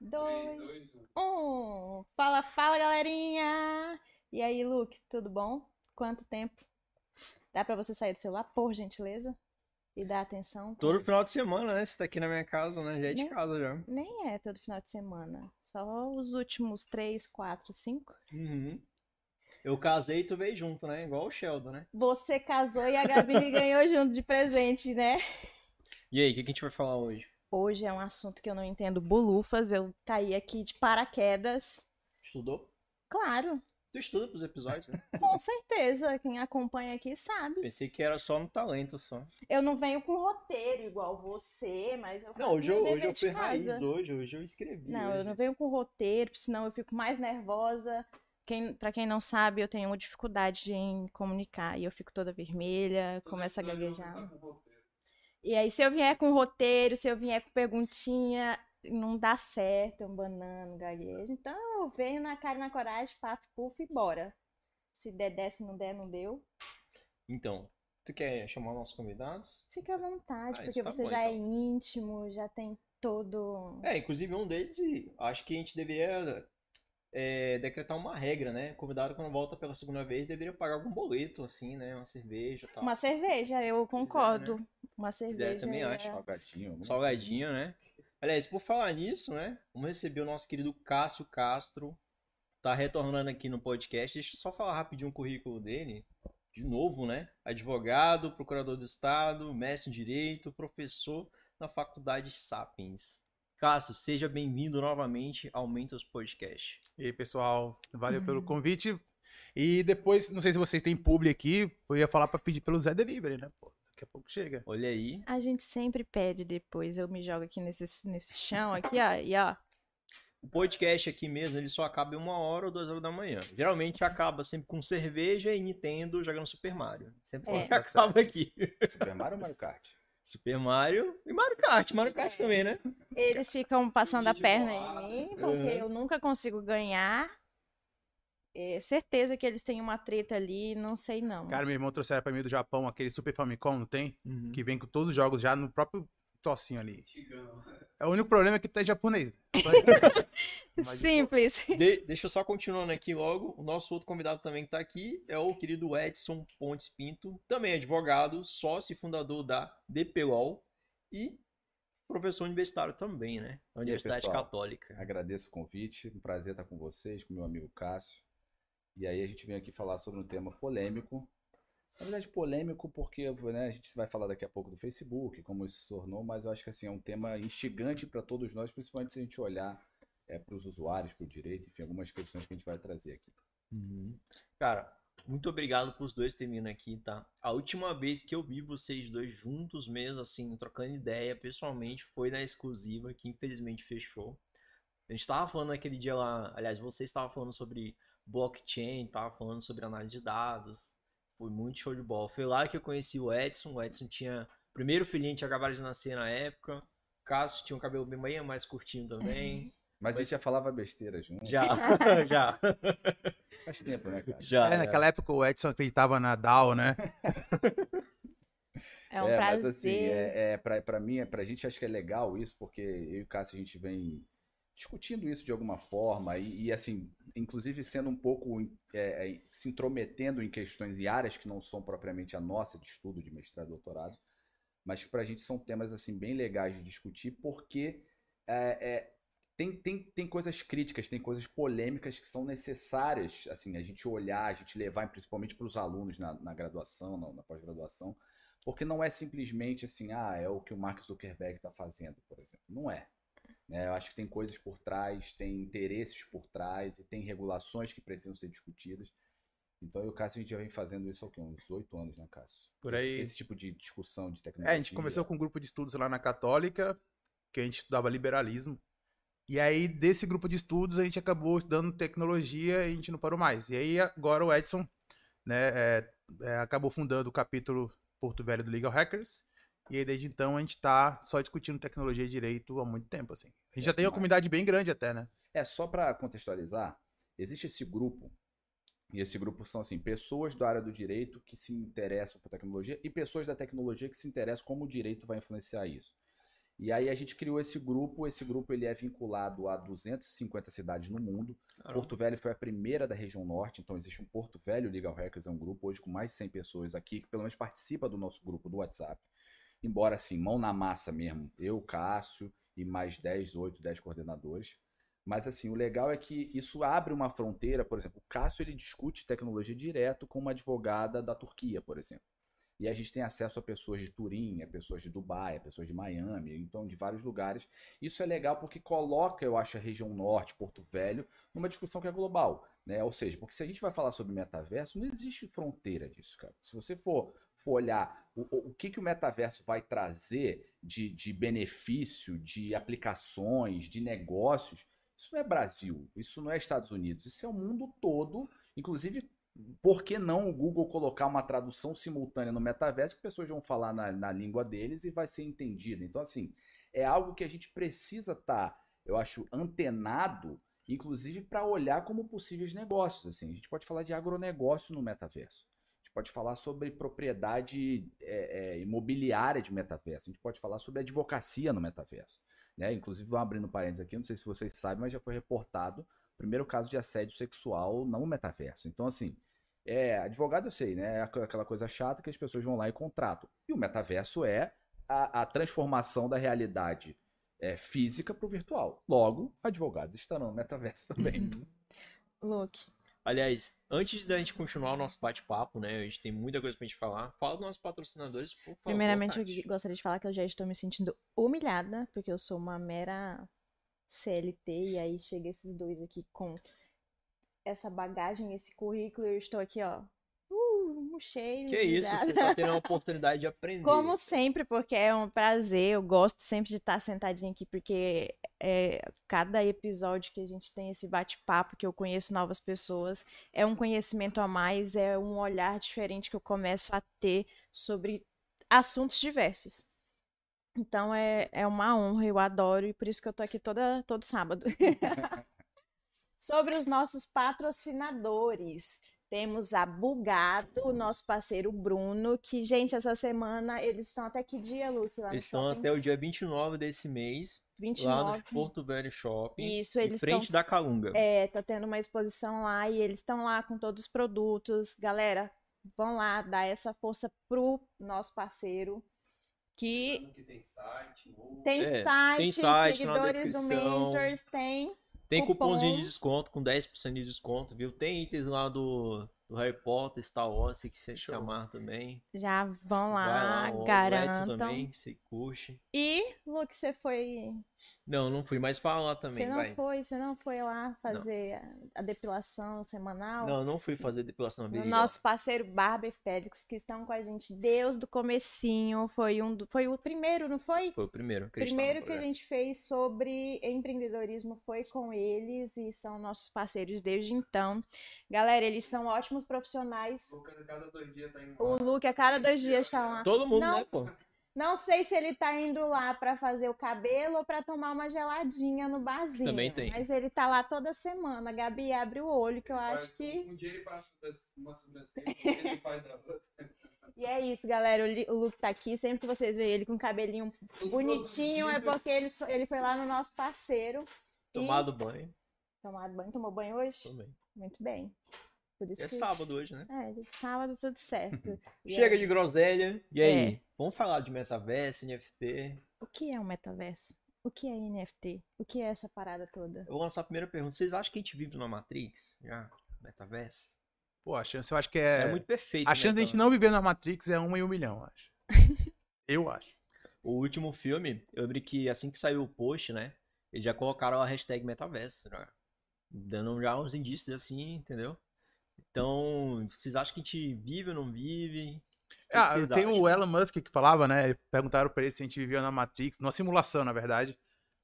dois, um. Fala, fala, galerinha! E aí, Luke, tudo bom? Quanto tempo? Dá pra você sair do celular, por gentileza? E dar atenção? Todo final de semana, né? Você tá aqui na minha casa, né? Já é de Nem- casa já. Nem é todo final de semana. Só os últimos três, quatro, cinco. Uhum. Eu casei e tu veio junto, né? Igual o Sheldon, né? Você casou e a Gabi me ganhou junto de presente, né? E aí, o que, que a gente vai falar hoje? Hoje é um assunto que eu não entendo bolufas. Eu caí aqui de paraquedas. Estudou? Claro, Tu estuda pros episódios, né? com certeza. Quem acompanha aqui sabe. Pensei que era só no talento só. Eu não venho com roteiro igual você, mas eu Não, hoje meu eu, hoje eu fui raiz, hoje, hoje eu escrevi. Não, hoje. eu não venho com roteiro, senão eu fico mais nervosa. Quem, para quem não sabe, eu tenho uma dificuldade em comunicar e eu fico toda vermelha, começo a gaguejar. E aí, se eu vier com roteiro, se eu vier com perguntinha, não dá certo, eu banano, gaguejo. Então, eu venho na cara e na coragem, paf, puf e bora. Se der, der, se não der, não deu. Então, tu quer chamar nossos convidados? Fica à vontade, Ah, porque tá você bom, já é então. íntimo, já tem todo. É, inclusive um deles, acho que a gente deveria é, decretar uma regra, né? Convidado quando volta pela segunda vez deveria pagar algum boleto, assim, né? Uma cerveja tal. Uma cerveja, eu concordo. Uma quiser, cerveja. também é- acho. Salgadinho. Salgadinho, né? Aliás, por falar nisso, né? Vamos receber o nosso querido Cássio Castro. Tá retornando aqui no podcast. Deixa eu só falar rapidinho o currículo dele. De novo, né? Advogado, procurador do Estado, mestre em Direito, professor na Faculdade Sapiens. Cássio, seja bem-vindo novamente ao Mentos Podcast. E aí, pessoal, valeu Uhum. pelo convite. E depois, não sei se vocês têm publi aqui, eu ia falar pra pedir pelo Zé Delivery, né? Pô, daqui a pouco chega. Olha aí. A gente sempre pede depois. Eu me jogo aqui nesse, nesse chão, aqui, ó. E ó. O podcast aqui mesmo, ele só acaba em uma hora ou duas horas da manhã. Geralmente acaba sempre com cerveja e Nintendo jogando Super Mario. Sempre É. que acaba aqui. coisa? Super Mario ou Mario Kart? Super Mario e Mario Kart. Mario Kart também, né? Eles ficam passando a perna em mim, porque Uhum. eu nunca consigo ganhar. É certeza que eles têm uma treta ali, não sei não. Cara, meu irmão trouxeram pra mim do Japão aquele Super Famicom, não tem? Uhum. Que vem com todos os jogos já no próprio tocinho ali. É o único problema é que tá em japonês. Simples. De- deixa eu só continuando aqui logo. O nosso outro convidado também que tá aqui é o querido Edson Pontes Pinto, também advogado, sócio e fundador da DPUOL e professor universitário também, né? Da Universidade pessoal? Católica. Agradeço o convite, um prazer estar com vocês, com meu amigo Cássio. E aí a gente vem aqui falar sobre um tema polêmico. Na verdade, polêmico porque né, a gente vai falar daqui a pouco do Facebook, como isso se tornou, mas eu acho que assim, é um tema instigante para todos nós, principalmente se a gente olhar para os usuários, para o direito, enfim, algumas questões que a gente vai trazer aqui. Uhum. Cara, muito obrigado pros dois terem vindo aqui, tá? A última vez que eu vi vocês dois juntos mesmo, assim, trocando ideia pessoalmente, foi na exclusiva, que infelizmente fechou. A gente tava falando naquele dia lá, aliás, você estava falando sobre blockchain, tava falando sobre análise de dados. Foi muito show de bola. Foi lá que eu conheci o Edson. O Edson tinha. O primeiro filhinho tinha acabado de nascer na época. O Cássio tinha um cabelo bem mais curtinho também. Mas a gente já falava besteira junto. Já, já, Faz tempo, né, cara? já. É, naquela época o Edson acreditava na DAO, né? É um É, prazer. mas assim, é, é, pra, pra mim, é, pra gente acho que é legal isso, porque eu e o Cássio a gente vem discutindo isso de alguma forma e, e, assim, inclusive sendo um pouco, é, é, se intrometendo em questões e áreas que não são propriamente a nossa de estudo, de mestrado e doutorado, mas que pra gente são temas, assim, bem legais de discutir, porque é, é, tem, tem, tem coisas críticas, tem coisas polêmicas que são necessárias, assim, a gente olhar, a gente levar principalmente para os alunos na, na graduação, na, na pós-graduação, porque não é simplesmente assim, ah, é o que o Mark Zuckerberg está fazendo, por exemplo. Não é. Né? Eu acho que tem coisas por trás, tem interesses por trás e tem regulações que precisam ser discutidas. Então, eu e o Cássio, a gente já vem fazendo isso há quê? uns oito anos, né, Cássio? Por Esse- aí. Esse, tipo de discussão de É, tecnologia. a gente começou com um grupo de estudos lá na Católica, que a gente estudava liberalismo. E aí, desse grupo de estudos, a gente acabou estudando tecnologia e a gente não parou mais. E aí, agora o Edson, né, é, é, acabou fundando o capítulo Porto Velho do Legal Hackers. E aí, desde então, a gente tá só discutindo tecnologia e direito há muito tempo, assim. A gente já tem uma comunidade bem grande até, né? É, só para contextualizar, existe esse grupo, e esse grupo são assim, pessoas da área do direito que se interessam por tecnologia e pessoas da tecnologia que se interessam como o direito vai influenciar isso. E aí a gente criou esse grupo, esse grupo ele é vinculado a 250 cidades no mundo. Caramba. Porto Velho foi a primeira da região norte, então existe um Porto Velho Legal Hackers, é um grupo hoje com mais de 100 pessoas aqui, que pelo menos participa do nosso grupo do WhatsApp. Embora assim, mão na massa mesmo, eu, Cássio e mais 10, 8, 10 coordenadores. Mas assim, o legal é que isso abre uma fronteira, por exemplo, o Cássio ele discute tecnologia direto com uma advogada da Turquia, por exemplo. E a gente tem acesso a pessoas de Turim, a pessoas de Dubai, a pessoas de Miami, então de vários lugares. Isso é legal porque coloca, eu acho, a região norte, Porto Velho, numa discussão que é global. Né? Ou seja, porque se a gente vai falar sobre metaverso, não existe fronteira disso, cara. Se você for, for olhar o, o, que, que o metaverso vai trazer de, de benefício, de aplicações, de negócios, isso não é Brasil, isso não é Estados Unidos, isso é o mundo todo, inclusive por que não o Google colocar uma tradução simultânea no metaverso que pessoas vão falar na, na língua deles e vai ser entendida? Então, assim, é algo que a gente precisa estar, tá, eu acho, antenado, inclusive para olhar como possíveis negócios. Assim. A gente pode falar de agronegócio no metaverso. A gente pode falar sobre propriedade é, é, imobiliária de metaverso. A gente pode falar sobre advocacia no metaverso. Né? Inclusive, vou abrindo parênteses aqui, não sei se vocês sabem, mas já foi reportado o primeiro caso de assédio sexual no metaverso. Então, assim, é, advogado eu sei, né? É aquela coisa chata que as pessoas vão lá e contratam. E o metaverso é a, a transformação da realidade é, física para o virtual. Logo, advogados estarão no metaverso também. Uhum. Luke. Aliás, antes da gente continuar o nosso bate-papo, né? A gente tem muita coisa pra gente falar. Fala dos nossos patrocinadores, por favor. Primeiramente, eu gostaria de falar que eu já estou me sentindo humilhada, porque eu sou uma mera CLT, e aí chega esses dois aqui com essa bagagem, esse currículo, eu estou aqui, ó. Uh, murchei. Que isso, você tá tendo a oportunidade de aprender. Como sempre, porque é um prazer, eu gosto sempre de estar sentadinha aqui, porque é, cada episódio que a gente tem esse bate-papo, que eu conheço novas pessoas, é um conhecimento a mais, é um olhar diferente que eu começo a ter sobre assuntos diversos. Então é, é uma honra, eu adoro, e por isso que eu tô aqui toda, todo sábado. Sobre os nossos patrocinadores. Temos a Bugado, o nosso parceiro Bruno, que, gente, essa semana eles estão até que dia, Luke? Lá Eles estão shopping? até o dia 29 desse mês, 29. lá no Porto Velho Shopping, Isso, em eles frente estão. da Calunga. É, tá tendo uma exposição lá e eles estão lá com todos os produtos. Galera, vão lá dar essa força pro nosso parceiro. Que que tem site, tem É, site, tem site na seguidores do. Mentors, tem. Tem cupomzinho de desconto, com 10% de desconto, viu? Tem itens lá do, do Harry Potter, Star Wars, se quiser se Show. amar também. Já vão Vai lá, lá, o Edson garantam. também, se curte. E, Luke, você foi. Não, não fui mais falar também, você não vai. foi, você não foi lá fazer a, a depilação semanal? Não, não fui fazer depilação virilha. nosso parceiro Barba e Félix, que estão com a gente desde o comecinho. Foi, um do- foi o primeiro, não foi? Foi o primeiro. O que primeiro que a projeto. gente fez sobre empreendedorismo foi com eles e são nossos parceiros desde então. Galera, eles são ótimos profissionais. cada dois dias tá indo O Luke a cada dois dias está lá. Todo mundo, Não. né, pô? Não sei se ele tá indo lá pra fazer o cabelo ou pra tomar uma geladinha no barzinho. Também tem. Mas ele tá lá toda semana. A Gabi abre o olho, que eu acho que. Um dia ele faz uma sobrancelha, um dia ele faz a outra. E é isso, galera. O Luke tá aqui. Sempre que vocês veem ele com o cabelinho bonitinho, é porque ele, só- ele foi lá no nosso parceiro. E- Tomado banho Tomado banho. Tomou banho hoje? também. Muito bem. Por isso É que... sábado hoje, né? É, de sábado tudo certo. Chega aí, de groselha. E aí? É. Vamos falar de metaverso, NFT. O que é um metaverso? O que é NFT? O que é essa parada toda? Eu vou lançar a primeira pergunta. Vocês acham que a gente vive na Matrix? Já? Metaverso? Pô, a chance eu acho que É, é. muito perfeito. a né, chance de a gente então? não viver na Matrix é uma em um milhão, eu acho. eu acho. O último filme, eu lembro que assim que saiu o post, né? Eles já colocaram a hashtag metaverso, né? Dando já uns indícios assim, entendeu? Então, vocês acham que a gente vive ou não vive? Ah, tem acham? o Elon Musk que falava, né? Perguntaram pra ele se a gente vivia na Matrix, numa simulação, na verdade.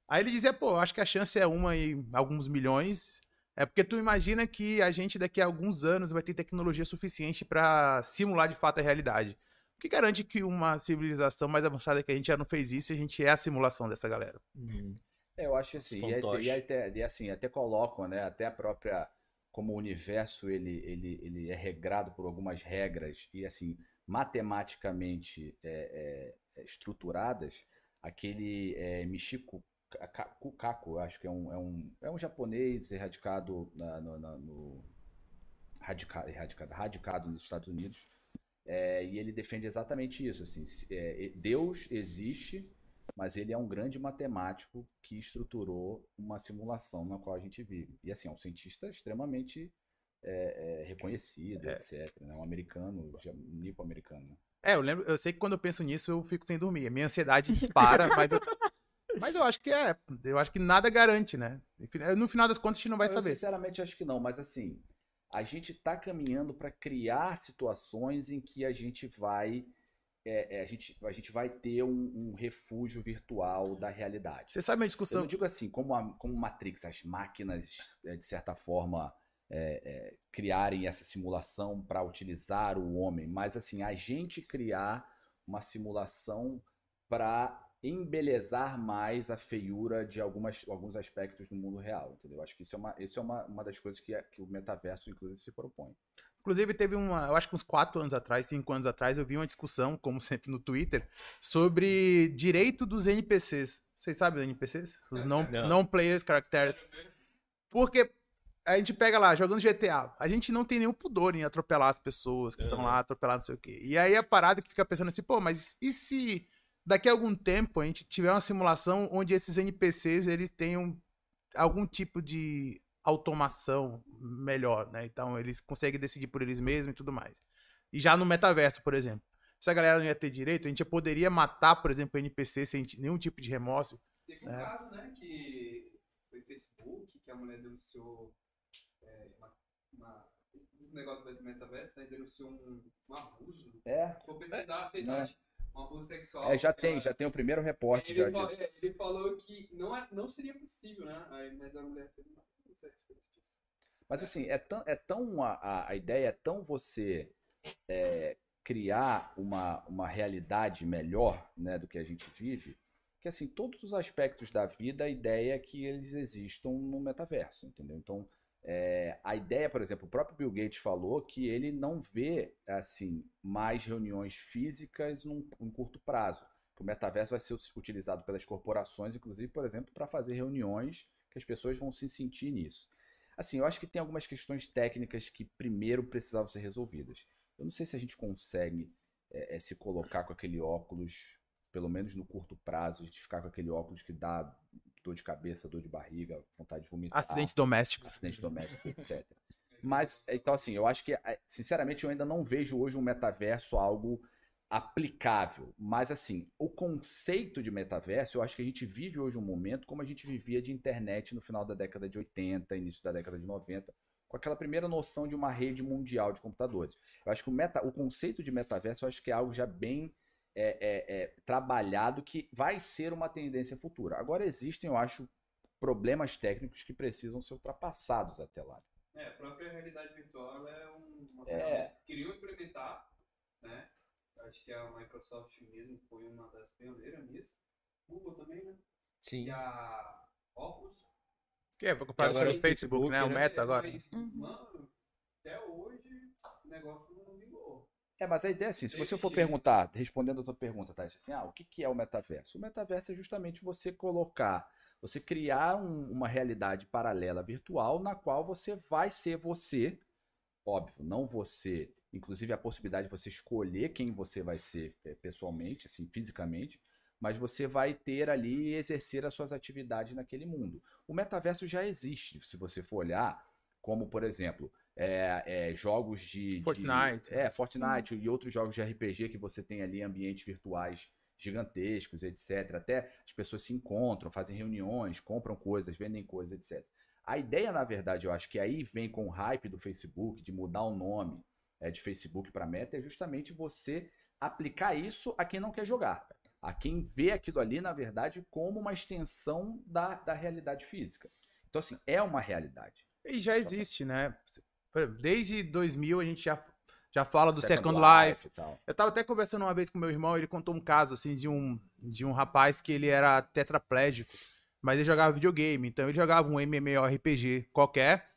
Aí ele dizia, pô, acho que a chance é uma em alguns milhões. É porque tu imagina que a gente daqui a alguns anos vai ter tecnologia suficiente pra simular de fato a realidade. O que garante que uma civilização mais avançada que a gente já não fez isso e a gente é a simulação dessa galera? Uhum. É, eu acho assim, e, e até, e assim, até colocam, né, até a própria, como o universo ele, ele, ele é regrado por algumas regras e assim, matematicamente é, é, estruturadas, aquele é, Michiko Kaku, acho que é um, é um, é um japonês erradicado na, no, na, no radicado, erradicado, radicado nos Estados Unidos. É, e ele defende exatamente isso. Assim, é, Deus existe, mas ele é um grande matemático que estruturou uma simulação na qual a gente vive. E assim, é um cientista extremamente é, é reconhecido, é. etc. Né? Um americano, nipo-americano. Né? É, eu lembro, eu sei que quando eu penso nisso eu fico sem dormir. Minha ansiedade dispara, mas eu, mas eu acho que é, eu acho que nada garante, né? No final das contas a gente não vai eu, saber. Eu sinceramente acho que não, mas assim, a gente está caminhando para criar situações em que a gente vai é, é, a, gente, a gente vai ter um, um, refúgio virtual da realidade. Você sabe a discussão? Eu não digo assim, como, a, como Matrix, as máquinas, é, de certa forma, é, é, criarem essa simulação para utilizar o homem, mas assim, a gente criar uma simulação para embelezar mais a feiura de algumas, alguns aspectos do mundo real, entendeu? Acho que isso é uma, isso é uma, uma das coisas que, que o metaverso, inclusive, se propõe. Inclusive, teve uma, eu acho que uns quatro anos atrás, cinco anos atrás, eu vi uma discussão, como sempre no Twitter, sobre direito dos NPCs. Vocês sabem dos NPCs? Os non-players non characters. Porque a gente pega lá, jogando GTA, a gente não tem nenhum pudor em atropelar as pessoas que estão lá, atropelar não sei o quê. E aí a parada que fica pensando assim, pô, mas e se daqui a algum tempo a gente tiver uma simulação onde esses NPCs eles tenham algum tipo de automação melhor, né? Então eles conseguem decidir por eles mesmos e tudo mais. E já no metaverso, por exemplo, se a galera não ia ter direito, a gente poderia matar, por exemplo, NPC sem nenhum tipo de remorso. Teve um né? caso, né, que foi Facebook, que a mulher denunciou é, uma, uma, um negócio do metaverso, né, denunciou um, um abuso. É. Vou pesquisar, é. acham? um abuso sexual. É, já tem, ela... já tem o primeiro reporte. Ele, já falou, é, ele falou que não, é, não seria possível, né? Aí, mas a mulher fez uma mas assim, é tão, é tão a, a ideia é tão você é, criar uma, uma realidade melhor né, do que a gente vive, que assim, todos os aspectos da vida, a ideia é que eles existam no metaverso, entendeu? Então, é, a ideia, por exemplo, o próprio Bill Gates falou que ele não vê assim mais reuniões físicas num, num curto prazo. Que o metaverso vai ser utilizado pelas corporações, inclusive, por exemplo, para fazer reuniões que as pessoas vão se sentir nisso. Assim, eu acho que tem algumas questões técnicas que primeiro precisavam ser resolvidas. Eu não sei se a gente consegue é, é, se colocar com aquele óculos, pelo menos no curto prazo, a gente ficar com aquele óculos que dá dor de cabeça, dor de barriga, vontade de vomitar. Acidentes domésticos. Acidentes domésticos, etc. Mas, então assim, eu acho que, é, sinceramente, eu ainda não vejo hoje um metaverso algo aplicável. Mas assim, o conceito de metaverso, eu acho que a gente vive hoje um momento como a gente vivia de internet no final da década de 80, início da década de 90, com aquela primeira noção de uma rede mundial de computadores. Eu acho que o, meta, o conceito de metaverso, eu acho que é algo já bem é, é, é, trabalhado que vai ser uma tendência futura. Agora existem, eu acho, problemas técnicos que precisam ser ultrapassados até lá. É, a própria realidade virtual é uma é. que queriam implementar, né? Acho que a Microsoft mesmo foi uma das pioneiras nisso. Google também, né? Sim. E a Oculus. Que é, foi comprado pelo Facebook, Facebook, né? O né? Meta agora. Mas, uhum. Mano, até hoje o negócio não vingou. É, mas a ideia é assim, se você for perguntar, respondendo a tua pergunta, tá? Assim, ah, o que, que é o metaverso? O metaverso é justamente você colocar, você criar um, uma realidade paralela virtual na qual você vai ser você, óbvio, não você inclusive a possibilidade de você escolher quem você vai ser é, pessoalmente, assim, fisicamente, mas você vai ter ali exercer as suas atividades naquele mundo. O metaverso já existe, se você for olhar, como por exemplo, é, é, jogos de Fortnite, de, é Fortnite e outros jogos de RPG que você tem ali ambientes virtuais gigantescos, etc. Até as pessoas se encontram, fazem reuniões, compram coisas, vendem coisas, etc. A ideia, na verdade, eu acho que aí vem com o hype do Facebook de mudar o nome é, de Facebook para Meta é justamente você aplicar isso a quem não quer jogar. A quem vê aquilo ali, na verdade, como uma extensão da, da realidade física. Então, assim, é uma realidade. E já existe, né? Desde 2000 a gente já, já fala do Second, Second Life. Life eu tava até conversando uma vez com meu irmão, ele contou um caso, assim, de um, de um rapaz que ele era tetraplégico, mas ele jogava videogame. Então, ele jogava um MMORPG qualquer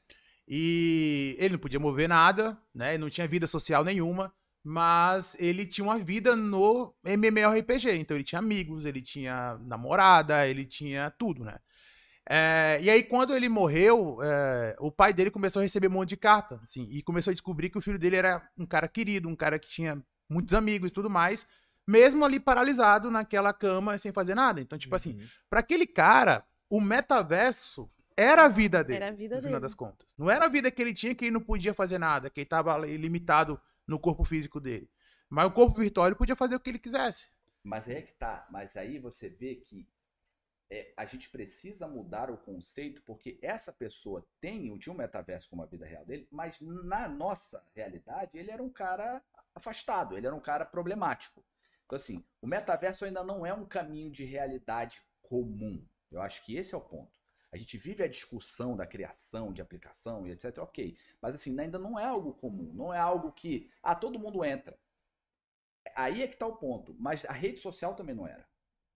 e ele não podia mover nada, né? Não tinha vida social nenhuma, mas ele tinha uma vida no MMORPG. Então ele tinha amigos, ele tinha namorada, ele tinha tudo, né? É, e aí, quando ele morreu, é, o pai dele começou a receber um monte de carta, assim, e começou a descobrir que o filho dele era um cara querido, um cara que tinha muitos amigos e tudo mais, mesmo ali paralisado naquela cama sem fazer nada. Então, tipo assim, Uhum. para aquele cara, o metaverso era a vida dele. Era a vida no final dele. das contas. Não era a vida que ele tinha que ele não podia fazer nada, que ele tava ali limitado no corpo físico dele. Mas o corpo virtual ele podia fazer o que ele quisesse. Mas aí é que tá. Mas aí você vê que é, a gente precisa mudar o conceito, porque essa pessoa tem, tinha um metaverso como a vida real dele, mas na nossa realidade ele era um cara afastado, ele era um cara problemático. Então, assim, o metaverso ainda não é um caminho de realidade comum. Eu acho que esse é o ponto. A gente vive a discussão da criação de aplicação e etc. Ok. Mas assim, ainda não é algo comum. Não é algo que. Ah, todo mundo entra. Aí é que tá o ponto. Mas a rede social também não era.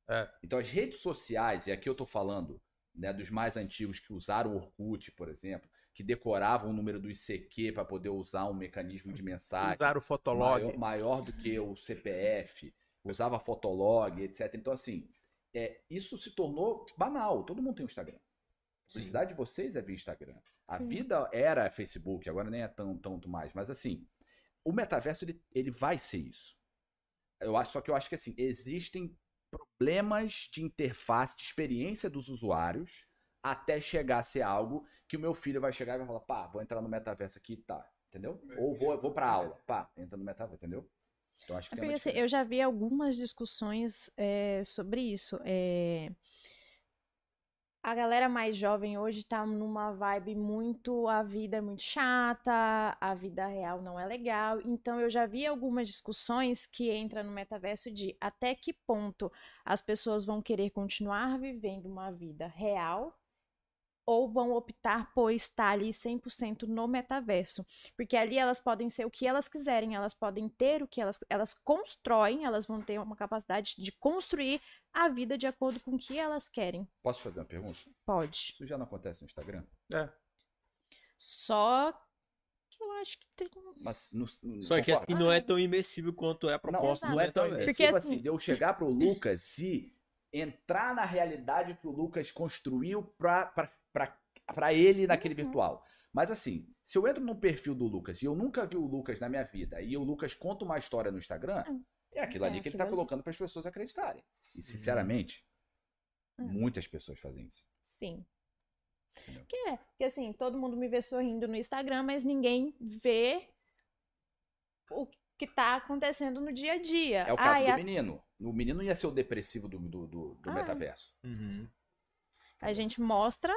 É. Então as redes sociais, e aqui eu tô falando né, dos mais antigos que usaram o Orkut, por exemplo, que decoravam o número do ICQ para poder usar um mecanismo de mensagem Usar o Fotolog. maior, maior do que o CPF, usava Fotolog, etc. Então, assim, é, isso se tornou banal. Todo mundo tem um Instagram. A publicidade de vocês é via Instagram. A Sim. vida era Facebook, agora nem é tão, tanto mais. Mas, assim, o metaverso, ele, ele vai ser isso. Eu acho, só que eu acho que, assim, existem problemas de interface, de experiência dos usuários, até chegar a ser algo que o meu filho vai chegar e vai falar, pá, vou entrar no metaverso aqui, tá, entendeu? Ou vou, vou pra aula, pá, entra no metaverso, entendeu? Eu acho que É porque, assim, eu já vi algumas discussões é, sobre isso. é. A galera mais jovem hoje tá numa vibe muito. A vida é muito chata, a vida real não é legal. Então, eu já vi algumas discussões que entram no metaverso de até que ponto as pessoas vão querer continuar vivendo uma vida real ou vão optar por estar ali 100% no metaverso. Porque ali elas podem ser o que elas quiserem, elas podem ter o que elas elas constroem, elas vão ter uma capacidade de construir a vida de acordo com o que elas querem. Posso te fazer uma pergunta? Pode. Isso já não acontece no Instagram? É. Só que eu acho que tem Mas no, no, Só que assim, não é tão imersivo quanto é a proposta não, não é tão metaverso. Porque, imersivo assim- assim, de eu chegar pro Lucas e entrar na realidade que o Lucas construiu pra ele naquele Uhum. virtual. Mas assim, se eu entro no perfil do Lucas e eu nunca vi o Lucas na minha vida e o Lucas conta uma história no Instagram, é aquilo É ali que ele tá ali. colocando para as pessoas acreditarem. E sinceramente, É. muitas pessoas fazem isso. sim. Entendeu? Que é, porque assim, todo mundo me vê sorrindo no Instagram, mas ninguém vê o que tá acontecendo no dia a dia. É o caso Ai, do a- menino. O menino ia ser o depressivo do, do, do, do Ah, metaverso. Uhum. A gente mostra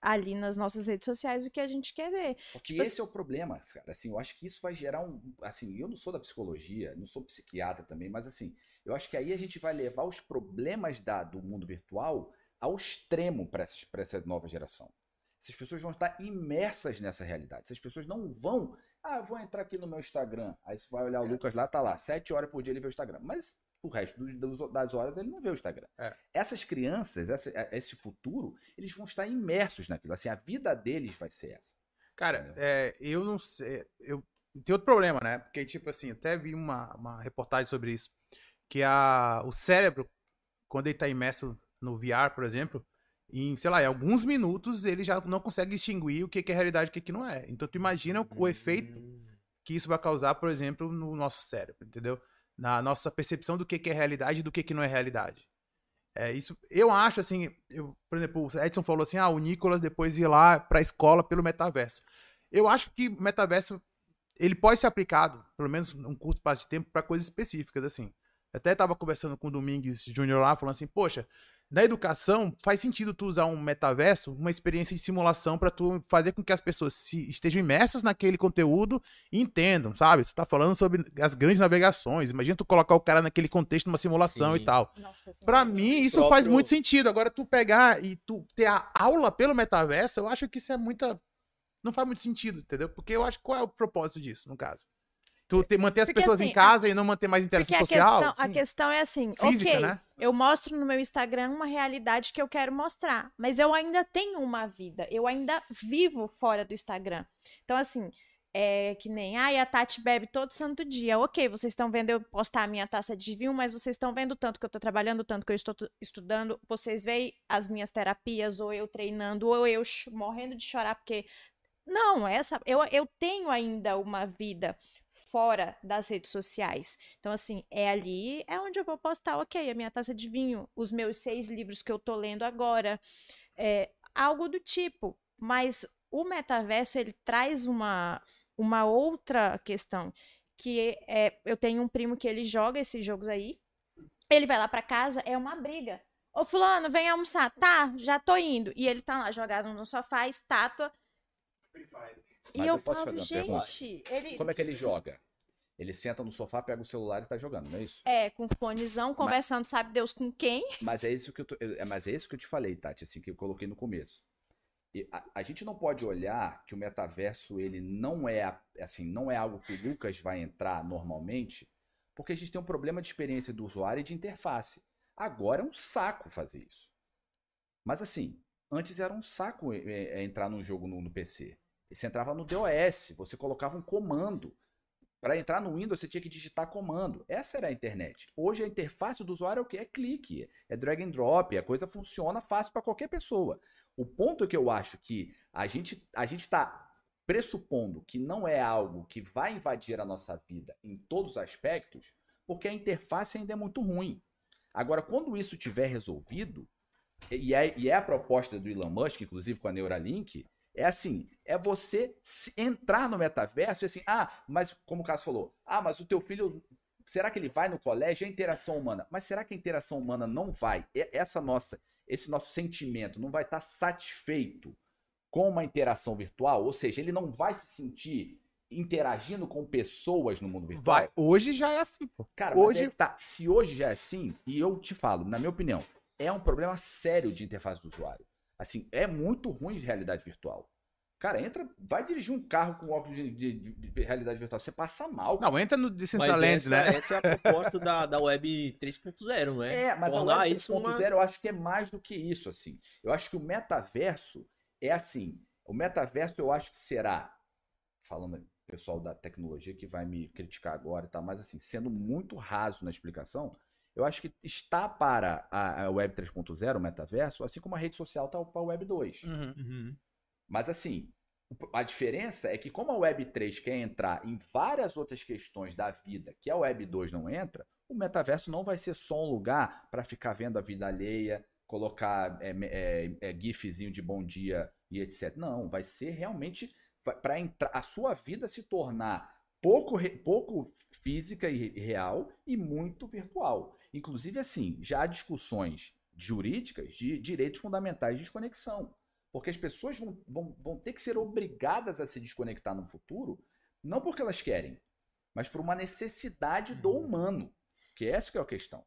ali nas nossas redes sociais o que a gente quer ver. Só que Tipo esse é o problema, cara. Assim, eu acho que isso vai gerar um. Assim, eu não sou da psicologia, não sou psiquiatra também, mas assim, eu acho que aí a gente vai levar os problemas da, do mundo virtual ao extremo para essa nova geração. Essas pessoas vão estar imersas nessa realidade. Essas pessoas não vão. Ah, vou entrar aqui no meu Instagram. Aí você vai olhar o Lucas lá, tá lá, sete horas por dia ele vê o Instagram. Mas o resto das horas ele não vê o Instagram. É. Essas crianças, essa- esse futuro, eles vão estar imersos naquilo. Assim, a vida deles vai ser essa. Cara, é, eu não sei. Eu, tem outro problema, né? Porque, tipo assim, até vi uma, uma reportagem sobre isso. Que a, o cérebro, quando ele tá imerso no VR, por exemplo, em, sei lá, em alguns minutos ele já não consegue distinguir o que, que é realidade e o que, que não é. Então tu imagina o, o efeito que isso vai causar, por exemplo, no nosso cérebro, entendeu? Na nossa percepção do que, que é realidade e do que, que não é realidade. É, isso, eu acho assim, eu, por exemplo, o Edson falou assim, ah, o Nicolas depois ir lá pra escola pelo metaverso. Eu acho que metaverso, ele pode ser aplicado, pelo menos num curto espaço de tempo, para coisas específicas, assim. Eu até tava conversando com o Domingues Júnior lá, falando assim, poxa, na educação faz sentido tu usar um metaverso, uma experiência de simulação para tu fazer com que as pessoas se estejam imersas naquele conteúdo e entendam, sabe? Você tá falando sobre as grandes navegações. Imagina tu colocar o cara naquele contexto numa simulação Sim. e tal. Assim, Pra mim, isso próprio- faz muito sentido. Agora, tu pegar e tu ter a aula pelo metaverso, eu acho que isso é muita. Não faz muito sentido, entendeu? Porque eu acho que qual é o propósito disso, no caso? Tu ter- manter as Porque, pessoas assim, em casa e não manter mais interação a social? questão, a Sim. questão é assim, Física, ok, né? eu mostro no meu Instagram uma realidade que eu quero mostrar, mas eu ainda tenho uma vida, eu ainda vivo fora do Instagram. Então, assim, é que nem, ai, a Tati bebe todo santo dia. Ok, vocês estão vendo eu postar a minha taça de vinho, mas vocês estão vendo tanto que eu tô trabalhando, tanto que eu estou estudando. Vocês veem as minhas terapias, ou eu treinando, ou eu morrendo de chorar porque. Não, essa. Eu, eu tenho ainda uma vida fora das redes sociais. Então, assim, é ali, é onde eu vou postar, ok, a minha taça de vinho, os meus seis livros que eu tô lendo agora. É, algo do tipo. Mas o metaverso, ele traz uma uma outra questão, que é, eu tenho um primo que ele joga esses jogos aí, ele vai lá para casa, é uma briga. Ô fulano, vem almoçar. Tá, já tô indo. E ele tá lá jogado no sofá, estátua. E Mas eu, eu falo, gente, ele... Como é que ele joga? Ele senta no sofá, pega o celular e tá jogando, não é isso? É, com fonezão, conversando, mas, sabe Deus com quem. Mas é isso que eu tô, é, mas é isso que eu te falei, Tati, assim, que eu coloquei no começo a, a, gente não pode olhar que o metaverso ele não é assim não é algo que o Lucas vai entrar normalmente, porque a gente tem um problema de experiência do usuário e de interface. Agora é um saco fazer isso. Mas assim, antes era um saco é, é, entrar num jogo no, no PC. Você entrava no DOS, você colocava um comando. Para entrar no Windows, você tinha que digitar comando. Essa era a internet. Hoje a interface do usuário é o que? É clique, é drag and drop, a coisa funciona fácil para qualquer pessoa. O ponto que eu acho que a gente a gente está pressupondo que não é algo que vai invadir a nossa vida em todos os aspectos, porque a interface ainda é muito ruim. Agora, quando isso tiver resolvido, e é, e é a proposta do Elon Musk, inclusive com a Neuralink, é assim, é você entrar no metaverso e assim, ah, mas como o Cássio falou, ah, mas o teu filho, será que ele vai no colégio? É interação humana. Mas será que a interação humana não vai? Essa nossa esse nosso sentimento não vai estar satisfeito com uma interação virtual, ou seja, ele não vai se sentir interagindo com pessoas no mundo virtual. Vai, hoje já é assim, pô. Cara, hoje é tá, se hoje já é assim, e eu te falo, na minha opinião, é um problema sério de interface do usuário. Assim, é muito ruim de realidade virtual. Cara, entra, vai dirigir um carro com óculos de, de, de realidade virtual, você passa mal. Não, entra no Decentraland, né? Essa é a proposta da, da Web 3.0, né? É, mas Tornar a Web 3.0 uma... eu acho que é mais do que isso, assim. Eu acho que o metaverso é assim. O metaverso eu acho que será, falando pessoal da tecnologia que vai me criticar agora e tal, mas assim, sendo muito raso na explicação, eu acho que está para a, a Web 3.0, o metaverso, assim como a rede social está para a Web 2. Uhum, uhum. Mas assim, a diferença é que como a Web 3 quer entrar em várias outras questões da vida que a Web 2 não entra, o metaverso não vai ser só um lugar para ficar vendo a vida alheia, colocar é, é, é, gifzinho de bom dia e etc. Não, vai ser realmente para a sua vida se tornar pouco, pouco física e real e muito virtual. Inclusive, assim, já há discussões jurídicas de direitos fundamentais de desconexão. Porque as pessoas vão, vão, vão ter que ser obrigadas a se desconectar no futuro, não porque elas querem, mas por uma necessidade do uhum. humano. Que essa que é a questão.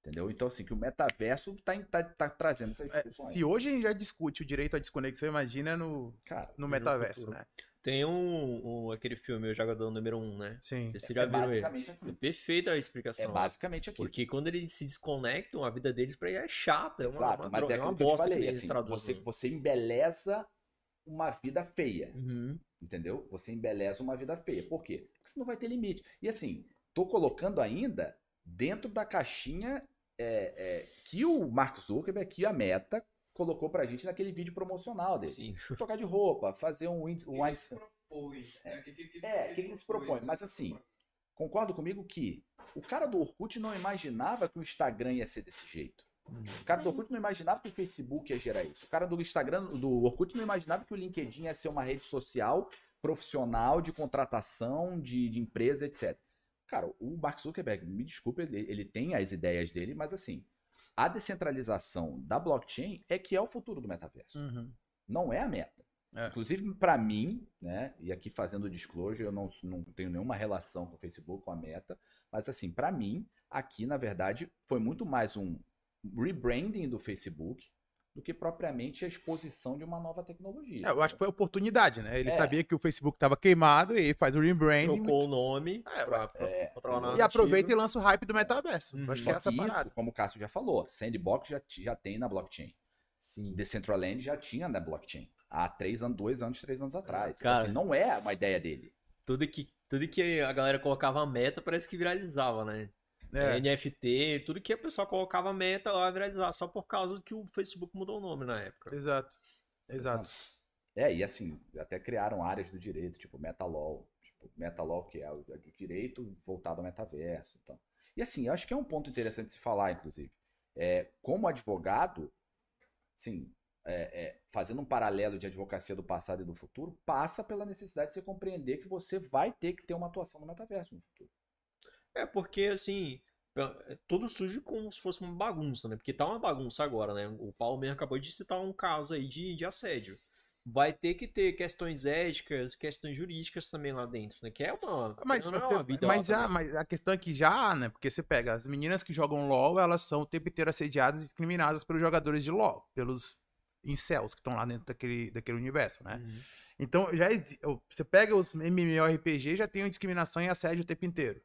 Entendeu? Então, assim, que o metaverso está tá, tá trazendo essas é, discussões. É, se hoje a gente já discute o direito à desconexão, imagina no, Cara, no metaverso, né? Tem um, um, aquele filme, O Jogador Número 1, um, né? Sim. Você já é viu ele. É perfeita a explicação. É basicamente aquilo. Porque quando eles se desconectam, a vida deles pra ele é chata. É uma, Exato, uma, mas é, é uma bosta que eu te falei. Assim, você, você embeleza uma vida feia. Uhum. Entendeu? Você embeleza uma vida feia. Por quê? Porque você não vai ter limite. E assim, tô colocando ainda dentro da caixinha é, é, que o Mark Zuckerberg, que a Meta colocou pra gente naquele vídeo promocional dele. Sim. Trocar de roupa, fazer um índice. Um índice... É, o que, que, que, é, que, que ele se propõe. Mas assim, concordo comigo que o cara do Orkut não imaginava que o Instagram ia ser desse jeito. O cara Sim. do Orkut não imaginava que o Facebook ia gerar isso. O cara do Instagram, do Orkut não imaginava que o LinkedIn ia ser uma rede social profissional de contratação de, de empresa, etc. Cara, o Mark Zuckerberg, me desculpe, ele, ele tem as ideias dele, mas assim, a descentralização da blockchain é que é o futuro do metaverso. Uhum. Não é a meta. É. Inclusive, para mim, né, e aqui fazendo disclosure, eu não, não tenho nenhuma relação com o Facebook, com a meta, mas assim, para mim, aqui, na verdade, foi muito mais um rebranding do Facebook, do que propriamente a exposição de uma nova tecnologia. É, eu acho que foi oportunidade, né? Ele é. sabia que o Facebook estava queimado e faz o rebranding. Trocou o nome é, pra, pra, é, E aproveita e lança o hype do metaverso. Uhum. Acho que é essa isso, como o Cássio já falou, Sandbox já, já tem na blockchain. Sim. Decentraland já tinha na blockchain. há três anos, dois anos, três anos atrás. Então, Cara, assim, não é uma ideia dele. Tudo que, tudo que a galera colocava meta parece que viralizava, né? É. NFT, tudo que a pessoa colocava meta lá viralizava, só por causa que o Facebook mudou o nome na época. Exato. Exato. É, e assim, até criaram áreas do direito, tipo MetaLaw. Tipo, MetaLaw, que é o é do direito voltado ao metaverso. Então. E assim, eu acho que é um ponto interessante de se falar, inclusive. É, como advogado, sim, é, é, fazendo um paralelo de advocacia do passado e do futuro, passa pela necessidade de você compreender que você vai ter que ter uma atuação no metaverso no futuro. É porque, assim, é, tudo surge como se fosse uma bagunça, né? Porque tá uma bagunça agora, né? O Paulo mesmo acabou de citar um caso aí de, de assédio. Vai ter que ter questões éticas, questões jurídicas também lá dentro, né? Que é uma. Mas, não é uma vida mas já, também. mas a questão é que já, né? Porque você pega as meninas que jogam LOL, elas são o tempo inteiro assediadas e discriminadas pelos jogadores de LOL, pelos incels que estão lá dentro daquele, daquele universo, né? Uhum. Então, já você pega os MMORPG, já tem discriminação e assédio o tempo inteiro.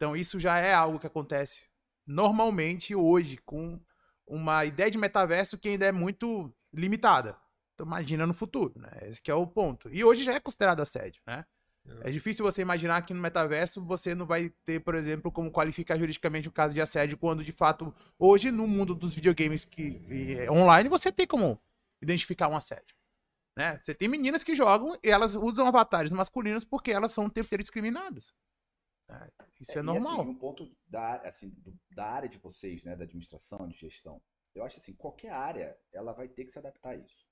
Então, isso já é algo que acontece normalmente hoje, com uma ideia de metaverso que ainda é muito limitada. Então, imagina no futuro, né? Esse que é o ponto. E hoje já é considerado assédio, né? É difícil você imaginar que no metaverso você não vai ter, por exemplo, como qualificar juridicamente o caso de assédio, quando de fato, hoje, no mundo dos videogames que, eh, online, você tem como identificar um assédio. Né? Você tem meninas que jogam e elas usam avatares masculinos porque elas são o tempo inteiro discriminadas. É, Isso é, e, normal. assim, um ponto da, assim, do- da área de vocês, né, da administração, de gestão, eu acho assim, qualquer área, ela vai ter que se adaptar a isso.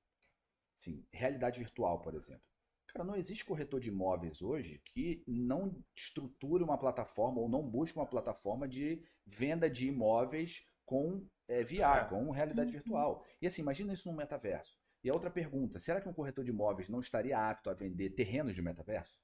Assim, realidade virtual, por exemplo. Cara, não existe corretor de imóveis hoje que não estruture uma plataforma ou não busque uma plataforma de venda de imóveis com é, VR, com realidade virtual. E assim, imagina isso no metaverso. E a outra pergunta, será que um corretor de imóveis não estaria apto a vender terrenos de metaverso?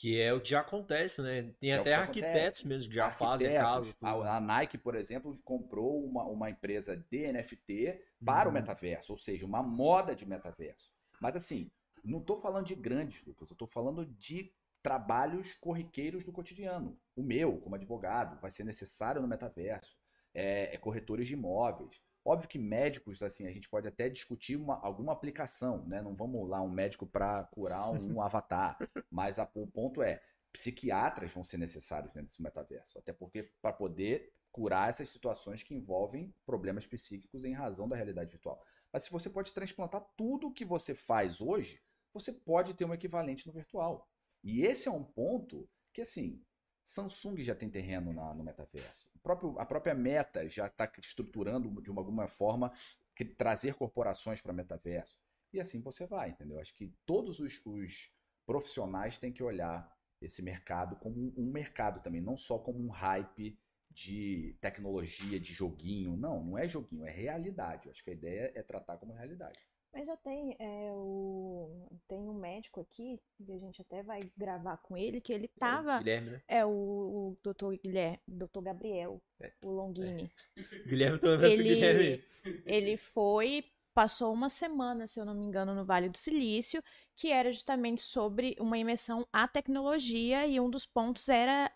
Que é o que já acontece, né? Tem É até arquitetos acontece. mesmo que já fazem Arquitetos. casa. A, a Nike, por exemplo, comprou uma, uma empresa de NFT para Uhum. o metaverso, ou seja, uma moda de metaverso. Mas assim, não estou falando de grandes, Lucas, eu estou falando de trabalhos corriqueiros do cotidiano. O meu, como advogado, vai ser necessário no metaverso. É, é corretores de imóveis. Óbvio que médicos, assim, a gente pode até discutir uma- alguma aplicação, né? Não vamos lá um médico para curar um avatar. Mas a- o ponto é, psiquiatras vão ser necessários dentro desse metaverso. Até porque para poder curar essas situações que envolvem problemas psíquicos em razão da realidade virtual. Mas se você pode transplantar tudo o que você faz hoje, você pode ter um equivalente no virtual. E esse é um ponto que, assim, Samsung já tem terreno na- no metaverso. O próprio- a própria Meta já está estruturando de uma, alguma forma que- trazer corporações para metaverso. E assim você vai, entendeu? Acho que todos os, os profissionais têm que olhar esse mercado como um, um mercado também, não só como um hype de tecnologia, de joguinho. Não, não é joguinho, é realidade. Eu acho que a ideia é tratar como realidade. Mas já tem é, o tem um médico aqui, que a gente até vai gravar com ele, que ele tava Guilherme, né? é o, o doutor Guilherme, doutor Gabriel, É. o Longini. Guilherme também. Ele- Guilherme. Ele foi, passou uma semana, se eu não me engano, no Vale do Silício, que era justamente sobre uma imersão à tecnologia e um dos pontos era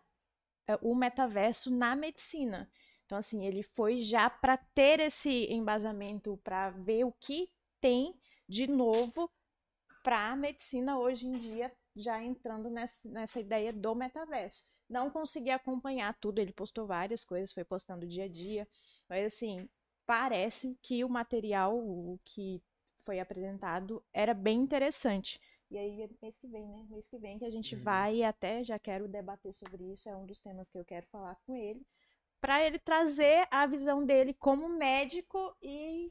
é, o metaverso na medicina. Então, assim, ele foi já para ter esse embasamento, para ver o que tem de novo para a medicina hoje em dia, já entrando nessa, nessa ideia do metaverso. Não consegui acompanhar tudo, ele postou várias coisas, foi postando dia a dia, mas assim, parece que o material o que foi apresentado era bem interessante. E aí, mês que vem, né? Mês que vem que a gente Uhum. vai até já quero debater sobre isso, é um dos temas que eu quero falar com ele, para ele trazer a visão dele como médico e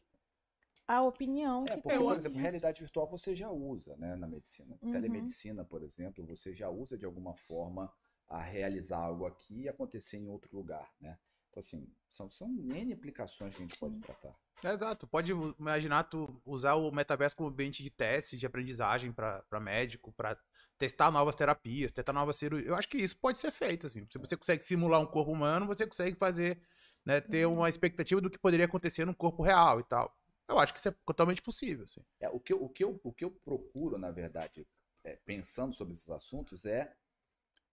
a opinião É, que porque, tem. por exemplo, realidade virtual você já usa né, na medicina. Uhum. Telemedicina, por exemplo, você já usa de alguma forma a realizar algo aqui e acontecer em outro lugar, né? Então, assim, são, são N aplicações que a gente pode tratar. É, Exato. Pode imaginar tu usar o metaverso como ambiente de teste, de aprendizagem para médico, para testar novas terapias, testar novas cirurgias. Eu acho que isso pode ser feito, assim. Se você consegue simular um corpo humano, você consegue fazer, né, ter uma expectativa do que poderia acontecer num corpo real e tal. Eu acho que isso é totalmente possível, assim. É, o, que eu, o, que eu, o que eu procuro, na verdade, é, pensando sobre esses assuntos, é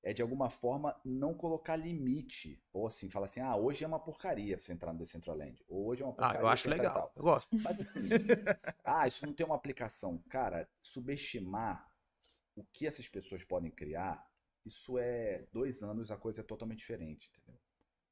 é de alguma forma não colocar limite. Ou assim, falar assim, ah, hoje é uma porcaria você entrar no Decentraland. Ou hoje é uma porcaria. Ah, eu acho legal. Eu gosto. Mas, assim, ah, isso não tem uma aplicação. Cara, subestimar o que essas pessoas podem criar, isso é dois anos, a coisa é totalmente diferente, entendeu?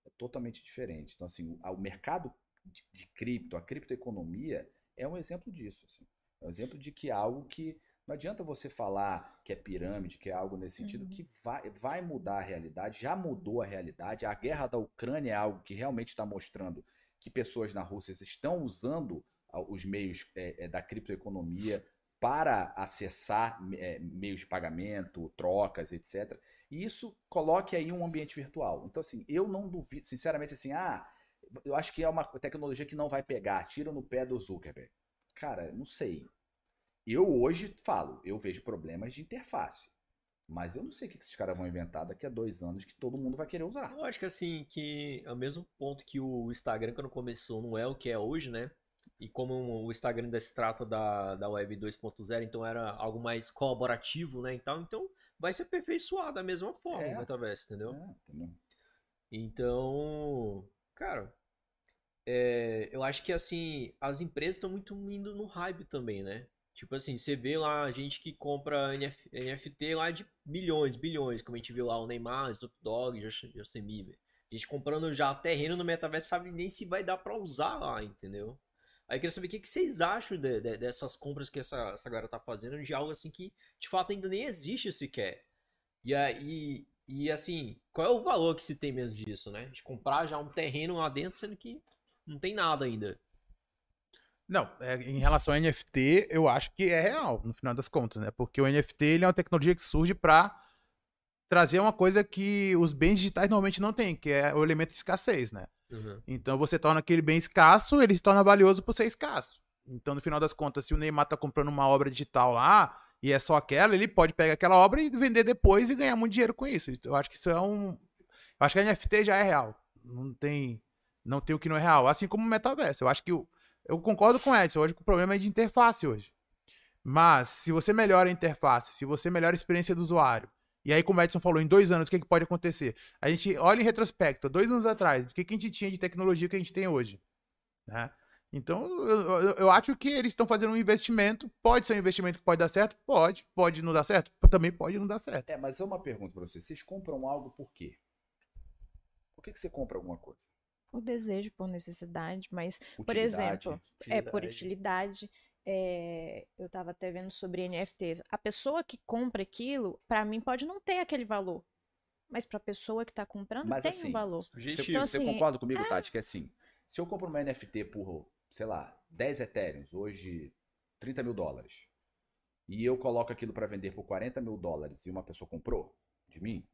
É totalmente diferente. Então, assim, o, o mercado de, de cripto, a criptoeconomia, é um exemplo disso. Assim. É um exemplo de que algo que não adianta você falar que é pirâmide, que é algo nesse sentido, uhum. que vai, vai mudar a realidade, já mudou a realidade. A guerra da Ucrânia é algo que realmente está mostrando que pessoas na Rússia estão usando os meios é, é, da criptoeconomia para acessar é, meios de pagamento, trocas, etc. E isso coloque aí um ambiente virtual. Então, assim, eu não duvido, sinceramente, assim, ah, eu acho que é uma tecnologia que não vai pegar, tira no pé do Zuckerberg. Cara, não sei. Eu hoje falo, eu vejo problemas de interface. Mas eu não sei o que esses caras vão inventar daqui a dois anos que todo mundo vai querer usar. Eu acho que assim, que é o mesmo ponto que o Instagram quando começou não é o que é hoje, né? E como o Instagram ainda se trata da, da Web 2.0, então era algo mais colaborativo, né? Então, então vai se aperfeiçoar da mesma forma é. o metaverso, entendeu? É, entendeu? Então, cara, é, eu acho que assim, as empresas estão muito indo no hype também, né? Tipo assim, você vê lá gente que compra NF, NFT lá de milhões, bilhões, como a gente viu lá o Neymar, Snoop Dogg, Justin Bieber. A gente comprando já terreno no metaverso, sabe nem se vai dar pra usar lá, entendeu? Aí eu queria saber o que, que vocês acham de, de, dessas compras que essa, essa galera tá fazendo de algo assim que de fato ainda nem existe sequer. E aí, e assim, qual é o valor que se tem mesmo disso, né? De comprar já um terreno lá dentro, sendo que não tem nada ainda. Não, é, em relação ao NFT, eu acho que é real, no final das contas, né? Porque o NFT ele é uma tecnologia que surge para trazer uma coisa que os bens digitais normalmente não têm, que é o elemento de escassez, né? Uhum. Então você torna aquele bem escasso, ele se torna valioso por ser escasso. Então, no final das contas, se o Neymar tá comprando uma obra digital lá e é só aquela, ele pode pegar aquela obra e vender depois e ganhar muito dinheiro com isso. Eu acho que isso é um. Eu acho que a NFT já é real. Não tem, não tem o que não é real. Assim como o metaverso. Eu acho que o eu concordo com o Edson, hoje o problema é de interface hoje. Mas, se você melhora a interface, se você melhora a experiência do usuário, e aí, como o Edson falou, em dois anos, o que, é que pode acontecer? A gente olha em retrospecto, dois anos atrás, o que, que a gente tinha de tecnologia que a gente tem hoje? Né? Então, eu, eu, eu, acho que eles estão fazendo um investimento. Pode ser um investimento que pode dar certo? Pode. Pode não dar certo? Também pode não dar certo. É, mas é uma pergunta para vocês. Vocês compram algo por quê? Por que, que você compra alguma coisa? Por desejo, por necessidade, mas, utilidade, por exemplo, utilidade. é por utilidade. É, eu estava até vendo sobre NFTs. A pessoa que compra aquilo, para mim, pode não ter aquele valor. Mas para a pessoa que está comprando, mas, tem assim, um valor. Você, então, você assim, concorda comigo, é... Tati, que assim, se eu compro uma NFT por, sei lá, 10 Ethereums, hoje 30 mil dólares, e eu coloco aquilo para vender por 40 mil dólares e uma pessoa comprou de mim,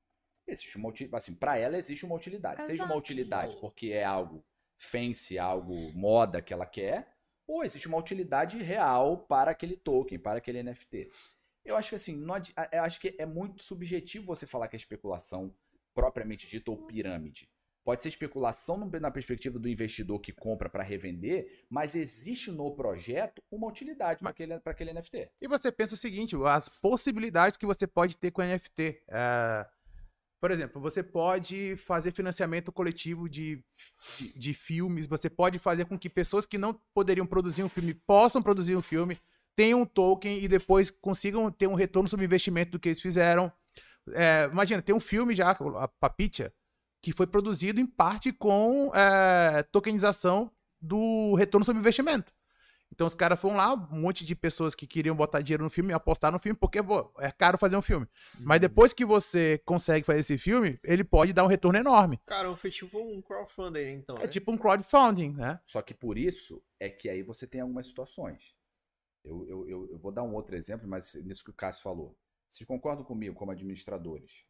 existe uma utilidade. Assim, para ela existe uma utilidade. Exato. Seja uma utilidade porque é algo fancy, algo moda que ela quer, ou existe uma utilidade real para aquele token, para aquele NFT. Eu acho que assim, não, eu acho que é muito subjetivo você falar que é especulação propriamente dita ou pirâmide. Pode ser especulação na perspectiva do investidor que compra para revender, mas existe no projeto uma utilidade para aquele, aquele NFT. E você pensa o seguinte: as possibilidades que você pode ter com o NFT. É por exemplo, você pode fazer financiamento coletivo de, de, de, filmes, você pode fazer com que pessoas que não poderiam produzir um filme possam produzir um filme, tenham um token e depois consigam ter um retorno sobre investimento do que eles fizeram. É, imagina, tem um filme já, a Papitia, que foi produzido em parte com é, tokenização do retorno sobre investimento. Então os caras foram lá, um monte de pessoas que queriam botar dinheiro no filme, apostar no filme, porque pô, é caro fazer um filme. Uhum. Mas depois que você consegue fazer esse filme, ele pode dar um retorno enorme. Cara, foi tipo um crowdfunding, então. É né? tipo um crowdfunding, né? Só que por isso é que aí você tem algumas situações. Eu, eu, eu, eu vou dar um outro exemplo, mas nisso que o Cássio falou. Vocês concordam comigo como administradores?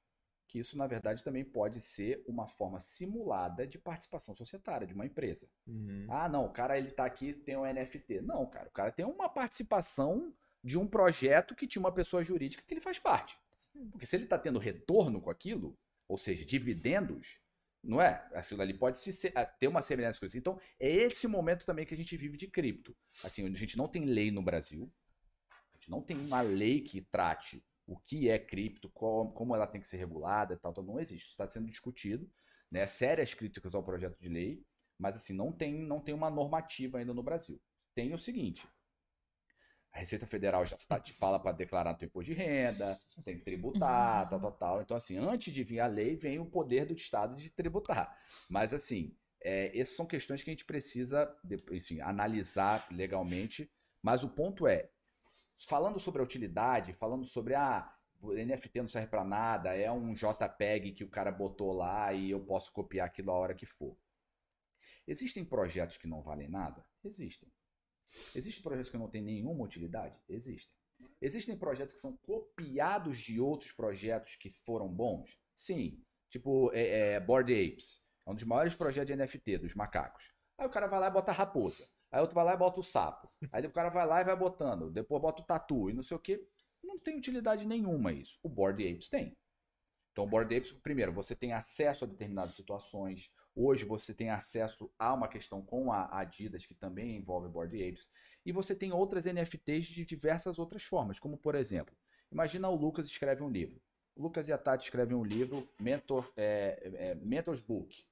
Que isso, na verdade, também pode ser uma forma simulada de participação societária de uma empresa. Uhum. Ah, não, o cara ele tá aqui, tem um NFT. Não, cara, o cara tem uma participação de um projeto que tinha uma pessoa jurídica que ele faz parte. Porque se ele está tendo retorno com aquilo, ou seja, dividendos, não é? Aquilo ali pode se, ter uma semelhança com isso. Então, é esse momento também que a gente vive de cripto. Assim, a gente não tem lei no Brasil, a gente não tem uma lei que trate o que é cripto, qual, como ela tem que ser regulada, tal, tal, não existe. Isso está sendo discutido, né? Sérias críticas ao projeto de lei, mas assim não tem, não tem uma normativa ainda no Brasil. Tem o seguinte: a Receita Federal já tá, te fala para declarar teu imposto de renda, tem que tributar, tal, tal, tal. Então, assim, antes de vir a lei, vem o poder do Estado de tributar. Mas, assim, é, essas são questões que a gente precisa, enfim, analisar legalmente. Mas o ponto é, falando sobre a utilidade, falando sobre ah, o NFT não serve para nada, é um JPEG que o cara botou lá e eu posso copiar aquilo a hora que for. Existem projetos que não valem nada? Existem. Existem projetos que não têm nenhuma utilidade? Existem. Existem projetos que são copiados de outros projetos que foram bons? Sim. Tipo, é, é, Board Apes. É um dos maiores projetos de NFT, dos macacos. Aí o cara vai lá e bota a raposa. Aí outro vai lá e bota o sapo. Aí o cara vai lá e vai botando. Depois bota o tatu e não sei o que. Não tem utilidade nenhuma isso. O Board Apes tem. Então, o Board Apes, primeiro, você tem acesso a determinadas situações. Hoje você tem acesso a uma questão com a Adidas, que também envolve Board Apes. E você tem outras NFTs de diversas outras formas. Como, por exemplo, imagina o Lucas escreve um livro. O Lucas e a Tati escrevem um livro, Mentor, é, é, Mentor's Book.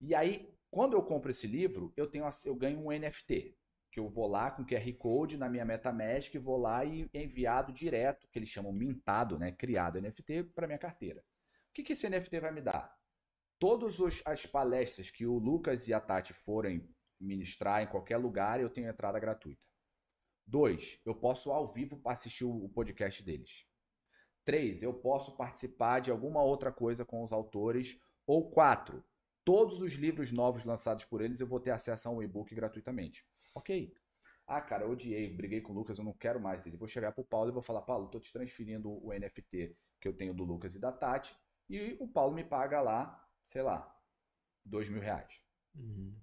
E aí, quando eu compro esse livro, eu, tenho, eu ganho um NFT, que eu vou lá com QR Code na minha MetaMask, vou lá e é enviado direto, que eles chamam mintado, né, criado NFT, para minha carteira. O que, que esse NFT vai me dar? Todas as palestras que o Lucas e a Tati forem ministrar em qualquer lugar, eu tenho entrada gratuita. Dois, eu posso ao vivo assistir o podcast deles. Três, eu posso participar de alguma outra coisa com os autores. Ou quatro, todos os livros novos lançados por eles eu vou ter acesso a um e-book gratuitamente. Ok. Ah, cara, eu odiei, briguei com o Lucas, eu não quero mais ele. Vou chegar pro Paulo e vou falar, Paulo, tô te transferindo o NFT que eu tenho do Lucas e da Tati. E o Paulo me paga lá, sei lá, dois mil reais. Uhum.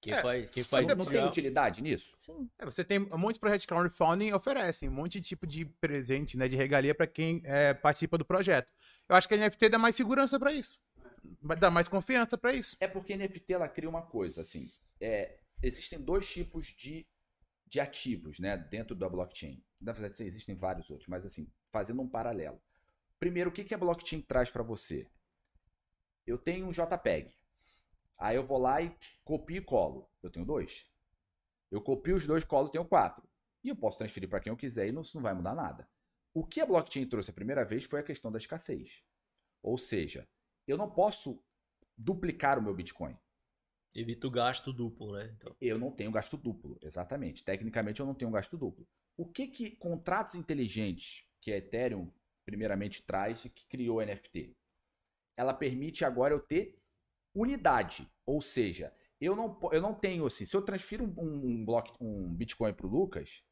Quem é, faz, quem faz não tem utilidade nisso? Sim. É, você tem muitos projetos de crowdfunding oferecem um monte de tipo de presente, né, de regalia para quem é, participa do projeto. Eu acho que a NFT dá mais segurança para isso. Dar mais confiança para isso. É porque NFT ela cria uma coisa, assim. É, existem dois tipos de, de ativos, né, dentro da blockchain. Na verdade, existem vários outros, mas assim, fazendo um paralelo. Primeiro, o que, que a blockchain traz para você? Eu tenho um JPEG. Aí eu vou lá e copio e colo. Eu tenho dois. Eu copio os dois, colo, tenho quatro. E eu posso transferir para quem eu quiser e não, isso não vai mudar nada. O que a blockchain trouxe a primeira vez foi a questão da escassez. Ou seja, eu não posso duplicar o meu Bitcoin. Evita o gasto duplo, né? Então... Eu não tenho gasto duplo, exatamente. Tecnicamente eu não tenho gasto duplo. O que que contratos inteligentes que a Ethereum primeiramente traz e que criou o NFT? Ela permite agora eu ter unidade, ou seja, eu não, eu não tenho assim, se eu transfiro um, um, bloco, um Bitcoin para o Lucas,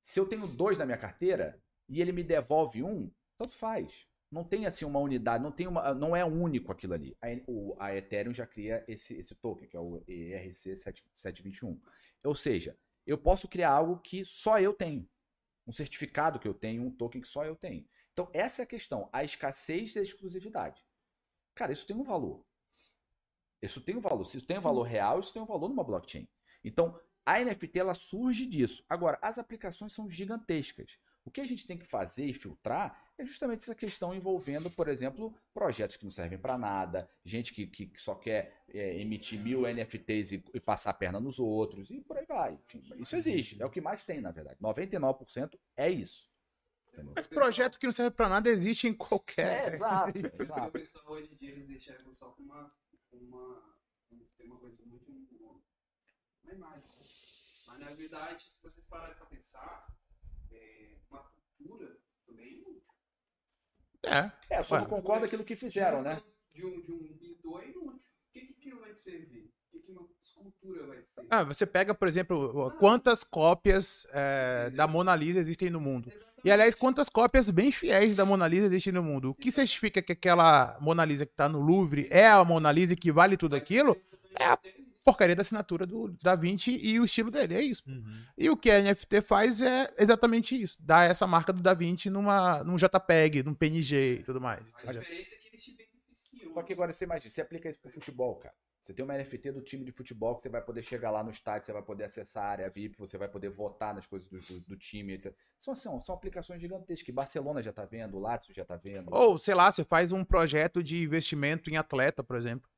se eu tenho dois na minha carteira e ele me devolve um, tanto faz. Não tem assim uma unidade, não tem uma, não é único aquilo ali. A, o, a Ethereum já cria esse, esse token, que é o ERC721. Ou seja, eu posso criar algo que só eu tenho. Um certificado que eu tenho, um token que só eu tenho. Então, essa é a questão. A escassez e a exclusividade. Cara, isso tem um valor. Isso tem um valor. Se isso tem um valor real, isso tem um valor numa blockchain. Então, a NFT ela surge disso. Agora, as aplicações são gigantescas. O que a gente tem que fazer e filtrar é justamente essa questão envolvendo, por exemplo, projetos que não servem para nada, gente que, que, só quer é, emitir mil NFTs e, e, passar a perna nos outros, e por aí vai. Enfim, isso existe, é o que mais tem, na verdade. 99% é isso. Entendeu? Mas projeto que não serve para nada existe em qualquer. É, exato. exato. Eu penso hoje em dia eles deixaram só com uma uma. Tem uma coisa muito. Uma imagem. Mas na verdade, se vocês pararem para pensar, é, uma cultura também é. É. É, só não concordo com aquilo que fizeram, né? De um, de um pintor é inútil. O que, que aquilo vai servir? O que, que uma escultura vai ser? Ah, você pega, por exemplo, ah, quantas cópias é, da Mona Lisa existem no mundo. Exatamente. E, aliás, quantas cópias bem fiéis da Mona Lisa existem no mundo? O que certifica que aquela Mona Lisa que está no Louvre é a Mona Lisa que vale tudo aquilo? É a porcaria da assinatura do Da Vinci e o estilo dele, é isso. Uhum. E o que a NFT faz é exatamente isso. Dá essa marca do Da Vinci numa, num JPEG, num PNG e tudo mais. A diferença é que ele te beneficia. Só que agora você imagina, você aplica isso pro futebol, cara. Você tem uma NFT do time de futebol que você vai poder chegar lá no estádio, você vai poder acessar a área VIP, você vai poder votar nas coisas do, do, do time, etc. São, são, são aplicações gigantescas que Barcelona já está vendo, o Lazio já está vendo. Ou, sei lá, você faz um projeto de investimento em atleta, por exemplo.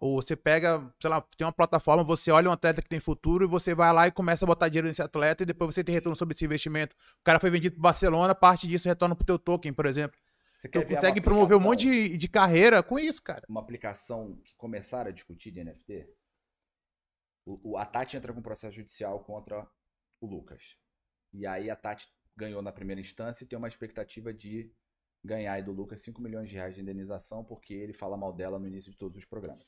Ou você pega, sei lá, tem uma plataforma, você olha um atleta que tem futuro e você vai lá e começa a botar dinheiro nesse atleta e depois você tem retorno sobre esse investimento. O cara foi vendido para Barcelona, parte disso retorna pro teu token, por exemplo. Você Então consegue promover um monte de, de carreira com isso, cara. uma aplicação que começaram a discutir de NFT, o, o- a Tati entra com processo judicial contra o Lucas. E aí a Tati ganhou na primeira instância e tem uma expectativa de ganhar aí do Lucas 5 milhões de reais de indenização porque ele fala mal dela no início de todos os programas.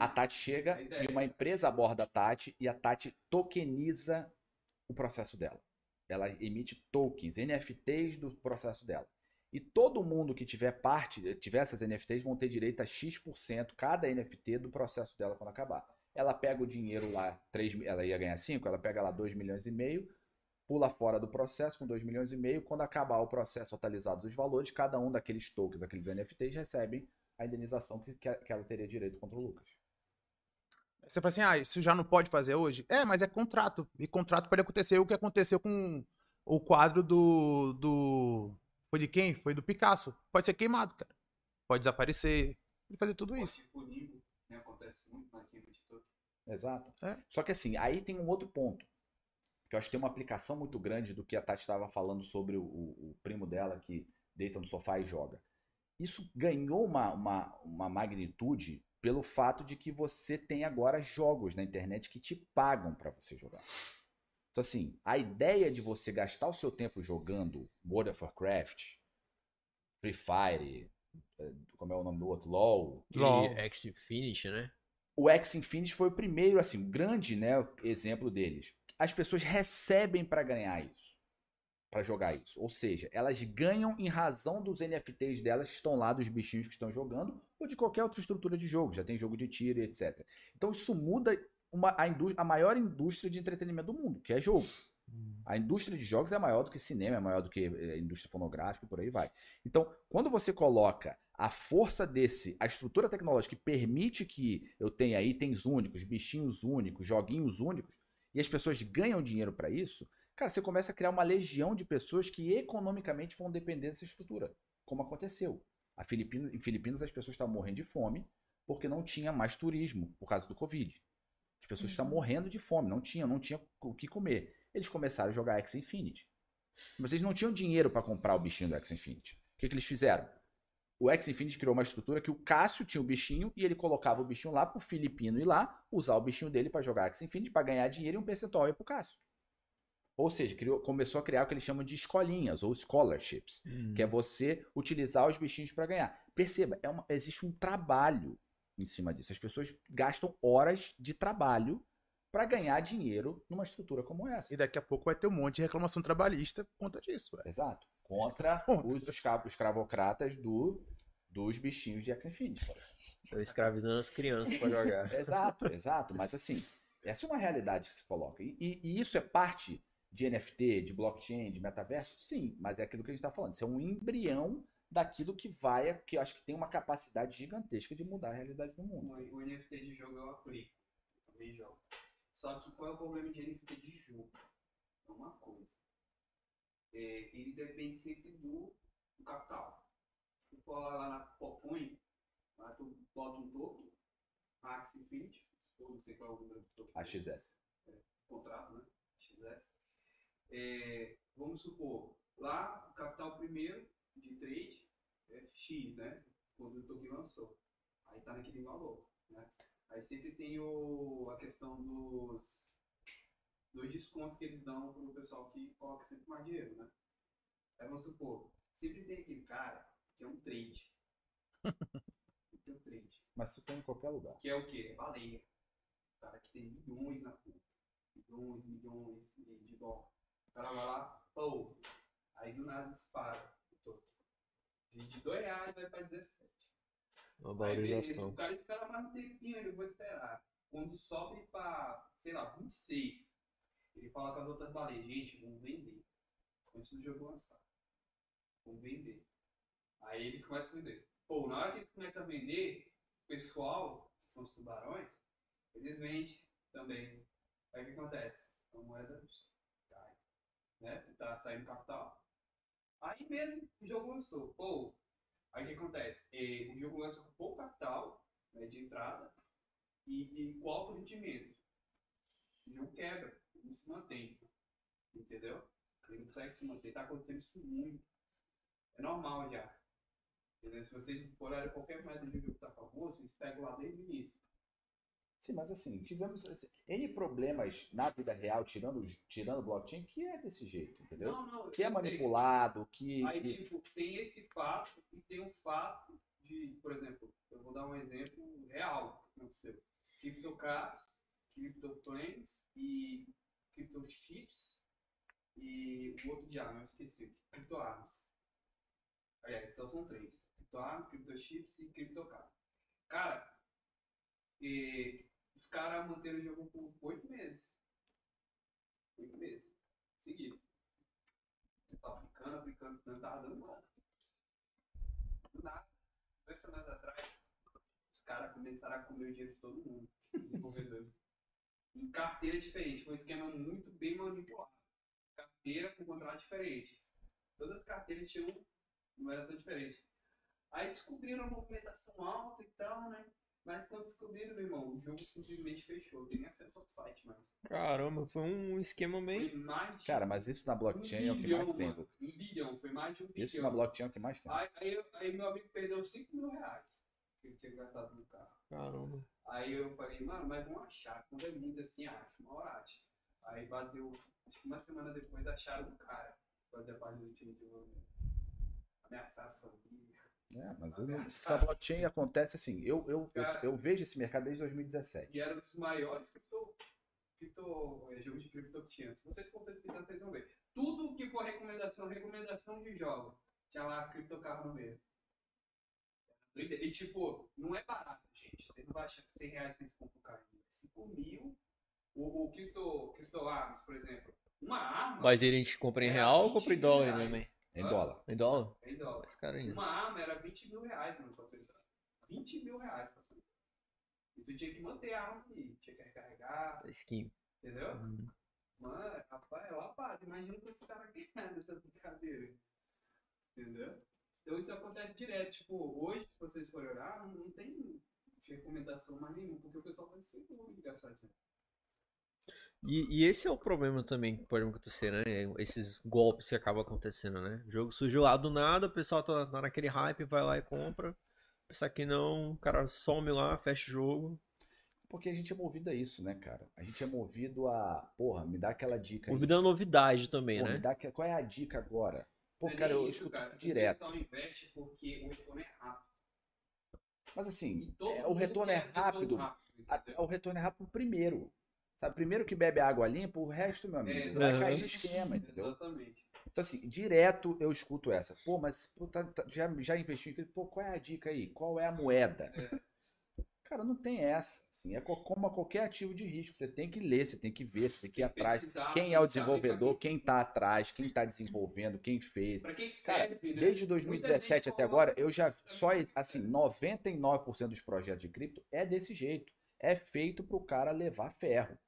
A Tati chega e uma empresa aborda a Tati e a Tati tokeniza o processo dela. Ela emite tokens, NFTs do processo dela. E todo mundo que tiver parte, tiver essas NFTs, vão ter direito a X%, cada NFT do processo dela quando acabar. Ela pega o dinheiro lá, 3, mi- ela ia ganhar 5, ela pega lá 2 milhões e meio, pula fora do processo com 2 milhões e meio. Quando acabar o processo atualizados os valores, cada um daqueles tokens, aqueles NFTs, recebem a indenização que, que, ela teria direito contra o Lucas. Você fala assim, ah, isso já não pode fazer hoje? É, mas é contrato. E contrato pode acontecer o que aconteceu com o quadro do. do... Foi de quem? Foi do Picasso. Pode ser queimado, cara. Pode desaparecer. Pode fazer tudo isso. Né? Acontece muito na queima de todo. Exato. É. Só que assim, aí tem um outro ponto. Que eu acho que tem uma aplicação muito grande do que a Tati estava falando sobre o, o- o primo dela que deita no sofá e joga. Isso ganhou uma, uma, uma magnitude pelo fato de que você tem agora jogos na internet que te pagam para você jogar. Então, assim, a ideia de você gastar o seu tempo jogando World of Warcraft, Free Fire, eh, como é o nome do outro? LOL, LOL. Aquele X Infinity, né? o X Infinity foi o primeiro, assim, grande, né, exemplo deles. As pessoas recebem para ganhar isso, para jogar isso. Ou seja, elas ganham em razão dos NFTs delas que estão lá, dos bichinhos que estão jogando, ou de qualquer outra estrutura de jogo. Já tem jogo de tiro e etc. Então isso muda uma, a, a maior indústria de entretenimento do mundo, que é jogo. A indústria de jogos é maior do que cinema, é maior do que eh, indústria fonográfica, e por aí vai. Então, quando você coloca a força desse, a estrutura tecnológica que permite que eu tenha itens únicos, bichinhos únicos, joguinhos únicos, e as pessoas ganham dinheiro para isso, cara, você começa a criar uma legião de pessoas que economicamente vão depender dessa estrutura, como aconteceu. A Filipinas, em Filipinas as pessoas estavam morrendo de fome porque não tinha mais turismo por causa do Covid. As pessoas estavam morrendo de fome, não tinha, não tinha o que comer. Eles começaram a jogar X Infinity. Mas eles não tinham dinheiro para comprar o bichinho do X Infinity. O que, que eles fizeram? O X Infinity criou uma estrutura que o Cássio tinha o bichinho e ele colocava o bichinho lá pro Filipino ir lá, usar o bichinho dele para jogar X Infinity, para ganhar dinheiro e um percentual ia pro Cássio. Ou seja, criou- começou a criar o que eles chamam de escolinhas ou scholarships, que é você utilizar os bichinhos para ganhar. Perceba, é uma- existe um trabalho em cima disso. As pessoas gastam horas de trabalho para ganhar dinheiro numa estrutura como essa. E daqui a pouco vai ter um monte de reclamação trabalhista por conta disso. Exato. Contra Ponto. os escra- escravocratas do, dos bichinhos de X Infinity. por exemplo. Estão escravizando as crianças pra jogar. Exato, exato. Mas assim, essa é uma realidade que se coloca. E, e- e isso é parte de NFT, de blockchain, de metaverso? Sim, mas é aquilo que a gente está falando. Isso é um embrião daquilo que vai, que eu acho que tem uma capacidade gigantesca de mudar a realidade do mundo. O, o NFT de jogo eu aplico. Também jogo. Só que qual é o problema de NFT de jogo? É uma coisa. É, ele depende sempre do, do capital. Se tu for lá na Pocoin, lá tu bota um token, Max Infinity, ou não sei qual é o número do token. A XS. contrato, né? XS. É, vamos supor, lá o capital primeiro de trade é X, né? Quando o token lançou. Aí tá naquele valor, né? Aí sempre tem o, a questão dos, dos descontos que eles dão pro pessoal que coloca sempre mais dinheiro, né? Aí vamos supor, sempre tem aquele cara que é um trade. que é um trade. Mas isso tem em qualquer lugar. Que é o quê? É baleia. O cara que tem milhões na conta. Milhões, milhões de, de dólar. O cara vai lá, pô. Aí do nada dispara. o token. De 2 reais vai pra 17. Uma valorização. o cara espera mais um tempinho, ele vou esperar. Quando sobe pra, sei lá, 26, ele fala com as outras baleias, gente, vamos vender. Antes do jogo lançar. Vamos vender. Aí eles começam a vender. Pô, na hora que eles começam a vender, pessoal, que são os tubarões, eles vendem também. Aí o que acontece? A moeda cai. Né? Tá saindo capital. Aí mesmo o jogo lançou. Pô, aí o que acontece? E, o jogo lança com pouco capital né, de entrada e, e com alto rendimento. O jogo quebra, não se mantém. Entendeu? Ele não consegue se manter. Tá acontecendo isso muito. É normal já. Entendeu? Se vocês forem qualquer moeda de jogo que tá famoso, vocês pegam lá desde o início. Sim, mas assim, tivemos assim, N problemas na vida real, tirando, tirando o blockchain, que é desse jeito, entendeu? Não, não, que é manipulado, que. Aí, que- tipo, tem esse fato e tem o fato de, por exemplo, eu vou dar um exemplo real que aconteceu. CryptoCars, CryptoPlanes e CryptoChips e o outro de arma, eu esqueci. CryptoArms. Aliás, só são três. CryptoArms, CryptoChips e CryptoCar. Cara, e os caras manteram o jogo por oito meses. Oito meses. Seguido. Só aplicando, aplicando, não tava dando conta. Do nada. Dois semanas atrás, os caras começaram a comer o dinheiro de todo mundo. Os desenvolvedores. Em carteira diferente. Foi um esquema muito bem manipulado. Carteira com contrato diferente. Todas as carteiras tinham numeração diferente. Aí descobriram a movimentação alta e tal, né? Mas quando descobriram, meu irmão, o jogo simplesmente fechou. Tem acesso ao site, mas. Caramba, foi um esquema meio. Foi mais de Cara, mas isso na um blockchain é o que bilhão, mais tem, mano. Um bilhão, foi mais de um bilhão. Isso na blockchain é o que mais tem. Aí, aí, aí meu amigo perdeu 5 mil reais que ele tinha gastado no carro. Caramba. Aí eu falei, mano, mas vamos achar. Quando é muito assim, acha, uma hora acha. Aí bateu, acho que uma semana depois acharam o cara. Fazer parte do time de desenvolvimento. Ameaçar a família. É, mas eu blockchain acontece assim. Eu, eu, eu, Cara. eu vejo esse mercado desde 2017. E era um dos maiores cripto, cripto, é, jogos de cripto que tinha. Se vocês for pesquisar, vocês vão ver. Tudo que for recomendação, recomendação de jogo, tinha lá criptocarro no meio. E tipo, não é barato, gente. Você não vai achar que 100 reais vocês compram um carro. 5 mil. O, o cripto, cripto armas, por exemplo. Uma arma. Mas ele a gente compra em real ou 20 compra em dólar reais. também? Em dólar. Em dólar? Em dólar. Esse cara ainda. Uma arma era 20 mil reais, mano, pra tu entrar. 20 mil reais pra tu entrar. E tu tinha que manter a arma ali. Tinha que recarregar, Skin. entendeu? Hum. Mano, rapaz, é lapado. Imagina quantos caras ganharam nessa brincadeira. Entendeu? Então isso acontece direto. Tipo, hoje, se vocês forem olhar, não, não tem recomendação mais nenhuma, porque o pessoal vai burro de gastar dinheiro. E, e esse é o problema também que pode acontecer, né? Esses golpes que acabam acontecendo, né? O jogo surgiu lá do nada, o pessoal tá, tá naquele hype, vai lá e compra. Pensar que não, o cara some lá, fecha o jogo. Porque a gente é movido a isso, né, cara? A gente é movido a. Porra, me dá aquela dica aí. Me dando novidade também, me né? dá que- Qual é a dica agora? Pô, é cara, nem eu isso, cara. direto. O pessoal investe porque o retorno é rápido. Mas assim, é, o retorno é rápido. rápido, a- o retorno é rápido primeiro. Sabe, primeiro que bebe água limpa, o resto, meu amigo, É, vai cair no esquema, entendeu? Exatamente. Então, assim, direto eu escuto essa. Pô, mas pô, tá- tá- já, já investi em cripto? Pô, qual é a dica aí? Qual é a moeda? É. Cara, não tem essa. Assim, é co- como a qualquer ativo de risco. Você tem que ler, você tem que ver, você tem que ir atrás. Quem é o desenvolvedor, quem- quem tá atrás, quem tá desenvolvendo, quem fez. Pra que que Cara, serve, né? Desde Muita 2017 gente até agora, eu já só assim, 99% dos projetos de cripto é desse jeito. É feito para o cara levar ferro.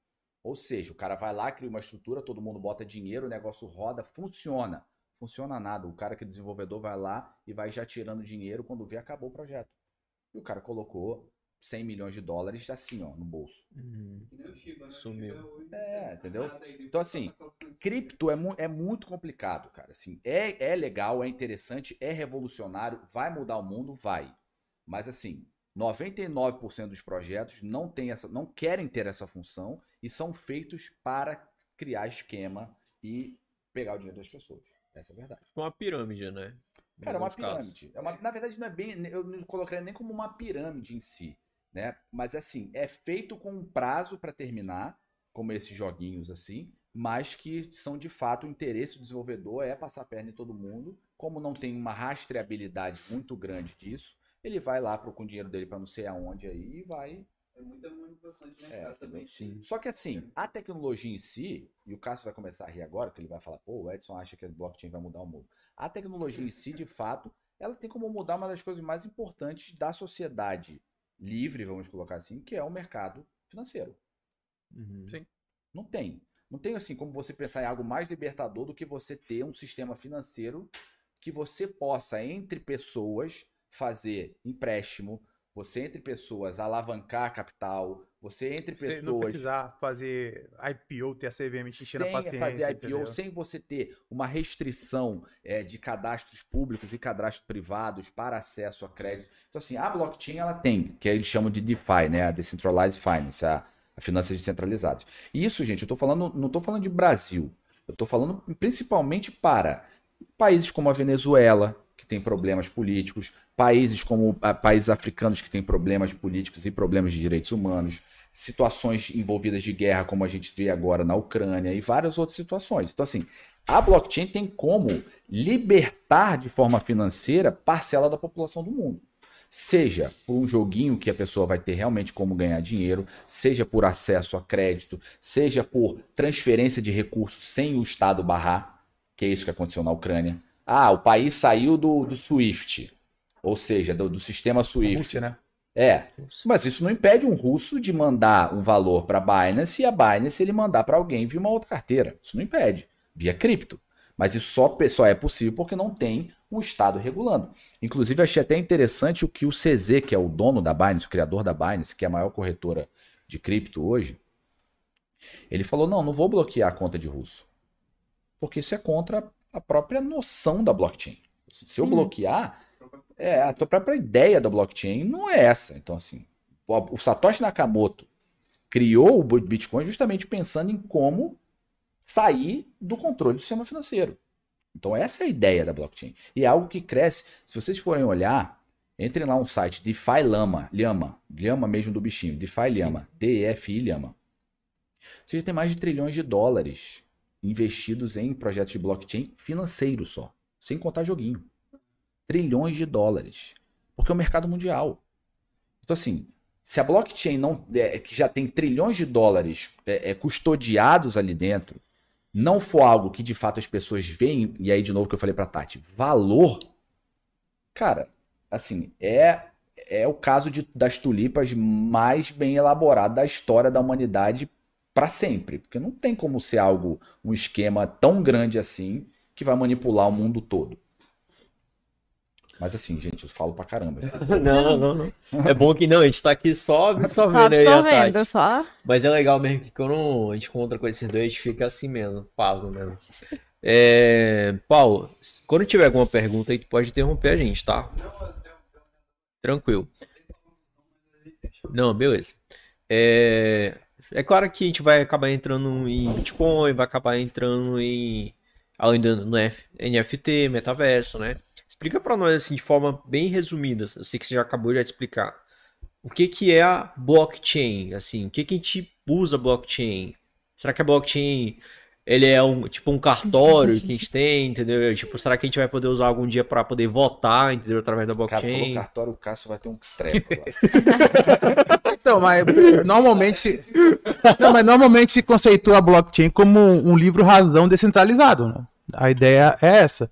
Ou seja, o cara vai lá, cria uma estrutura, todo mundo bota dinheiro, o negócio roda, funciona. Funciona nada. O cara que é desenvolvedor vai lá e vai já tirando dinheiro quando vê acabou o projeto. E o cara colocou 100 milhões de dólares assim, ó, no bolso. Hum. Shiba, né? Sumiu. É, entendeu? Então, assim, tá Cripto é, mu- é muito complicado, cara. Assim, é, é legal, é interessante, é revolucionário, vai mudar o mundo, vai. Mas assim, 99% dos projetos não tem essa, não querem ter essa função e são feitos para criar esquema e pegar o dinheiro das pessoas. Essa é a verdade. Uma pirâmide, né? Em Cara, é uma pirâmide. É uma- na verdade, não é bem. Eu não colocaria nem como uma pirâmide em si. Né? Mas assim, é feito com um prazo para terminar, como esses joguinhos assim, mas que são de fato o interesse do desenvolvedor é passar a perna em todo mundo. Como não tem uma rastreabilidade muito grande disso, ele vai lá pro, com o dinheiro dele para não sei aonde aí e vai. É muita manipulação de É, mercado também. Sim. Só que assim, a tecnologia em si, e o Cássio vai começar a rir agora, que ele vai falar, pô, o Edson acha que a blockchain vai mudar o mundo. A tecnologia em si, de fato, ela tem como mudar uma das coisas mais importantes da sociedade livre, vamos colocar assim, que é o mercado financeiro. Uhum. Sim. Não tem. Não tem assim como você pensar em algo mais libertador do que você ter um sistema financeiro que você possa, entre pessoas, fazer empréstimo, você entre pessoas alavancar capital, você entre Você não pessoas precisar fazer IPO, ter a CVM te enchendo a sem paciência. fazer IPO, entendeu? sem você ter uma restrição é, de cadastros públicos e cadastros privados para acesso a crédito. Então, assim, a blockchain ela tem, que eles chamam de DeFi, né? A Decentralized Finance, a, a finanças descentralizadas. E isso, gente, eu tô falando, não estou falando de Brasil. Eu estou falando principalmente para países como a Venezuela, que tem problemas políticos, países como ah, países africanos que têm problemas políticos e problemas de direitos humanos, situações envolvidas de guerra, como a gente vê agora na Ucrânia, e várias outras situações. Então, assim, a blockchain tem como libertar de forma financeira parcela da população do mundo. Seja por um joguinho que a pessoa vai ter realmente como ganhar dinheiro, seja por acesso a crédito, seja por transferência de recursos sem o Estado barrar, que é isso que aconteceu na Ucrânia. Ah, o país saiu do, do SWIFT, ou seja, do, do sistema SWIFT. Rússia, né? É, mas isso não impede um russo de mandar um valor para a Binance e a Binance ele mandar para alguém via uma outra carteira. Isso não impede, via cripto. Mas isso só, só é possível porque não tem um Estado regulando. Inclusive, achei até interessante o que o CZ, que é o dono da Binance, o criador da Binance, que é a maior corretora de cripto hoje, ele falou: não, não vou bloquear a conta de russo. Porque isso é contra a própria noção da blockchain. Se eu Hum. bloquear, é, a tua própria ideia da blockchain não é essa. Então, assim, o Satoshi Nakamoto criou o Bitcoin justamente pensando em como sair do controle do sistema financeiro. Então, essa é a ideia da blockchain. E é algo que cresce. Se vocês forem olhar, entrem lá no site DeFi Lama, Lhama, Lhama mesmo do bichinho, DeFi Lhama, D-E-F-I Lhama. Vocês têm mais de trilhões de dólares investidos em projetos de blockchain financeiro só, sem contar joguinho. Trilhões de dólares. Porque é o mercado mundial. Então, assim, se a blockchain não, é, que já tem trilhões de dólares é, é, custodiados ali dentro, não for algo que de fato as pessoas veem, e aí de novo que eu falei pra Tati, valor, cara, assim, é é o caso de, das tulipas mais bem elaborado da história da humanidade para sempre, porque não tem como ser algo, um esquema tão grande assim que vai manipular o mundo todo. Mas assim, gente, eu falo pra caramba. Não, não, não. É bom que não, a gente tá aqui só Só absorvendo aí a vendo, só. Mas é legal mesmo que quando a gente encontra com esses dois, a gente fica assim mesmo, pasmo mesmo. É, Paulo, quando tiver alguma pergunta aí, tu pode interromper a gente, tá? Tranquilo. Não, beleza. É, é claro que a gente vai acabar entrando em Bitcoin, vai acabar entrando em além do NFT, metaverso, né? Explica pra nós assim de forma bem resumida. Eu sei que você já acabou de explicar. O que que é a blockchain? Assim, o que que a gente usa blockchain? Será que a blockchain ele é um tipo um cartório que a gente tem, entendeu? Tipo, será que a gente vai poder usar algum dia pra poder votar, entendeu? Através da Cara, falou blockchain? cartório, o Cássio vai ter um treco. Então, mas normalmente se, não, mas normalmente se conceitua a blockchain como um, um livro razão descentralizado. Né? A ideia é essa.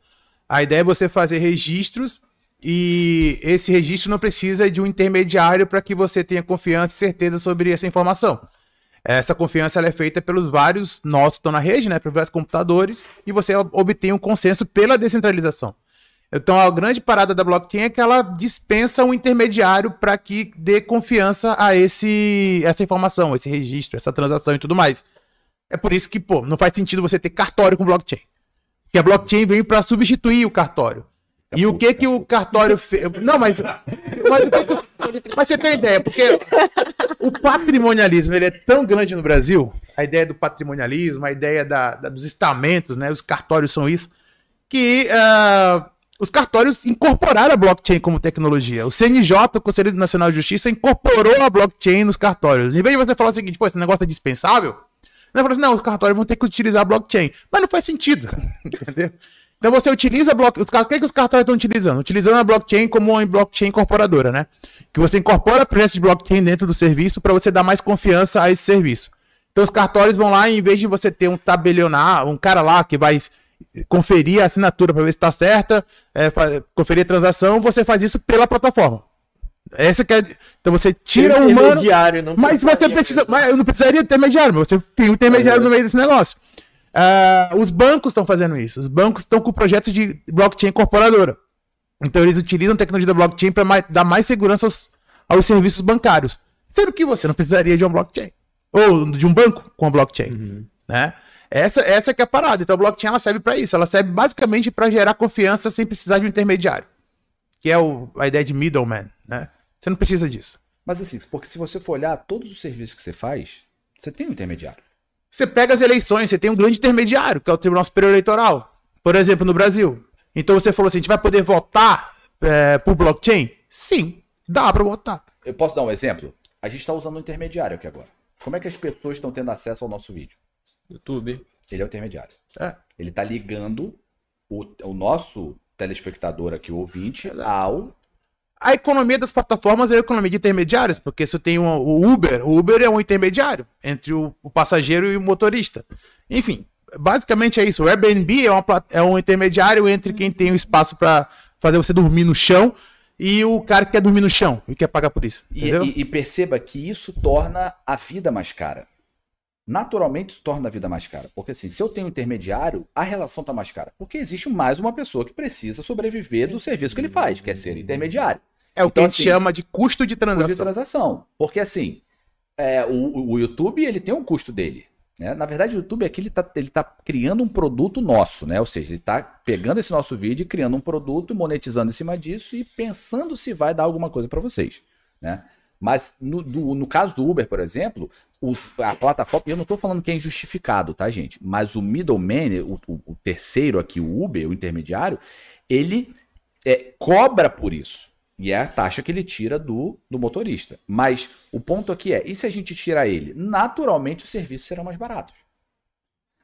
A ideia é você fazer registros e esse registro não precisa de um intermediário para que você tenha confiança e certeza sobre essa informação. Essa confiança é feita pelos vários nós que estão na rede, né, pelos vários computadores, e você ob- obtém um consenso pela descentralização. Então, a grande parada da blockchain é que ela dispensa um intermediário para que dê confiança a esse, essa informação, esse registro, essa transação e tudo mais. É por isso que, pô, não faz sentido você ter cartório com blockchain. Porque a blockchain veio para substituir o cartório. E o que que o cartório fez? Não, mas, mas, que que- mas você tem ideia, porque o patrimonialismo ele é tão grande no Brasil, a ideia do patrimonialismo, a ideia da- da- dos estamentos, né? Os cartórios são isso, que ah, os cartórios incorporaram a blockchain como tecnologia. O CNJ, o Conselho Nacional de Justiça, incorporou a blockchain nos cartórios. Em vez de você falar o seguinte, pô, esse negócio é dispensável, não, falou assim, não, os cartórios vão ter que utilizar a blockchain. Mas não faz sentido, entendeu? Então você utiliza a blockchain. O que, que os cartórios estão utilizando? Utilizando a blockchain como uma blockchain incorporadora, né? Que você incorpora projetos de blockchain dentro do serviço para você dar mais confiança a esse serviço. Então os cartórios vão lá e em vez de você ter um tabelionar, um cara lá que vai conferir a assinatura para ver se está certa, é, conferir a transação, você faz isso pela plataforma. Essa que é... Então você tira o humano. Mas você precisa. Mas eu não precisaria de intermediário, mas você tem um intermediário no meio desse negócio. Ah, os bancos estão fazendo isso. Os bancos estão com projetos de blockchain incorporadora. Então eles utilizam tecnologia da blockchain para dar mais segurança aos, aos serviços bancários. Sendo que você não precisaria de um blockchain. Ou de um banco com a blockchain. Né? Essa, essa que é a parada. Então a blockchain ela serve para isso. Ela serve basicamente para gerar confiança sem precisar de um intermediário. Que é o- a ideia de middleman. Né? Você não precisa disso. Mas assim, porque se você for olhar todos os serviços que você faz, você tem um intermediário. Você pega as eleições, você tem um grande intermediário, que é o Tribunal Superior Eleitoral. Por exemplo, no Brasil. Então você falou assim: a gente vai poder votar é, por blockchain? Sim, dá para votar. Eu posso dar um exemplo? A gente está usando um intermediário aqui agora. Como é que as pessoas estão tendo acesso ao nosso vídeo? YouTube. Ele é o intermediário. É. Ele está ligando o, o nosso telespectador aqui, o ouvinte, ao. A economia das plataformas é a economia de intermediários, porque você tem um- o Uber. O Uber é um intermediário entre o, o passageiro e o motorista. Enfim, basicamente é isso. O Airbnb é, uma é um intermediário entre quem tem o espaço para fazer você dormir no chão e o cara que quer dormir no chão e quer pagar por isso. E, e- e perceba que isso torna a vida mais cara. Naturalmente isso torna a vida mais cara. Porque assim, se eu tenho um intermediário, a relação está mais cara. Porque existe mais uma pessoa que precisa sobreviver do serviço que ele faz, que é ser intermediário. É o que então, a gente assim, chama de custo de custo de transação. transação. Porque assim, é, o, o YouTube ele tem um custo dele. né? Na verdade, o YouTube aqui ele tá, ele tá criando um produto nosso, né? Ou seja, ele tá pegando esse nosso vídeo, criando um produto, monetizando em cima disso e pensando se vai dar alguma coisa para vocês, né? Mas no, do- no caso do Uber, por exemplo, os- a plataforma, e eu não tô falando que é injustificado, tá, gente? Mas o middleman, o, o- o terceiro aqui, o Uber, o intermediário, ele é, cobra por isso. E é a taxa que ele tira do, do motorista. Mas o ponto aqui é: e se a gente tirar ele? Naturalmente os serviços serão mais baratos.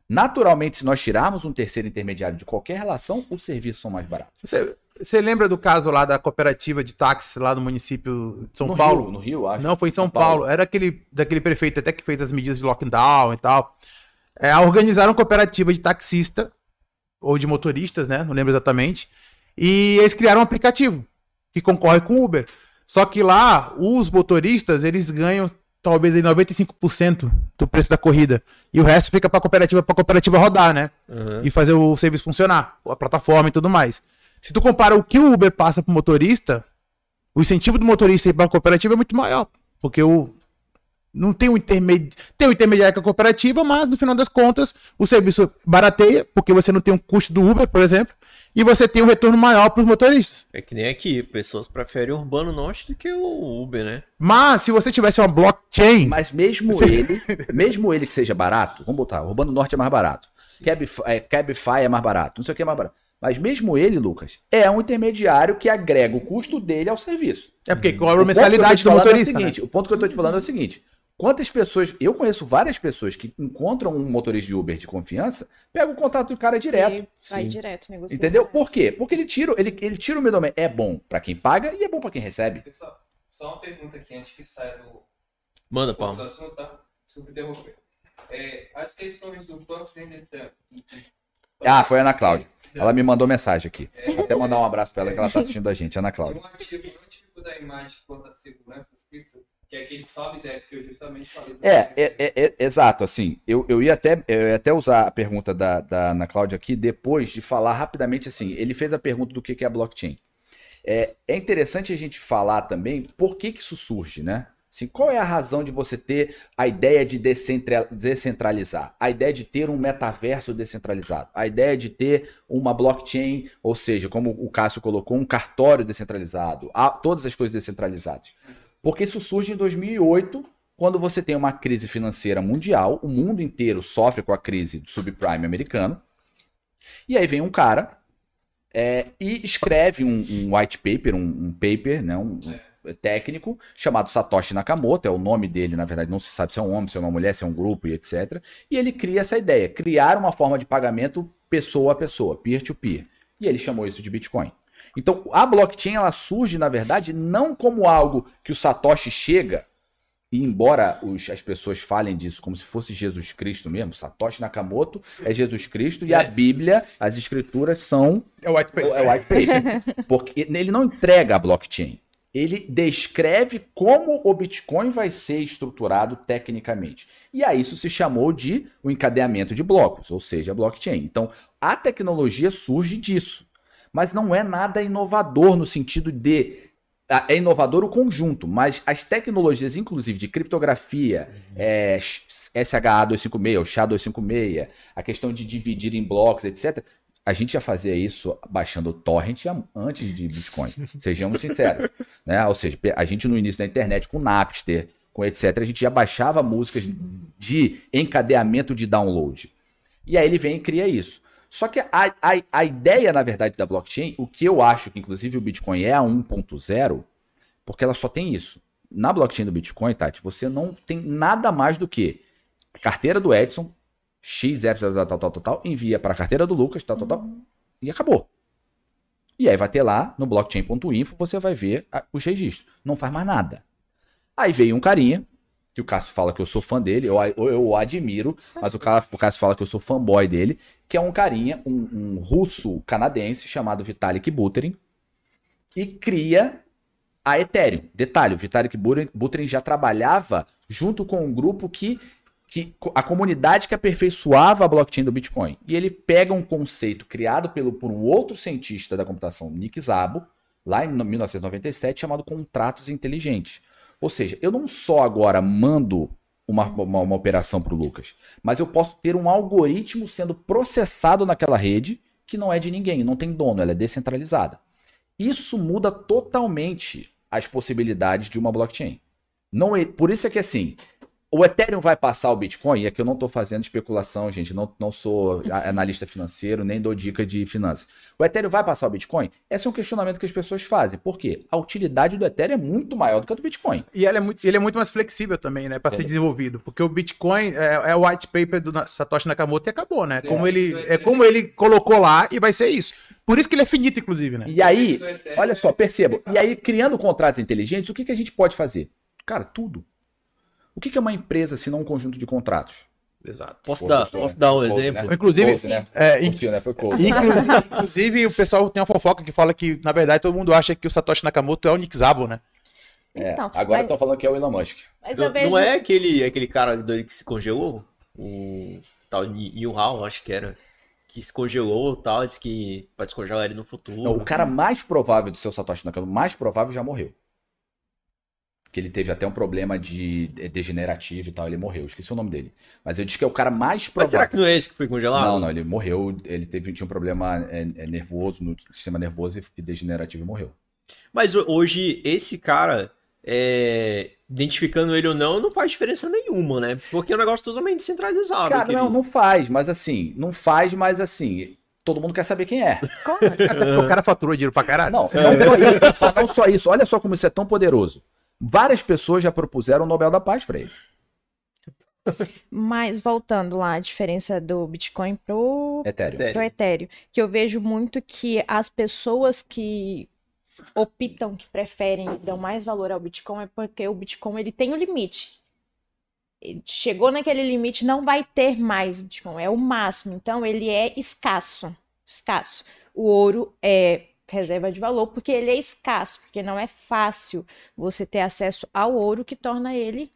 Naturalmente, se nós tirarmos um terceiro intermediário de qualquer relação, os serviços são mais baratos. Você, você lembra do caso lá da cooperativa de táxis lá no município de São no Paulo? Rio, no Rio, acho. Não, foi em São, Paulo. Era aquele daquele prefeito até que fez as medidas de lockdown e tal. É, organizaram uma cooperativa de taxista ou de motoristas, né? Não lembro exatamente. E eles criaram um aplicativo que concorre com o Uber. Só que lá os motoristas eles ganham talvez aí 95% do preço da corrida e o resto fica para cooperativa para cooperativa rodar, né? Aham. e fazer o serviço funcionar, a plataforma e tudo mais. Se tu compara o que o Uber passa pro motorista, o incentivo do motorista ir para a cooperativa é muito maior, porque o não tem um intermediário, tem um intermediário com a cooperativa, mas no final das contas o serviço barateia, porque você não tem um custo do Uber, por exemplo, e você tem um retorno maior para os motoristas. É que nem aqui, pessoas preferem o Urbano Norte do que o Uber, né? Mas se você tivesse uma blockchain, Mas mesmo Você- ele, mesmo ele que seja barato, vamos botar, o Urbano Norte é mais barato. Cabify, é, Cabify é mais barato, não sei o que é mais barato. Mas mesmo ele, Lucas, é um intermediário que agrega o custo dele ao serviço. é porque cobra mensalidade do motorista. É o, né? seguinte, o ponto que eu tô te falando é o seguinte: quantas pessoas. Eu conheço várias pessoas que encontram um motorista de Uber de confiança, pega o contato do cara direto. E vai Sim. direto negociar. Entendeu? Por quê? Porque ele tira, ele, ele tira o middleman. É bom pra quem paga e é bom pra quem recebe. Pessoal, só uma pergunta aqui antes que saia do, Manda, do Paulo. assunto, tá? Desculpa interromper. É, as questões do Pumps Dump. Ah, foi a Ana Cláudia. Ela me mandou mensagem aqui. Vou até mandar um abraço pra ela que ela tá assistindo a gente, Ana Cláudia. um artigo no tipo da imagem quanto à segurança escrito, que é aquele sobe e desce que eu justamente falei. É, é, é, é, exato, assim, eu, eu, ia até, eu ia até usar a pergunta da, da Ana Cláudia aqui depois de falar rapidamente assim, ele fez a pergunta do que que é blockchain. É, é interessante a gente falar também por que que isso surge, né? Assim, qual é a razão de você ter a ideia de descentra- descentralizar? A ideia de ter um metaverso descentralizado? A ideia de ter uma blockchain, ou seja, como o Cássio colocou, um cartório descentralizado? a- todas as coisas descentralizadas. Porque isso surge em 2008, quando você tem uma crise financeira mundial, o mundo inteiro sofre com a crise do subprime americano. E aí vem um cara é, e escreve um, um white paper, um, um paper, né, um, um técnico, chamado Satoshi Nakamoto, é o nome dele, na verdade, não se sabe se é um homem, se é uma mulher, se é um grupo e etc. E ele cria essa ideia, criar uma forma de pagamento pessoa a pessoa, peer-to-peer. E ele chamou isso de Bitcoin. Então, a blockchain ela surge, na verdade, não como algo que o Satoshi chega, e embora os- as pessoas falem disso como se fosse Jesus Cristo mesmo, Satoshi Nakamoto é Jesus Cristo e a Bíblia, as escrituras são É o white paper. é white paper. Porque ele não entrega a blockchain. ele descreve como o Bitcoin vai ser estruturado tecnicamente. E aí isso se chamou de o encadeamento de blocos, ou seja, blockchain. Então, a tecnologia surge disso. Mas não é nada inovador no sentido de é inovador o conjunto, mas as tecnologias, inclusive de criptografia, é, SHA-256, o SHA-256, a questão de dividir em blocos, etc., a gente já fazia isso baixando torrent antes de Bitcoin. Sejamos sinceros. Né? Ou seja, a gente no início da internet, com Napster, com etc., a gente já baixava músicas de encadeamento de download. E aí ele vem e cria isso. Só que a, a, a ideia, na verdade, da blockchain, o que eu acho que inclusive o Bitcoin é a 1.0, porque ela só tem isso. Na blockchain do Bitcoin, Tati, você não tem nada mais do que a carteira do Edson, X, Y, tal, tal, tal, tal, envia para a carteira do Lucas, tal, tal, tal, e acabou. E aí vai ter lá no blockchain.info, você vai ver os registros. Não faz mais nada. Aí veio um carinha, que o Cássio fala que eu sou fã dele, eu, eu, eu o admiro, mas o, cara, o Cássio fala que eu sou fanboy dele, que é um carinha, um, um russo canadense chamado Vitalik Buterin, e cria a Ethereum. Detalhe, o Vitalik Buterin já trabalhava junto com um grupo que que a comunidade que aperfeiçoava a blockchain do Bitcoin. E ele pega um conceito criado pelo, por um outro cientista da computação, Nick Szabo, lá em 1997, chamado contratos inteligentes. Ou seja, eu não só agora mando uma, uma, uma operação para o Lucas, mas eu posso ter um algoritmo sendo processado naquela rede que não é de ninguém, não tem dono, ela é descentralizada. Isso muda totalmente as possibilidades de uma blockchain. Não é, por isso é que assim, o Ethereum vai passar o Bitcoin? E aqui eu não estou fazendo especulação, gente. Não, não sou analista financeiro, nem dou dica de finanças. O Ethereum vai passar o Bitcoin? Esse é um questionamento que as pessoas fazem. Por quê? A utilidade do Ethereum é muito maior do que a do Bitcoin. E ele é muito, ele é muito mais flexível também, né? Para ser desenvolvido. Porque o Bitcoin é, é, o white paper do Satoshi Nakamoto e acabou, né? Como é, ele, é como ele colocou lá e vai ser isso. Por isso que ele é finito, inclusive, né? E aí, olha só, perceba. E aí, criando contratos inteligentes, o que, que a gente pode fazer? Cara, tudo. O que é uma empresa se não um conjunto de contratos? Exato. Posso, dar, posso dar um exemplo? Né? Inclusive, Close, né? É, né? Foi inclusive, inclusive, o pessoal tem uma fofoca que fala que, na verdade, todo mundo acha que o Satoshi Nakamoto é o Nick Szabo, né? É, então, agora estão mas... falando que é o Elon Musk. Mas não, vejo... não é aquele, aquele cara doido que se congelou? O tal Yu Hao, acho que era. Que se congelou e tal, disse que pode descongelar ele no futuro. Não, o cara mais provável de ser o Satoshi Nakamoto, mais provável já morreu que ele teve até um problema de degenerativo e tal, ele morreu. Esqueci o nome dele. Mas eu disse que é o cara mais provável. Mas será que não é esse que foi congelado? Não, não, ele morreu, ele teve, tinha um problema é, é nervoso, no sistema nervoso e degenerativo e morreu. Mas hoje, esse cara, é, identificando ele ou não, não faz diferença nenhuma, né? Porque é um negócio totalmente centralizado. Cara, não, não faz, mas assim, não faz, mas assim, todo mundo quer saber quem é. Claro. o cara faturou dinheiro pra caralho. Não, não só, isso, não só isso. Olha só como isso é tão poderoso. Várias pessoas já propuseram o Nobel da Paz para ele. Mas voltando lá, a diferença do Bitcoin pro Ethereum. pro Ethereum, que eu vejo muito que as pessoas que optam, que preferem, dão mais valor ao Bitcoin é porque o Bitcoin ele tem um limite. Ele chegou naquele limite, não vai ter mais Bitcoin, é o máximo. Então ele é escasso, escasso. O ouro é reserva de valor, porque ele é escasso, porque não é fácil você ter acesso ao ouro que torna ele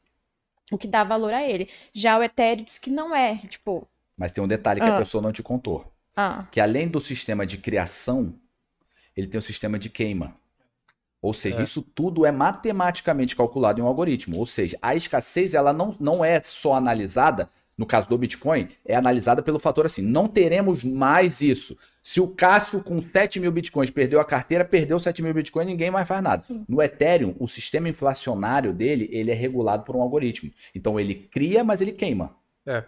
o que dá valor a ele. Já o Ethereum diz que não é, tipo. Mas tem um detalhe que ah. a pessoa não te contou. Ah. Que além do sistema de criação, ele tem o um sistema de queima. Ou seja, é. isso tudo é matematicamente calculado em um algoritmo. Ou seja, a escassez ela não, não é só analisada no caso do Bitcoin, é analisada pelo fator assim: não teremos mais isso. Se o Cássio com 7 mil Bitcoins perdeu a carteira, perdeu 7 mil Bitcoins, ninguém mais faz nada. Sim. No Ethereum, o sistema inflacionário dele, ele é regulado por um algoritmo. Então ele cria, mas ele queima. É.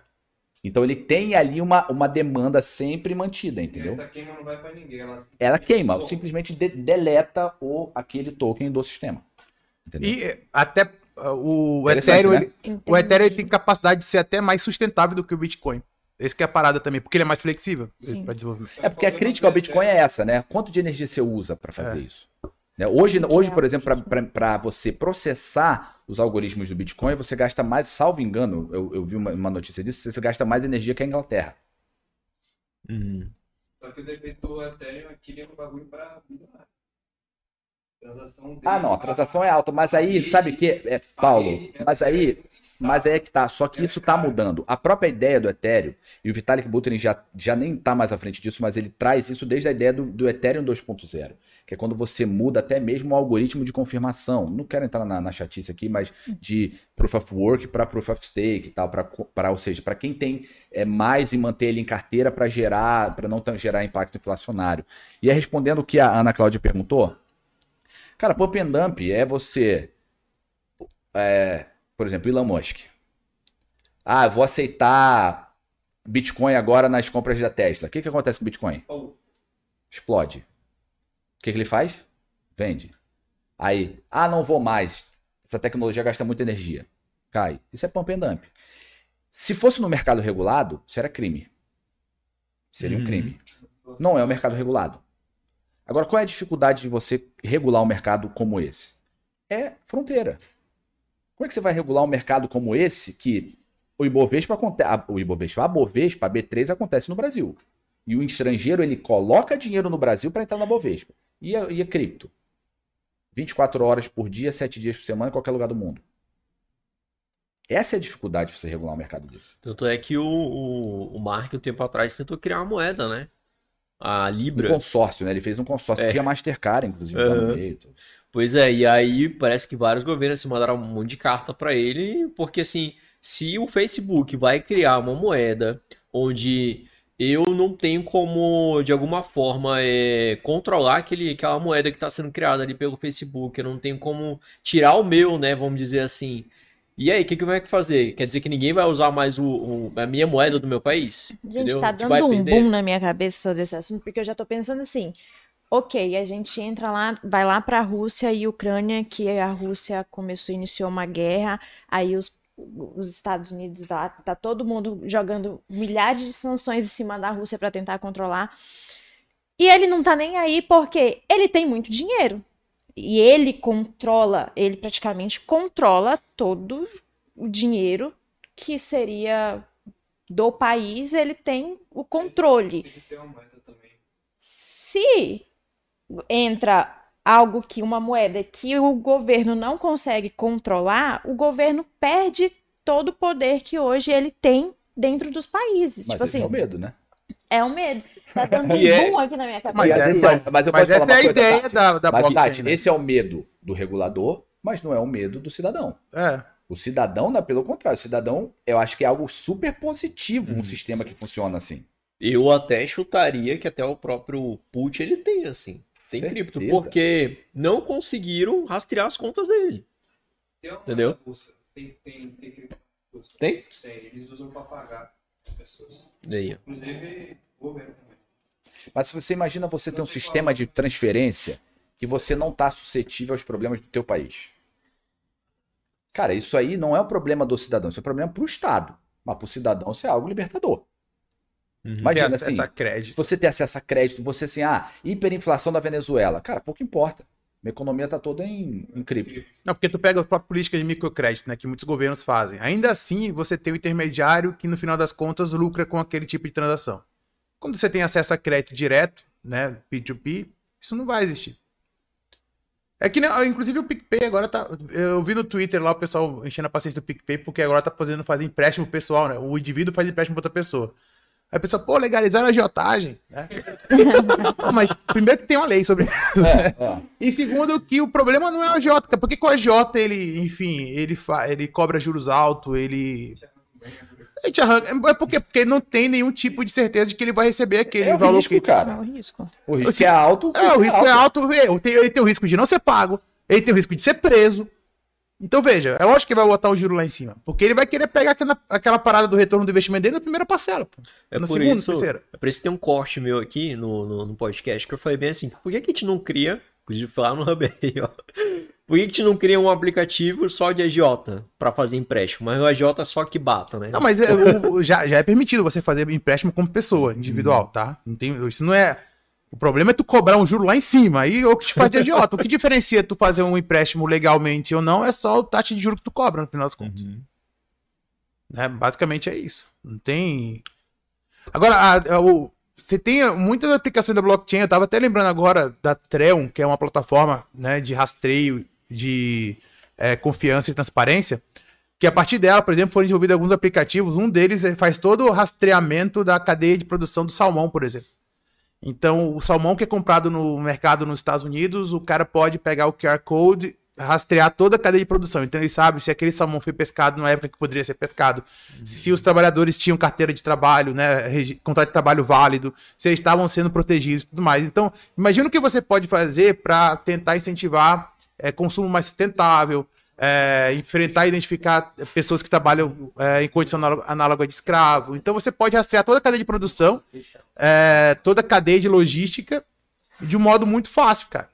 Então ele tem ali uma, uma demanda sempre mantida, entendeu? Essa queima não vai para ninguém. Ela, ela queima, simplesmente de, deleta o, aquele token do sistema. Entendeu? E até o Ethereum, né? ele, o Ethereum tem capacidade de ser até mais sustentável do que o Bitcoin. Esse que é a parada também, porque ele é mais flexível para desenvolvimento. É porque a crítica ao Bitcoin é essa, né? Quanto de energia você usa para fazer é. isso? Né? Hoje, hoje, por exemplo, para você processar os algoritmos do Bitcoin, você gasta mais, salvo engano, eu, eu vi uma, uma, notícia disso, você gasta mais energia que a Inglaterra. Uhum. Só que o defeito do Ethereum é que ele é um bagulho para Transação Ah, não, a transação é alta, mas aí, sabe o que? É, Paulo, mas aí, mas aí é que tá, só que isso tá mudando. A própria ideia do Ethereum, e o Vitalik Buterin já, já nem tá mais à frente disso, mas ele traz isso desde a ideia do, do Ethereum 2.0, que é quando você muda até mesmo o algoritmo de confirmação. Não quero entrar na, na chatice aqui, mas de Proof of Work para Proof of Stake e tal, para ou seja, para quem tem é, mais e manter ele em carteira para gerar, para não gerar impacto inflacionário. E aí, respondendo o que a Ana Cláudia perguntou, Cara, pump and dump é você. É, por exemplo, Elon Musk. Ah, vou aceitar Bitcoin agora nas compras da Tesla. O que, que acontece com o Bitcoin? Explode. O que, que ele faz? Vende. Aí, ah, não vou mais. Essa tecnologia gasta muita energia. Cai. Isso é pump and dump. Se fosse no mercado regulado, isso era crime. Seria um Uhum. crime. Não é o mercado regulado. Agora, qual é a dificuldade de você regular um mercado como esse? É fronteira. Como é que você vai regular um mercado como esse que o Ibovespa acontece, o Ibovespa, a Bovespa, a B3 acontece no Brasil. E o estrangeiro ele coloca dinheiro no Brasil para entrar na Bovespa. E a, e a cripto? 24 horas por dia, 7 dias por semana, em qualquer lugar do mundo. Essa é a dificuldade de você regular um mercado desse. Tanto é que o, o, o Mark, um tempo atrás, tentou criar uma moeda, né? A Um Libra. consórcio, né? Ele fez um consórcio. É. Tinha Mastercard, inclusive, lá no meio. Pois é, e aí parece que vários governos se mandaram um monte de carta pra ele, porque assim, se o Facebook vai criar uma moeda onde eu não tenho como, de alguma forma, é, controlar aquele, aquela moeda que está sendo criada ali pelo Facebook, eu não tenho como tirar o meu, né, vamos dizer assim. E aí, o que que vai fazer? Quer dizer que ninguém vai usar mais o, o- a minha moeda do meu país? Gente, Entendeu? tá A gente vai dando um perder. boom na minha cabeça todo esse assunto, porque eu já tô pensando assim, ok, a gente entra lá, vai lá pra Rússia e Ucrânia, que a Rússia começou, iniciou uma guerra, aí os, os Estados Unidos lá, tá todo mundo jogando milhares de sanções em cima da Rússia pra tentar controlar. E ele não tá nem aí porque ele tem muito dinheiro. E ele controla, ele praticamente controla todo o dinheiro que seria do país, ele tem o controle. Eles têm uma moeda também. Se entra algo que uma moeda que o governo não consegue controlar, o governo perde todo o poder que hoje ele tem dentro dos países. Mas tipo esse assim, é o medo, né? é o medo. Tá dando um E é- boom aqui na minha cabeça. Mas, é é- mas eu mas posso falar essa é uma a ideia Tati? da, da Mas, Tati, né? esse é o medo do regulador, mas não é o medo do cidadão. É. O cidadão, não, pelo contrário, o cidadão, eu acho que é algo super positivo um Uhum. sistema que funciona assim. Eu até chutaria que até o próprio Putin ele tem, assim. Tem Certeza. cripto, porque não conseguiram rastrear as contas dele. Tem uma Entendeu? russa. Tem, tem, tem cripto. Tem? Tem. Eles usam pra pagar as pessoas. Daí, ó. Inclusive, o governo também. Mas se você imagina você ter um sistema de transferência que você não está suscetível aos problemas do teu país. Cara, isso aí não é um problema do cidadão, isso é um problema para o Estado. Mas para o cidadão isso é algo libertador. Uhum. Imagina Tem assim, acesso a crédito. você ter acesso a crédito, você assim, ah, hiperinflação da Venezuela. Cara, pouco importa. Minha economia tá toda em, em cripto. Não, porque tu pega a própria política de microcrédito, né, que muitos governos fazem. Ainda assim, você tem o intermediário que no final das contas lucra com aquele tipo de transação. Quando você tem acesso a crédito direto, né, P2P, isso não vai existir. É que, né, inclusive, o PicPay agora tá. Eu vi no Twitter lá o pessoal enchendo a paciência do PicPay, porque agora tá podendo fazer empréstimo pessoal, né? O indivíduo faz empréstimo pra outra pessoa. Aí a pessoa, pô, legalizaram a agiotagem, né? Mas primeiro que tem uma lei sobre É, é. e segundo, que o problema não é o agiota, porque com o agiota ele, enfim, ele, fa... ele cobra juros altos, ele. Ele te arranca. É porque, porque ele não tem nenhum tipo de certeza de que ele vai receber aquele É o valor risco, que. cara. É o risco. O risco Assim, é alto. É, o risco é alto. Ele tem, ele tem o risco de não ser pago, ele tem o risco de ser preso. Então veja, é lógico que ele vai botar o juro lá em cima. Porque ele vai querer pegar aquela, aquela parada do retorno do investimento dele na primeira parcela. Pô. É na por segunda, isso, terceira. é por isso que tem um corte meu aqui no, no, no podcast que eu falei bem assim, por que, que a gente não cria, inclusive lá no Hub aí, ó, por que, que não cria um aplicativo só de agiota pra fazer empréstimo, mas o agiota só que bata, né? Não, mas é, o- já, já é permitido você fazer empréstimo como pessoa, individual, tá? Não tem, isso não é. O problema é tu cobrar um juro lá em cima. Aí é o que te faz de idiota. O que diferencia tu fazer um empréstimo legalmente ou não é só o taxa de juro que tu cobra, no final das contas. Uhum. Né? Basicamente é isso. Não tem. Agora, a- a- o- você tem muitas aplicações da blockchain, eu estava até lembrando agora da Treon, que é uma plataforma né, de rastreio de é, confiança e transparência, que a partir dela, por exemplo, foram desenvolvidos alguns aplicativos, um deles é, faz todo o rastreamento da cadeia de produção do salmão, por exemplo. Então, o salmão que é comprado no mercado nos Estados Unidos, o cara pode pegar o QR Code rastrear toda a cadeia de produção. Então ele sabe se aquele salmão foi pescado na época que poderia ser pescado, uhum. se os trabalhadores tinham carteira de trabalho, né, contrato de trabalho válido, se eles estavam sendo protegidos e tudo mais. Então, imagina o que você pode fazer para tentar incentivar é, consumo mais sustentável, é, enfrentar e identificar pessoas que trabalham é, em condição análoga de escravo. Então você pode rastrear toda a cadeia de produção, é, toda a cadeia de logística de um modo muito fácil, cara.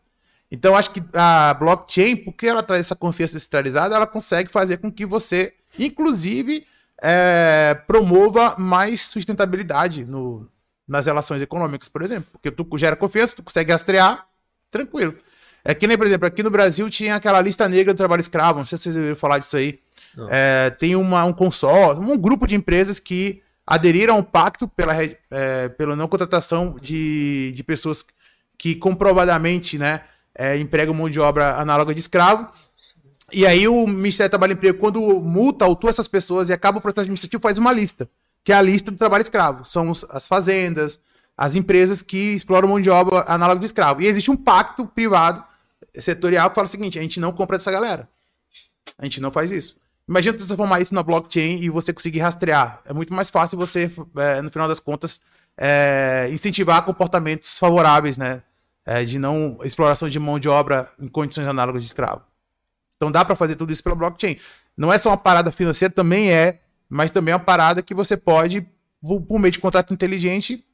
Então, acho que a blockchain, porque ela traz essa confiança descentralizada, ela consegue fazer com que você, inclusive, é, promova mais sustentabilidade no, nas relações econômicas, por exemplo. Porque tu gera confiança, tu consegue rastrear, tranquilo. É que nem, por exemplo, aqui no Brasil tinha aquela lista negra do trabalho escravo, não sei se vocês ouviram falar disso aí. É, tem uma, um consórcio, um grupo de empresas que aderiram ao pacto pela, é, pela não contratação de, de pessoas que comprovadamente, né, é, empregam mão de obra análoga de escravo. E aí o Ministério do Trabalho e Emprego, quando multa, autua essas pessoas e acaba o processo administrativo, faz uma lista, que é a lista do trabalho escravo. São os, as fazendas, as empresas que exploram mão de obra análoga de escravo. E existe um pacto privado, setorial, que fala o seguinte, a gente não compra dessa galera. A gente não faz isso. Imagina você transformar isso na blockchain e você conseguir rastrear. É muito mais fácil você, é, no final das contas, é, incentivar comportamentos favoráveis, né? é, de não exploração de mão de obra em condições análogas de escravo. Então dá para fazer tudo isso pela blockchain. Não é só uma parada financeira, também é, mas também é uma parada que você pode, por meio de contrato inteligente,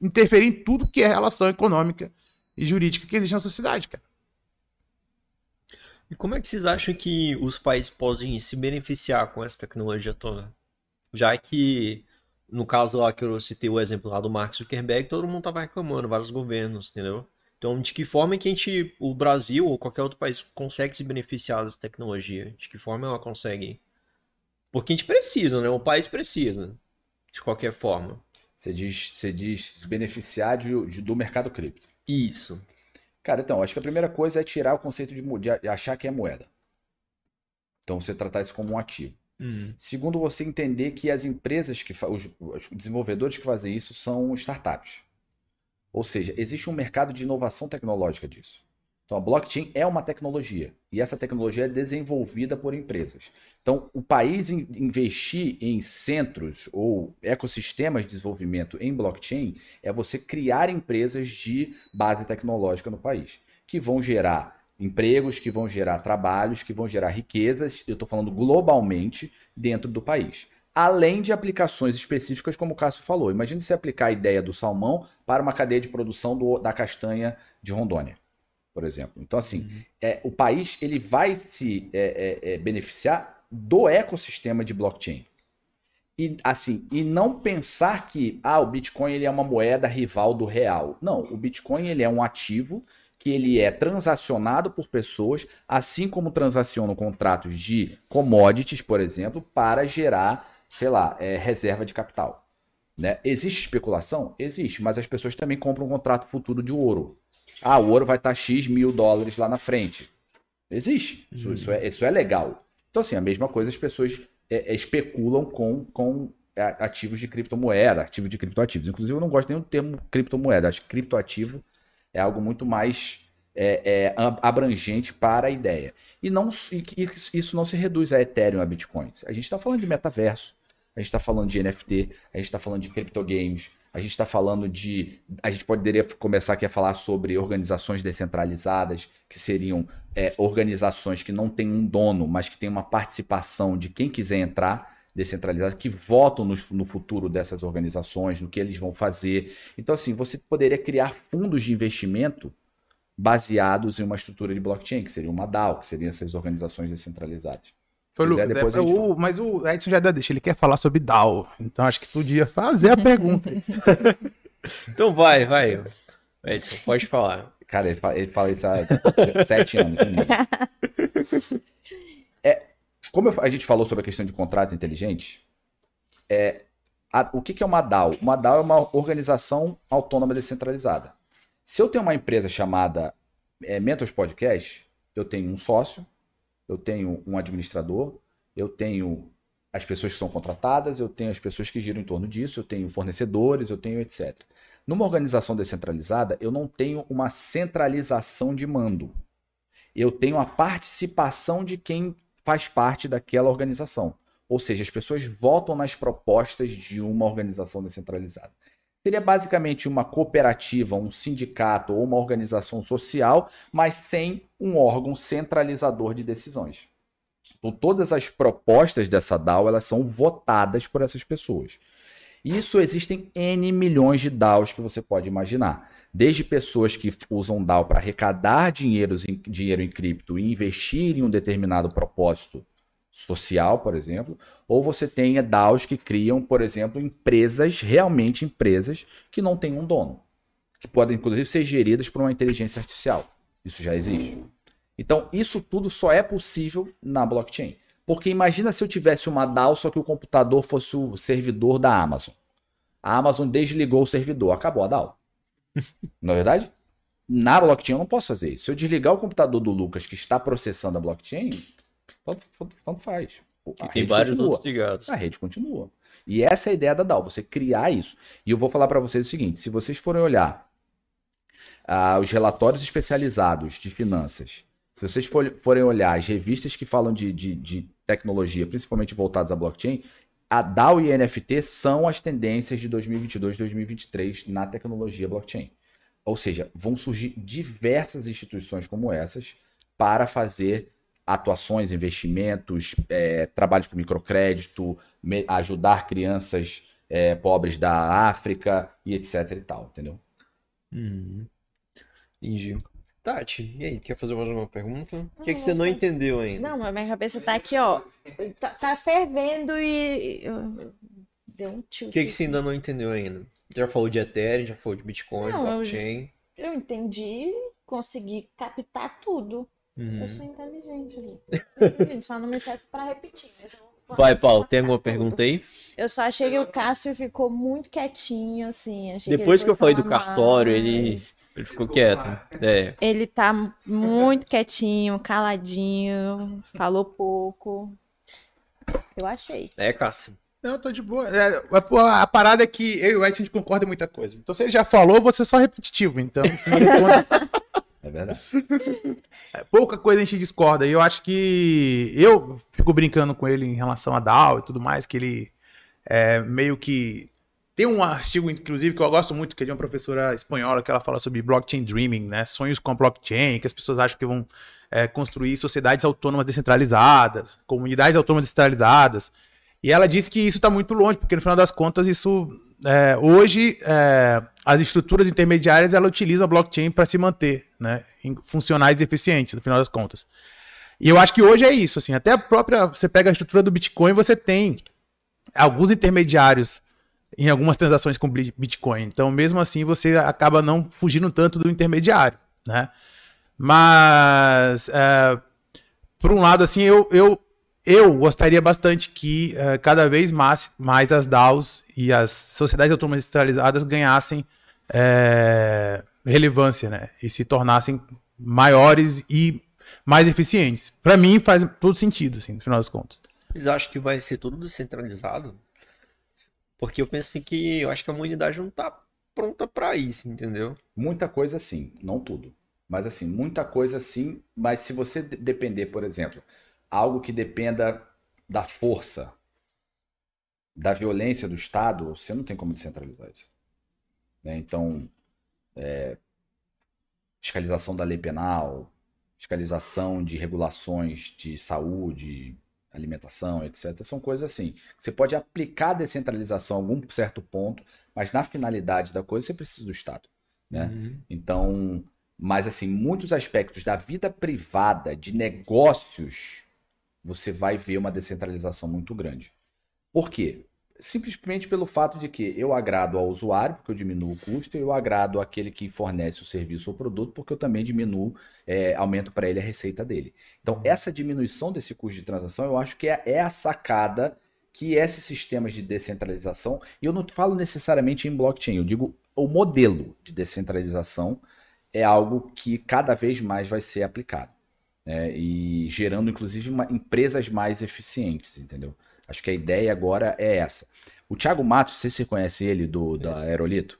interferir em tudo que é relação econômica e jurídica que existe na sociedade, cara. E como é que vocês acham que os países podem se beneficiar com essa tecnologia toda? Já que, no caso lá que eu citei o exemplo lá do Mark Zuckerberg, todo mundo tava reclamando, vários governos, entendeu? Então, de que forma que a gente, o Brasil ou qualquer outro país consegue se beneficiar dessa tecnologia? De que forma ela consegue? Porque a gente precisa, né? O país precisa, de qualquer forma. Você diz, você diz se beneficiar de, de, do mercado cripto. Isso. Cara, então, acho que a primeira coisa é tirar o conceito de, de achar que é moeda. Então, você tratar isso como um ativo. Hum. Segundo, você entender que as empresas que os, os desenvolvedores que fazem isso são startups. Ou seja, existe um mercado de inovação tecnológica disso. Então, a blockchain é uma tecnologia e essa tecnologia é desenvolvida por empresas. Então, o país investir em centros ou ecossistemas de desenvolvimento em blockchain é você criar empresas de base tecnológica no país, que vão gerar empregos, que vão gerar trabalhos, que vão gerar riquezas, eu estou falando globalmente, dentro do país além de aplicações específicas, como o Cássio falou. Imagine se aplicar a ideia do salmão para uma cadeia de produção do, da castanha de Rondônia, por exemplo. Então, assim, uhum. é, o país ele vai se é, é, é, beneficiar do ecossistema de blockchain. E, assim, e não pensar que ah, o Bitcoin ele é uma moeda rival do real. Não, o Bitcoin ele é um ativo que ele é transacionado por pessoas, assim como transacionam contratos de commodities, por exemplo, para gerar sei lá, é, reserva de capital. Né? Existe especulação? Existe, mas as pessoas também compram um contrato futuro de ouro. Ah, o ouro vai estar X mil dólares lá na frente. Existe. Isso, isso, é, isso é legal. Então, assim, a mesma coisa as pessoas é, é, especulam com, com ativos de criptomoeda, ativos de criptoativos. Inclusive, eu não gosto nem do termo criptomoeda. Acho que criptoativo é algo muito mais é, é, abrangente para a ideia. E, não, e, isso não se reduz a Ethereum, a Bitcoins. A gente está falando de metaverso, a gente está falando de NFT, a gente está falando de criptogames, a gente está falando de. A gente poderia começar aqui a falar sobre organizações descentralizadas, que seriam é, organizações que não têm um dono, mas que têm uma participação de quem quiser entrar descentralizado, que votam no, no futuro dessas organizações, no que eles vão fazer. Então, assim, você poderia criar fundos de investimento baseados em uma estrutura de blockchain, que seria uma DAO, que seriam essas organizações descentralizadas. Foi, Lucas, depois é, o, mas o Edson já deu deixa, ele quer falar sobre DAO. Então acho que tu podia fazer a pergunta. então vai, vai. Edson, pode falar. Cara, ele fala, ele fala isso há sete anos. É, como a gente falou sobre a questão de contratos inteligentes, é, a- o que, que é uma DAO? Uma DAO é uma organização autônoma descentralizada. Se eu tenho uma empresa chamada é, Mentors Podcast, eu tenho um sócio, eu tenho um administrador, eu tenho as pessoas que são contratadas, eu tenho as pessoas que giram em torno disso, eu tenho fornecedores, eu tenho etc. Numa organização descentralizada, eu não tenho uma centralização de mando. Eu tenho a participação de quem faz parte daquela organização. Ou seja, as pessoas votam nas propostas de uma organização descentralizada. Seria basicamente uma cooperativa, um sindicato ou uma organização social, mas sem um órgão centralizador de decisões. Então, todas as propostas dessa DAO elas são votadas por essas pessoas. Isso existem N milhões de DAOs que você pode imaginar. Desde pessoas que usam DAO para arrecadar dinheiros em, dinheiro em cripto e investir em um determinado propósito social, por exemplo, ou você tenha DAOs que criam, por exemplo, empresas, realmente empresas, que não têm um dono, que podem, inclusive, ser geridas por uma inteligência artificial. Isso já existe. Então, isso tudo só é possível na blockchain. Porque imagina se eu tivesse uma DAO, só que o computador fosse o servidor da Amazon. A Amazon desligou o servidor, acabou a DAO. Não é verdade? Na blockchain eu não posso fazer isso. Se eu desligar o computador do Lucas que está processando a blockchain, tanto, tanto- faz. A tem vários continua. outros ligados. A rede continua. E essa é a ideia da DAO, você criar isso. E eu vou falar para vocês o seguinte: se vocês forem olhar ah, os relatórios especializados de finanças, se vocês for- forem olhar as revistas que falam de, de- de tecnologia, principalmente voltadas à blockchain, a DAO e NFT são as tendências de 2022 2023 na tecnologia blockchain. Ou seja, vão surgir diversas instituições como essas para fazer atuações, investimentos, eh, trabalhos com microcrédito, me- ajudar crianças eh, pobres da África e etc e tal, entendeu? Uhum. Entendi. Tati, e aí, quer fazer mais uma pergunta? O que, é que Não, você não entendeu ainda? Não, mas minha cabeça tá aqui, ó. Tá, tá fervendo e. eu- Deu um tilt. O que, que você ainda não entendeu ainda? Já falou de Ethereum, já falou de Bitcoin, Não, eu- blockchain. Eu entendi, consegui captar tudo. Uhum. Eu sou inteligente, Lu. Inteligente, Só não me peço pra repetir. Mas eu vou Vai, Paulo, tem alguma tudo. pergunta aí? Eu só achei que o Cássio ficou muito quietinho, assim. achei Depois ele que eu falei do cartório, ele, mais. ele ficou quieto. É. Ele tá muito quietinho, caladinho, falou pouco. Eu achei. É, Cássio. Não, eu tô de boa. É, a, a parada é que eu e o Edson a gente concorda em muita coisa. Então, se ele já falou, você é só repetitivo. Então, É verdade. é, pouca coisa a gente discorda. E eu acho que eu fico brincando com ele em relação a DAO e tudo mais, que ele é meio que. Tem um artigo, inclusive, que eu gosto muito, que é de uma professora espanhola, que ela fala sobre blockchain dreaming, né? Sonhos com a blockchain, que as pessoas acham que vão é, construir sociedades autônomas descentralizadas, comunidades autônomas descentralizadas. E ela diz que isso está muito longe, porque no final das contas, isso. é, hoje, é, as estruturas intermediárias ela utilizam a blockchain para se manter né, funcionais e eficientes, no final das contas. E eu acho que hoje é isso. Assim, até a própria. Você pega a estrutura do Bitcoin, você tem alguns intermediários em algumas transações com Bit- Bitcoin. Então, mesmo assim, você acaba não fugindo tanto do intermediário, né? Mas, é, por um lado, assim, eu, eu, eu gostaria bastante que é, cada vez mais, mais as DAOs e as sociedades autônomas descentralizadas ganhassem é, relevância, né? E se tornassem maiores e mais eficientes. Para mim, faz todo sentido, assim, no final das contas. Vocês acham que vai ser tudo descentralizado? Porque eu penso assim que eu acho que a humanidade não tá pronta pra isso, entendeu? Muita coisa sim, não tudo. Mas assim, muita coisa sim, mas se você de- depender, por exemplo, algo que dependa da força, da violência do Estado, você não tem como descentralizar isso. né? Então, é, fiscalização da lei penal, fiscalização de regulações de saúde, alimentação, etc. São coisas assim. Você pode aplicar a descentralização a algum certo ponto, mas na finalidade da coisa você precisa do Estado. Né? Uhum. Então, mas assim, muitos aspectos da vida privada, de negócios, você vai ver uma descentralização muito grande. Por quê? Simplesmente pelo fato de que eu agrado ao usuário, porque eu diminuo o custo, e eu agrado àquele que fornece o serviço ou produto, porque eu também diminuo, é, aumento para ele a receita dele. Então, essa diminuição desse custo de transação, eu acho que é, é a sacada que esses sistemas de descentralização, e eu não falo necessariamente em blockchain, eu digo o modelo de descentralização é algo que cada vez mais vai ser aplicado. Né? E gerando, inclusive, uma, empresas mais eficientes, entendeu? Acho que a ideia agora é essa. O Thiago Matos, sei se você conhece ele do, da Aerolito.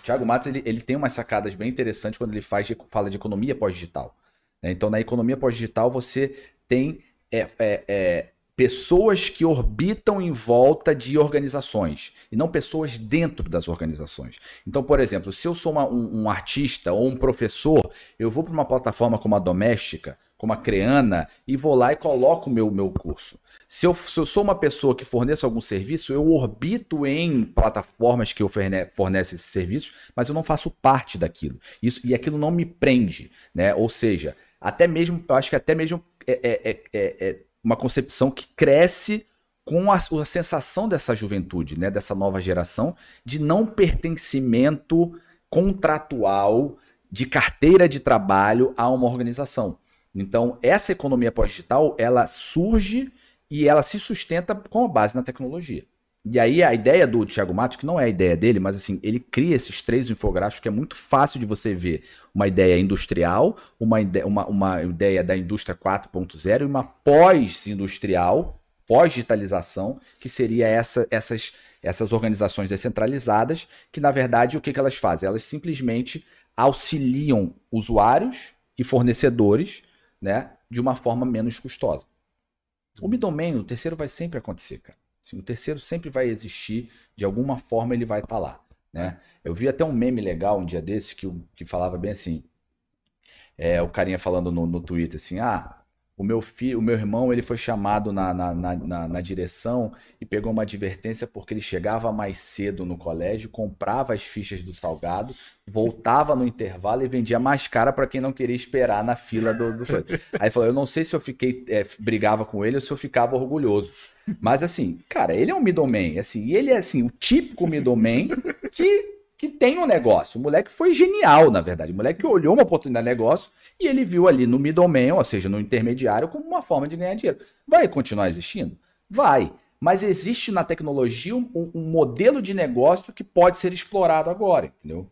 O Thiago Matos ele, ele tem umas sacadas bem interessantes quando ele faz de, fala de economia pós-digital. Né? Então, na economia pós-digital, você tem é, é, é, pessoas que orbitam em volta de organizações e não pessoas dentro das organizações. Então, por exemplo, se eu sou uma, um, um, artista ou um professor, eu vou para uma plataforma como a Doméstica, como a Creana, e vou lá e coloco o meu, meu curso. Se eu, se eu sou uma pessoa que forneço algum serviço, eu orbito em plataformas que forne, fornecem esses serviços, mas eu não faço parte daquilo. Isso, e aquilo não me prende. Né? Ou seja, até mesmo, eu acho que até mesmo é, é, é, é, é uma concepção que cresce com a, a, sensação dessa juventude, né, dessa nova geração, de não pertencimento contratual de carteira de trabalho a uma organização. Então, essa economia pós-digital, ela surge e ela se sustenta com a base na tecnologia. E aí a ideia do Thiago Matos, que não é a ideia dele, mas assim, ele cria esses três infográficos que é muito fácil de você ver uma ideia industrial, uma ideia, uma, uma ideia da indústria 4.0 e uma pós-industrial, pós-digitalização, que seria essa, essas, essas organizações descentralizadas, que na verdade o que, que elas fazem? Elas simplesmente auxiliam usuários e fornecedores né, de uma forma menos custosa. O middleman, o terceiro vai sempre acontecer, cara. Assim, o terceiro sempre vai existir, de alguma forma ele vai estar tá lá. Né? Eu vi até um meme legal um dia desse que, que falava bem assim: é, o carinha falando no, no Twitter assim, ah, o meu filho, o meu irmão, ele foi chamado na, na, na, na, direção e pegou uma advertência porque ele chegava mais cedo no colégio, comprava as fichas do salgado, voltava no intervalo e vendia mais cara para quem não queria esperar na fila do, do... Aí falou, eu não sei se eu fiquei é, brigava com ele ou se eu ficava orgulhoso. Mas assim, cara, ele é um middleman, assim, e ele é assim, o típico middleman que que tem um negócio. O moleque foi genial, na verdade. O moleque olhou uma oportunidade de negócio e ele viu ali no middleman, ou seja, no intermediário, como uma forma de ganhar dinheiro. Vai continuar existindo? Vai. Mas existe na tecnologia um, um modelo de negócio que pode ser explorado agora, entendeu?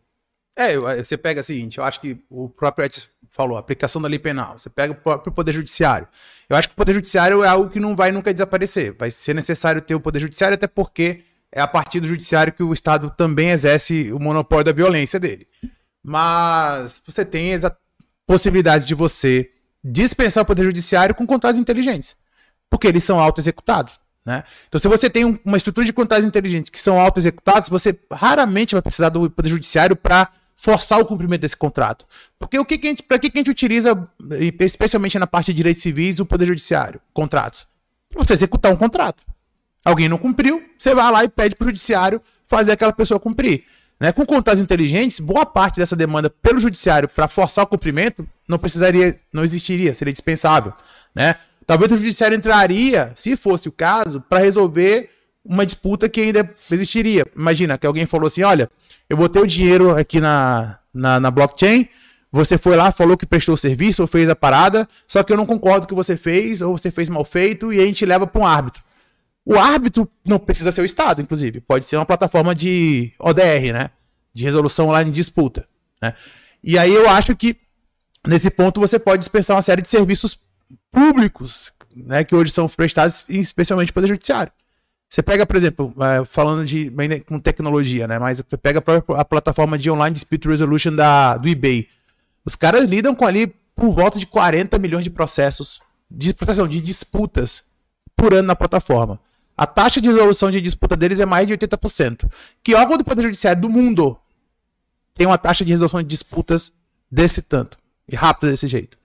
É, você pega o seguinte, eu acho que o próprio Edson falou, aplicação da lei penal. Você pega o próprio Poder Judiciário. Eu acho que o Poder Judiciário é algo que não vai nunca desaparecer. Vai ser necessário ter o Poder Judiciário, até porque é a partir do Judiciário que o Estado também exerce o monopólio da violência dele. Mas você tem possibilidade de você dispensar o Poder Judiciário com contratos inteligentes. Porque eles são auto-executados. Né? Então, se você tem um, uma estrutura de contratos inteligentes que são auto-executados, você raramente vai precisar do Poder Judiciário para forçar o cumprimento desse contrato. Porque o que, que a gente, para que, que a gente utiliza, especialmente na parte de direitos civis, o Poder Judiciário? Contratos. Para você executar um contrato. Alguém não cumpriu, você vai lá e pede para o Judiciário fazer aquela pessoa cumprir. Né? Com contratos inteligentes, boa parte dessa demanda pelo judiciário para forçar o cumprimento não precisaria, não existiria, seria dispensável. Né? Talvez o judiciário entraria, se fosse o caso, para resolver uma disputa que ainda existiria. Imagina que alguém falou assim: olha, eu botei o dinheiro aqui na, na, na blockchain, você foi lá, falou que prestou serviço ou fez a parada, só que eu não concordo que você fez, ou você fez mal feito, e a gente leva para um árbitro. O árbitro não precisa ser o Estado, inclusive. Pode ser uma plataforma de ODR, né? De resolução online de disputa. Né? E aí eu acho que, nesse ponto, você pode dispensar uma série de serviços públicos, né? Que hoje são prestados especialmente pelo Judiciário. Você pega, por exemplo, é, falando de com tecnologia, né? Mas você pega a, plataforma de online dispute resolution da, do eBay. Os caras lidam com ali por volta de 40 milhões de processos de proteção de disputas por ano na plataforma. A taxa de resolução de disputa deles é mais de 80%. Que órgão do Poder Judiciário do mundo tem uma taxa de resolução de disputas desse tanto? E rápida desse jeito.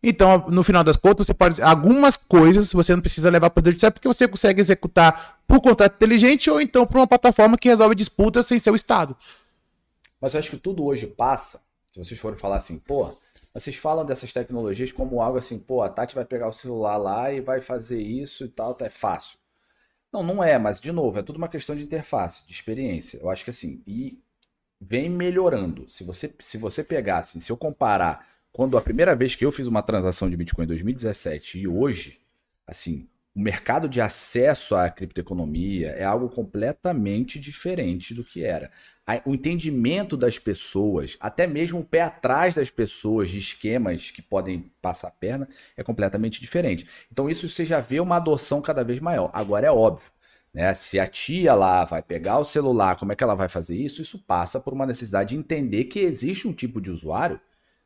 Então, no final das contas, você pode. Algumas coisas você não precisa levar para o Poder Judiciário porque você consegue executar por contrato inteligente ou então por uma plataforma que resolve disputas sem ser o Estado. Mas eu acho que tudo hoje passa. Se vocês forem falar assim, pô, vocês falam dessas tecnologias como algo assim, pô, a Tati vai pegar o celular lá e vai fazer isso e tal, tá, é fácil. Não, não é, mas de novo, é tudo uma questão de interface, de experiência. Eu acho que assim, e vem melhorando. Se você, se você pegar, assim, se eu comparar quando a primeira vez que eu fiz uma transação de Bitcoin em 2017 e hoje, assim, o mercado de acesso à criptoeconomia é algo completamente diferente do que era. O entendimento das pessoas, até mesmo o pé atrás das pessoas de esquemas que podem passar a perna, é completamente diferente. Então, isso você já vê uma adoção cada vez maior. Agora é óbvio. Né? Se a tia lá vai pegar o celular, como é que ela vai fazer isso? Isso passa por uma necessidade de entender que existe um tipo de usuário,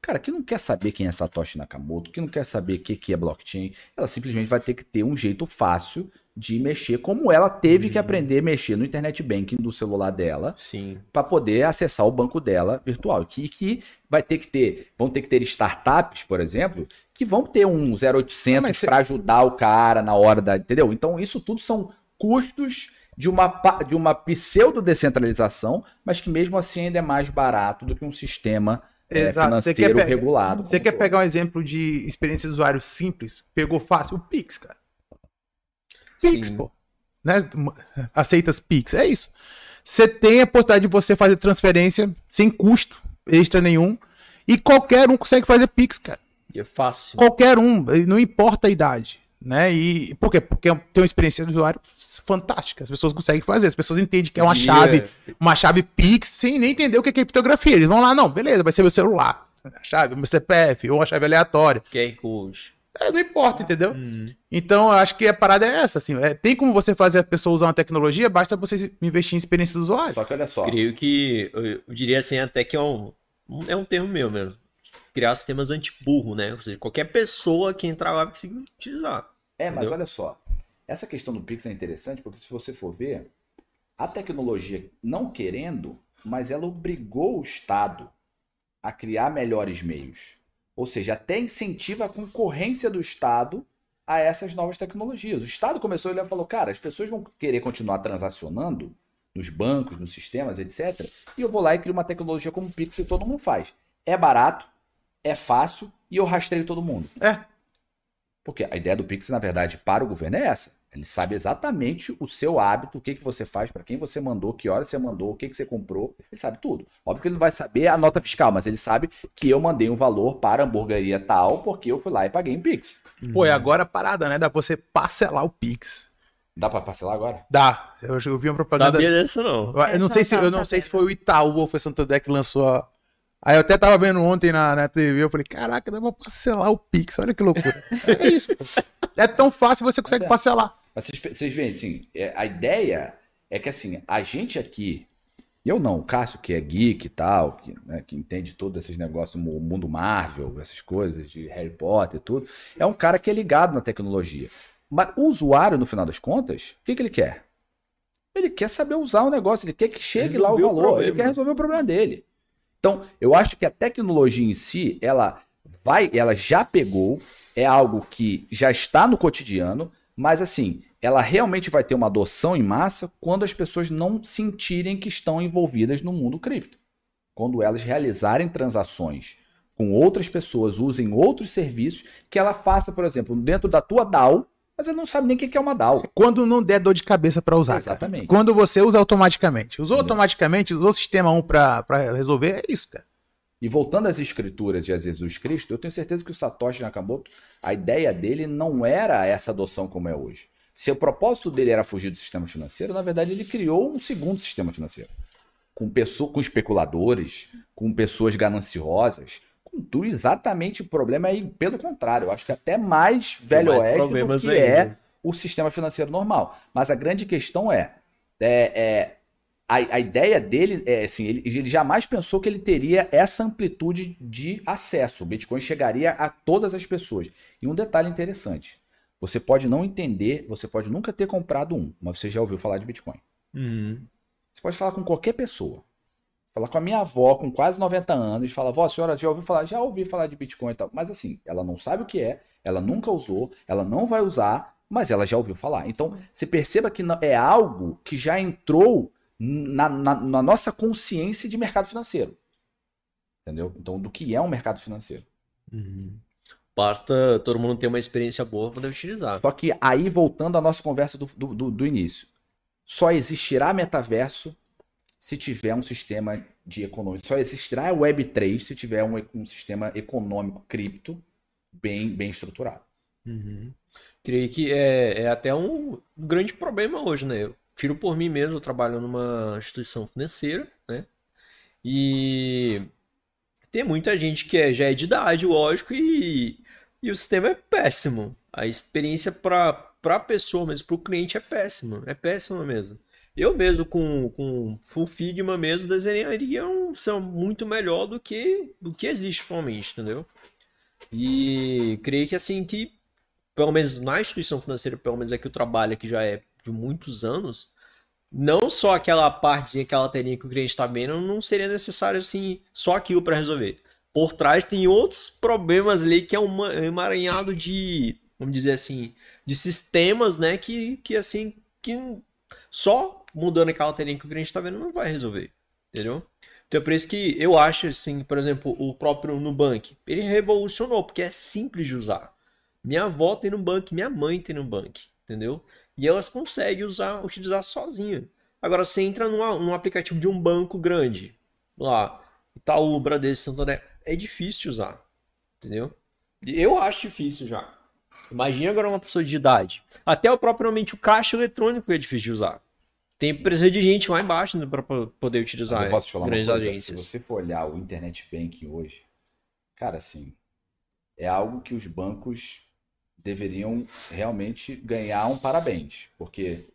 cara, que não quer saber quem é Satoshi Nakamoto, que não quer saber o que, que é blockchain. Ela simplesmente vai ter que ter um jeito fácil de mexer, como ela teve que Uhum. aprender a mexer no internet banking do celular dela, Sim. para poder acessar o banco dela virtual. Que, que vai ter que ter, vão ter que ter startups, por exemplo, que vão ter um 0800 Ah, mas cê- para ajudar o cara na hora da, entendeu? Então isso tudo são custos de uma de uma pseudo descentralização, mas que mesmo assim ainda é mais barato do que um sistema Exato. Você quer financeiro pe- regulado. Você quer todo. pegar um exemplo de experiência de usuário simples? Pegou fácil? O Pix, cara. Pix, Sim. pô. Né? Aceitas Pix. É isso. Você tem a possibilidade de você fazer transferência sem custo extra nenhum. E qualquer um consegue fazer Pix, cara. E é fácil. Qualquer um, não importa a idade. Né? E por quê? Porque tem uma experiência do usuário fantástica. As pessoas conseguem fazer, as pessoas entendem que é uma E, chave, uma chave Pix, sem nem entender o que é criptografia. Eles vão lá, não, beleza, vai ser meu celular. A chave, meu CPF, ou uma chave aleatória. QR Code. É, não importa, entendeu? Uhum. Então, eu acho que a parada é essa, assim. é, tem como você fazer a pessoa usar uma tecnologia, basta você investir em experiência do usuário. Só que olha só. Creio que, eu, eu diria assim, até que é um, um- é um termo meu mesmo. Criar sistemas anti-burro, né? Ou seja, qualquer pessoa que entrar lá vai conseguir utilizar. É, mas Entendeu? olha só. Essa questão do Pix é interessante porque se você for ver, a tecnologia não querendo, mas ela obrigou o Estado a criar melhores meios. Ou seja, até incentiva a concorrência do Estado a essas novas tecnologias. O Estado começou, ele falou, cara, as pessoas vão querer continuar transacionando nos bancos, nos sistemas, etc. E eu vou lá e crio uma tecnologia como o Pix que todo mundo faz. É barato, é fácil e eu rastreio todo mundo. É. Porque a ideia do Pix, na verdade, para o governo é essa. Ele sabe exatamente o seu hábito, o que, que você faz, para quem você mandou, que hora você mandou, o que, que você comprou. Ele sabe tudo. Óbvio que ele não vai saber a nota fiscal, mas ele sabe que eu mandei um valor para a hamburgueria tal, porque eu fui lá e paguei em Pix. Pô, e agora a parada, né? Dá pra você parcelar o Pix. Dá para parcelar agora? Dá. Eu, eu vi uma propaganda. Sabia dessa não. Eu, eu não sei se eu não sei se foi o Itaú ou foi o Santander que lançou a. Aí eu até tava vendo ontem na, na TV, eu falei, caraca, dá pra parcelar o Pix, olha que loucura. é isso, pô. É tão fácil você consegue É. parcelar. Mas vocês, vocês veem, assim, é, a ideia é que, assim, a gente aqui, eu não, o Cássio, que é geek e tal, que, né, que entende todos esses negócios, o mundo Marvel, essas coisas de Harry Potter e tudo, é um cara que é ligado na tecnologia. Mas o usuário, no final das contas, o que, que ele quer? Ele quer saber usar o negócio, ele quer que chegue lá o Resolver o valor, ele quer resolver o problema dele. Então, eu acho que a tecnologia em si, ela vai, ela já pegou, é algo que já está no cotidiano, mas assim, ela realmente vai ter uma adoção em massa quando as pessoas não sentirem que estão envolvidas no mundo cripto. Quando elas realizarem transações com outras pessoas, usem outros serviços, que ela faça, por exemplo, dentro da tua DAO, mas ela não sabe nem o que é uma DAO. Quando não der dor de cabeça pra usar. cara. Exatamente. Quando você usa automaticamente. Usou Entendeu? automaticamente, usou o sistema 1 pra, pra resolver, é isso, cara. E voltando às escrituras de Jesus Cristo, eu tenho certeza que o Satoshi Nakamoto, a ideia dele não era essa adoção como é hoje. Se o propósito dele era fugir do sistema financeiro, na verdade ele criou um segundo sistema financeiro. Com, pessoa, com especuladores, com pessoas gananciosas, com tudo exatamente o problema é pelo contrário. Eu acho que até mais velho mais oeste do que ainda. é o sistema financeiro normal. Mas a grande questão é, é, é, a, a ideia dele é assim, ele, ele jamais pensou que ele teria essa amplitude de acesso. O Bitcoin chegaria a todas as pessoas. E um detalhe interessante: você pode não entender, você pode nunca ter comprado um, mas você já ouviu falar de Bitcoin. Uhum. Você pode falar com qualquer pessoa. Falar com a minha avó, com quase 90 anos, e falar, vó, a senhora já ouviu falar? Já ouvi falar de Bitcoin e tal. Mas assim, ela não sabe o que é, ela nunca usou, ela não vai usar, mas ela já ouviu falar. Então, você perceba que não- é algo que já entrou na, na- na nossa consciência de mercado financeiro. Entendeu? Então, do que é um mercado financeiro. Uhum. Basta todo mundo ter uma experiência boa para poder utilizar. Só que aí, voltando à nossa conversa do, do, do- início, só existirá metaverso se tiver um sistema de economia. Só existirá Web3 se tiver um, um sistema econômico cripto bem, bem estruturado. Uhum. Creio que é, é até um grande problema hoje, né? Tiro por mim mesmo, eu trabalho numa instituição financeira, né? E tem muita gente que é, já é de idade, lógico, e, e o sistema é péssimo. A experiência para a pessoa mesmo, para o cliente é péssima, é péssima mesmo. Eu mesmo com, com Full Figma mesmo desenharia um são muito melhor do que do que existe atualmente, entendeu? E creio que assim que pelo menos na instituição financeira, pelo menos é que eu trabalho que já é de muitos anos, não só aquela partezinha, aquela telinha que o cliente está vendo, não seria necessário assim só aquilo para resolver. Por trás tem outros problemas ali que é um emaranhado de, vamos dizer assim, de sistemas, né, que, que assim, que só mudando aquela telinha que o cliente está vendo não vai resolver, entendeu? Então é por isso que eu acho, assim, por exemplo, o próprio Nubank, ele revolucionou, porque é simples de usar. Minha avó tem Nubank, minha mãe tem Nubank, entendeu? E elas conseguem usar, utilizar sozinha. Agora, você entra numa, num aplicativo de um banco grande, lá, Itaú, Bradesco, Santander, é difícil usar, entendeu? Eu acho difícil já. Imagina agora uma pessoa de idade. Até o propriamente o caixa eletrônico é difícil de usar. Tem precisa de gente lá embaixo né, para poder utilizar. Mas eu posso te falar uma coisa, agências. Se você for olhar o internet banking hoje, cara, assim, é algo que os bancos deveriam realmente ganhar um parabéns, porque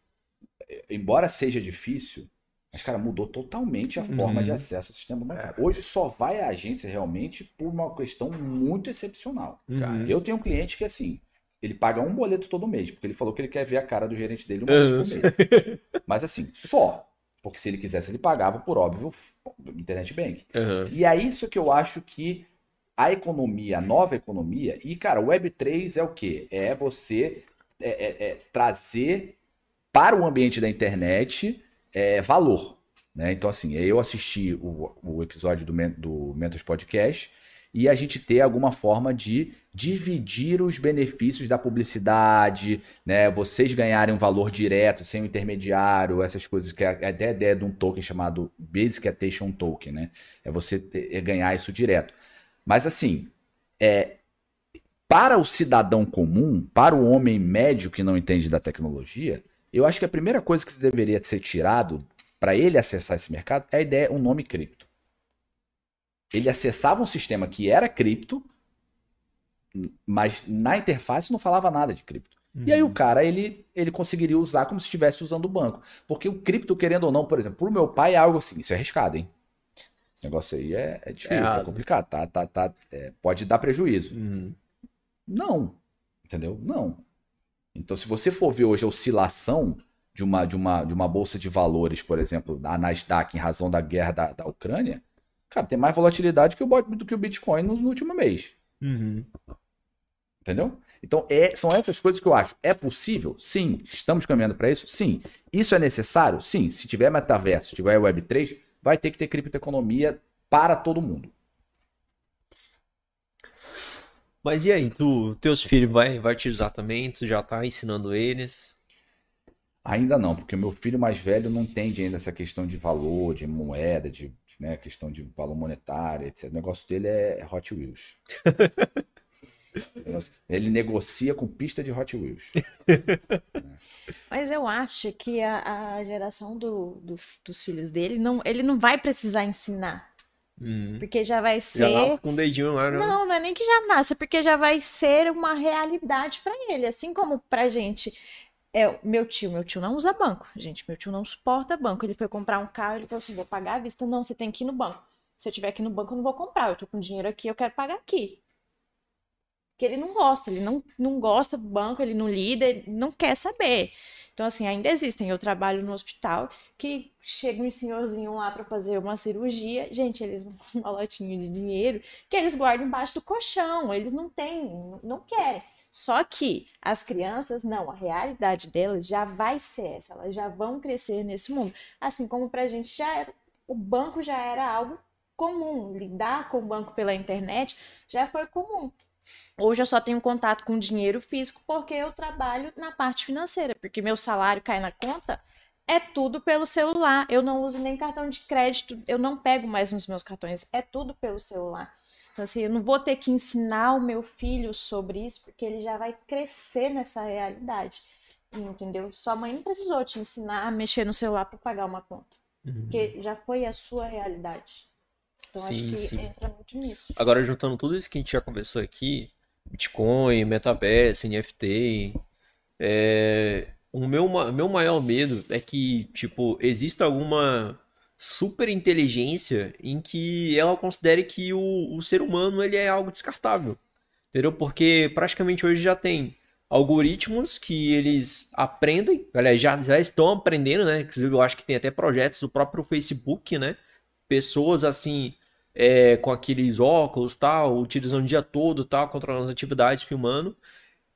embora seja difícil, mas cara mudou totalmente a uhum. forma de acesso ao sistema bancário. Hoje só vai à agência realmente por uma questão muito excepcional. Uhum. Eu tenho um cliente que assim, ele paga um boleto todo mês, porque ele falou que ele quer ver a cara do gerente dele uma vez por mês. Mas assim, só. Porque se ele quisesse, ele pagava, por óbvio, internet bank. Uhum. E é isso que eu acho que a economia, a nova economia, e cara, o Web3 é o quê? É você é, é, é trazer para o ambiente da internet é, valor. Né? Então, assim, eu assisti o, o episódio do, do Podcast e a gente ter alguma forma de dividir os benefícios da publicidade, né? Vocês ganharem um valor direto, sem um intermediário, essas coisas que é até a ideia de um token chamado Basic Attention Token, né? É você ter, é ganhar isso direto. Mas assim, é, para o cidadão comum, para o homem médio que não entende da tecnologia, eu acho que a primeira coisa que deveria ser tirado para ele acessar esse mercado é a ideia, um nome cripto ele acessava um sistema que era cripto, mas na interface não falava nada de cripto. Uhum. E aí o uhum. cara, ele, ele conseguiria usar como se estivesse usando o banco. Porque o cripto, querendo ou não, por exemplo, pro meu pai é algo assim, isso é arriscado, hein? Esse negócio aí é, é difícil, é, é complicado, tá, tá, tá, é, pode dar prejuízo. Uhum. Não, entendeu? Não. Então, se você for ver hoje a oscilação de uma, de uma, de uma bolsa de valores, por exemplo, a Nasdaq, em razão da guerra da, da Ucrânia, Cara, tem mais volatilidade que o, do que o Bitcoin no, no último mês. Uhum. Entendeu? Então, é, são essas coisas que eu acho. É possível? Sim. Estamos caminhando para isso? Sim. Isso é necessário? Sim. Se tiver metaverso, se tiver Web3, vai ter que ter criptoeconomia para todo mundo. Mas e aí, tu, teus filhos vai, vai utilizar também? Tu já tá ensinando eles? Ainda não, porque o meu filho mais velho não entende ainda essa questão de valor, de moeda, de né? Questão de valor monetário, etc. O negócio dele é Hot Wheels. Ele negocia com pista de Hot Wheels. Mas eu acho que a, a geração do, do, dos filhos dele, não, ele não vai precisar ensinar. Hum. Porque já vai ser. Já com o dedinho lá, né? Não, não é nem que já nasce, porque já vai ser uma realidade para ele. Assim como pra gente é, meu tio, meu tio não usa banco, gente, meu tio não suporta banco. Ele foi comprar um carro, ele falou assim: vou pagar à vista. Não, você tem que ir no banco. Se eu tiver aqui no banco, eu não vou comprar. Eu tô com dinheiro aqui, eu quero pagar aqui. Porque ele não gosta, ele não, não gosta do banco, ele não lida, ele não quer saber. Então, assim, ainda existem. Eu trabalho no hospital que chega um senhorzinho lá para fazer uma cirurgia. Gente, eles vão com os malotinhos de dinheiro que eles guardam embaixo do colchão. Eles não têm, não querem. Só que as crianças, não, a realidade delas já vai ser essa, elas já vão crescer nesse mundo. Assim como para a gente já era, o banco já era algo comum, lidar com o banco pela internet já foi comum. Hoje eu só tenho contato com dinheiro físico porque eu trabalho na parte financeira, porque meu salário cai na conta é tudo pelo celular. Eu não uso nem cartão de crédito, eu não pego mais nos meus cartões, é tudo pelo celular. Então, assim, eu não vou ter que ensinar o meu filho sobre isso, porque ele já vai crescer nessa realidade. Entendeu? Sua mãe não precisou te ensinar a mexer no celular para pagar uma conta. Uhum. Porque já foi a sua realidade. Então Sim, acho que sim. entra muito nisso. Agora, juntando tudo isso que a gente já conversou aqui, Bitcoin, Metaverse, NFT, é, o meu, meu maior medo é que, tipo, exista alguma super inteligência em que ela considere que o, o ser humano ele é algo descartável, entendeu? Porque praticamente hoje já tem algoritmos que eles aprendem, aliás, já, já estão aprendendo, né? Inclusive, eu acho que tem até projetos do próprio Facebook, né? Pessoas assim é, com aqueles óculos, tal, utilizando o dia todo, tal, controlando as atividades, filmando.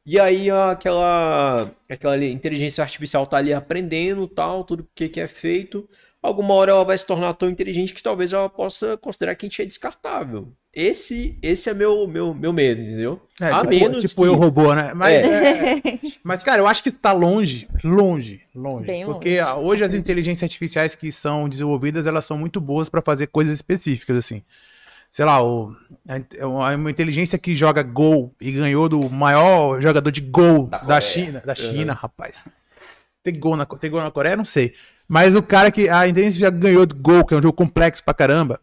E aí aquela, aquela inteligência artificial tá ali aprendendo, tal, tudo o que que é feito. Alguma hora ela vai se tornar tão inteligente que talvez ela possa considerar que a gente é descartável. Esse, esse é meu, meu, meu medo, entendeu? É, A tipo, menos tipo que- eu robô, né? Mas, É. é, mas, cara, eu acho que está longe, longe, longe. Bem porque longe. hoje as inteligências artificiais que são desenvolvidas, elas são muito boas para fazer coisas específicas, assim. Sei lá, o, a- uma, uma inteligência que joga gol e ganhou do maior jogador de gol Da da. China. Da China, rapaz. Tem gol, na, tem gol na Coreia? Não sei. Mas o cara que. A inteligência já ganhou do gol, que é um jogo complexo pra caramba.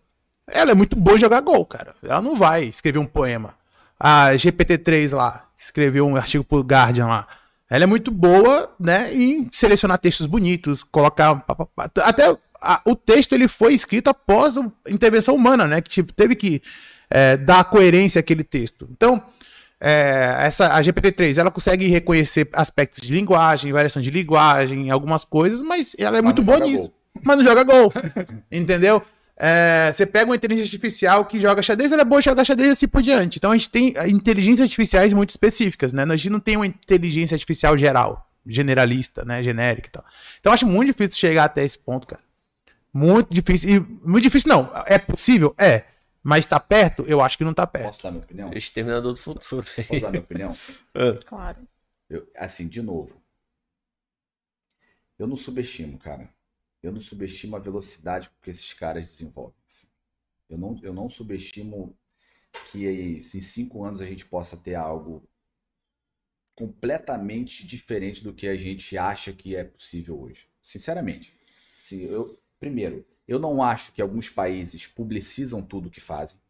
Ela é muito boa em jogar gol, cara. Ela não vai escrever um poema. A GPT-3 lá, que escreveu um artigo pro Guardian lá. Ela é muito boa, né, em selecionar textos bonitos, colocar até a- o texto ele foi escrito após a intervenção humana, né, que tipo, teve que é, dar coerência àquele texto. Então, é, essa a GPT-3 ela consegue reconhecer aspectos de linguagem, variação de linguagem, algumas coisas, mas ela é Mas muito boa nisso. gol. Mas não joga gol. entendeu? É, você pega uma inteligência artificial que joga xadrez, ela é boa em jogar xadrez e assim por diante. Então a gente tem inteligências artificiais muito específicas, né? A gente não tem uma inteligência artificial geral, generalista, né? Genérica e tal. Então eu acho muito difícil chegar até esse ponto, cara. Muito difícil. E muito difícil, não. É possível? É. Mas tá perto? Eu acho que não tá perto. Posso dar minha opinião? Exterminador do futuro. Posso dar minha opinião? Claro. Eu- assim, de novo. Eu não subestimo, cara. Eu não subestimo a velocidade que esses caras desenvolvem. assim. Eu não, eu não subestimo que em cinco anos a gente possa ter algo completamente diferente do que a gente acha que é possível hoje. Sinceramente. Assim, eu, primeiro, eu não acho que alguns países publicizam tudo que fazem.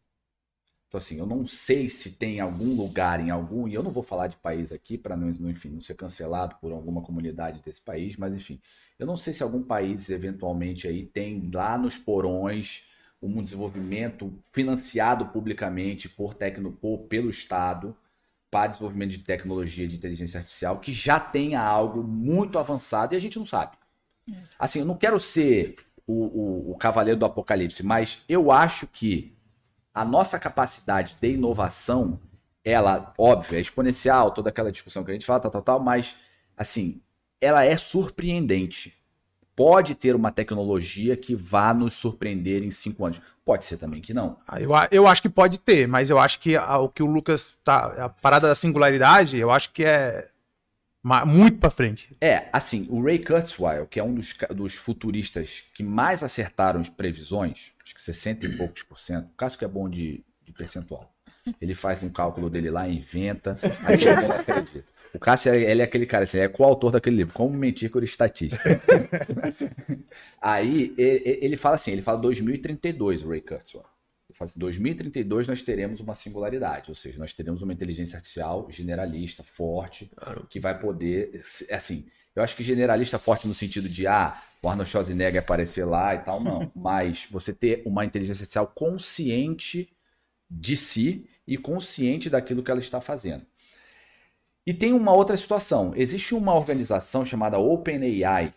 Então, assim, eu não sei se tem algum lugar em algum, e eu não vou falar de país aqui para não, enfim, não ser cancelado por alguma comunidade desse país, mas enfim, eu não sei se algum país eventualmente aí tem lá nos porões um desenvolvimento financiado publicamente por tecno, por, pelo Estado para desenvolvimento de tecnologia de inteligência artificial que já tenha algo muito avançado e a gente não sabe. Assim, eu não quero ser o, o, o cavaleiro do apocalipse, mas eu acho que a nossa capacidade de inovação, ela, óbvio, é exponencial, toda aquela discussão que a gente fala, tal, tal, tal, mas, assim, ela é surpreendente. Pode ter uma tecnologia que vá nos surpreender em cinco anos. Pode ser também que não. Ah, Eu, eu acho que pode ter, mas eu acho que a- o que o Lucas tá. A parada da singularidade, eu acho que é muito pra frente. É, assim, o Ray Kurzweil, que é um dos, dos futuristas que mais acertaram as previsões, acho que 60 e poucos por cento, o caso que é bom de, de percentual. Ele faz um cálculo dele lá, inventa, aí mundo acredita. O Cássio, ele é aquele cara, assim, é coautor daquele livro, Como Mentir por Estatística. aí, ele, ele fala assim, ele fala 2032, o Ray Kurzweil. Ele fala assim, 2032 nós teremos uma singularidade, ou seja, nós teremos uma inteligência artificial generalista, forte, que vai poder, assim, eu acho que generalista forte no sentido de, ah, o Arnold Schwarzenegger aparecer lá e tal, não. Mas você ter uma inteligência artificial consciente de si e consciente daquilo que ela está fazendo. E tem uma outra situação. Existe uma organização chamada OpenAI,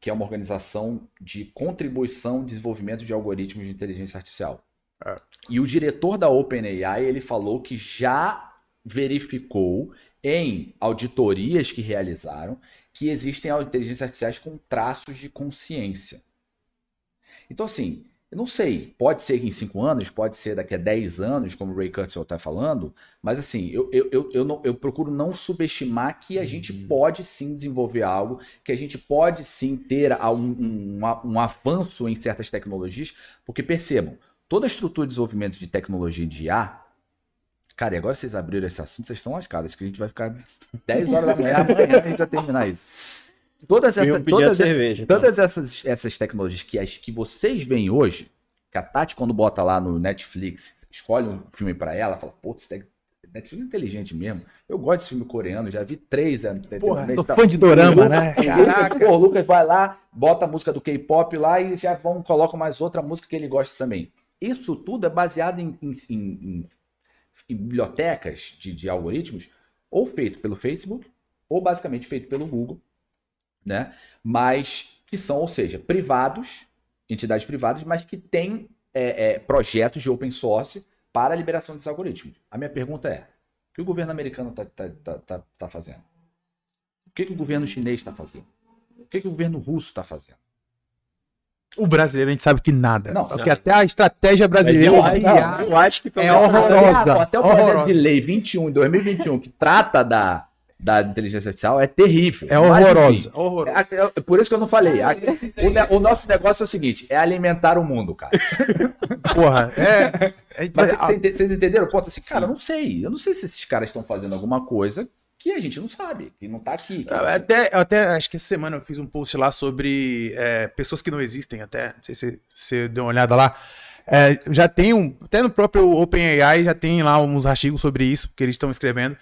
que é uma organização de contribuição e desenvolvimento de algoritmos de inteligência artificial. É. E o diretor da OpenAI, ele falou que já verificou em auditorias que realizaram que existem inteligências artificiais com traços de consciência. Então, assim, Eu não sei, pode ser que em 5 anos, pode ser daqui a 10 anos, como o Ray Kurzweil está falando, mas assim, eu, eu, eu, eu, não- eu procuro não subestimar que a gente pode sim desenvolver algo, que a gente pode sim ter um, um, um avanço em certas tecnologias, porque percebam, toda a estrutura de desenvolvimento de tecnologia de IA, cara, e agora vocês abriram esse assunto, vocês estão lascados, acho que a gente vai ficar 10 horas da manhã, amanhã a gente vai terminar isso. Todas Venham essas, pedir a todas, cerveja. então. Todas essas, essas tecnologias que, as, que vocês veem hoje, que a Tati, quando bota lá no Netflix, escolhe um filme pra ela, fala, pô, esse te- Netflix é inteligente mesmo. Eu gosto desse filme coreano, já vi três anos. Porra, sou fã de dorama, né? Caraca. Pô, o Lucas vai lá, bota a música do K-pop lá e já vão, colocam mais outra música que ele gosta também. Isso tudo é baseado em, em- em- em- em bibliotecas de, de algoritmos, ou feito pelo Facebook, ou basicamente feito pelo Google, né? Mas que são, ou seja, privados, entidades privadas, mas que têm é, é, projetos de open source para a liberação desses algoritmos. A minha pergunta é: o que o governo americano está tá, tá, tá, tá fazendo? O que, que o governo chinês está fazendo? O que, que o governo russo está fazendo? O brasileiro a gente sabe que nada. Não, Porque até a estratégia brasileira eu, IA eu acho que é menos- horrorosa. Até o projeto de lei 21 de 2021, que trata da, da inteligência artificial, é terrível. É horrorosa. enfim, horrorosa. É, é por isso que eu não falei. A- o, o nosso negócio é o seguinte: é alimentar o mundo, cara. Porra, é. Mas vai- vocês entenderam o ponto? Assim, cara, eu não sei. Eu não sei se esses caras estão fazendo alguma coisa que a gente não sabe, que não tá aqui. Eu Até, eu até acho que essa semana eu fiz um post lá sobre é, pessoas que não existem, até. Não sei se você deu uma olhada lá. É, já tem um. Até no próprio OpenAI já tem lá uns artigos sobre isso que eles estão escrevendo.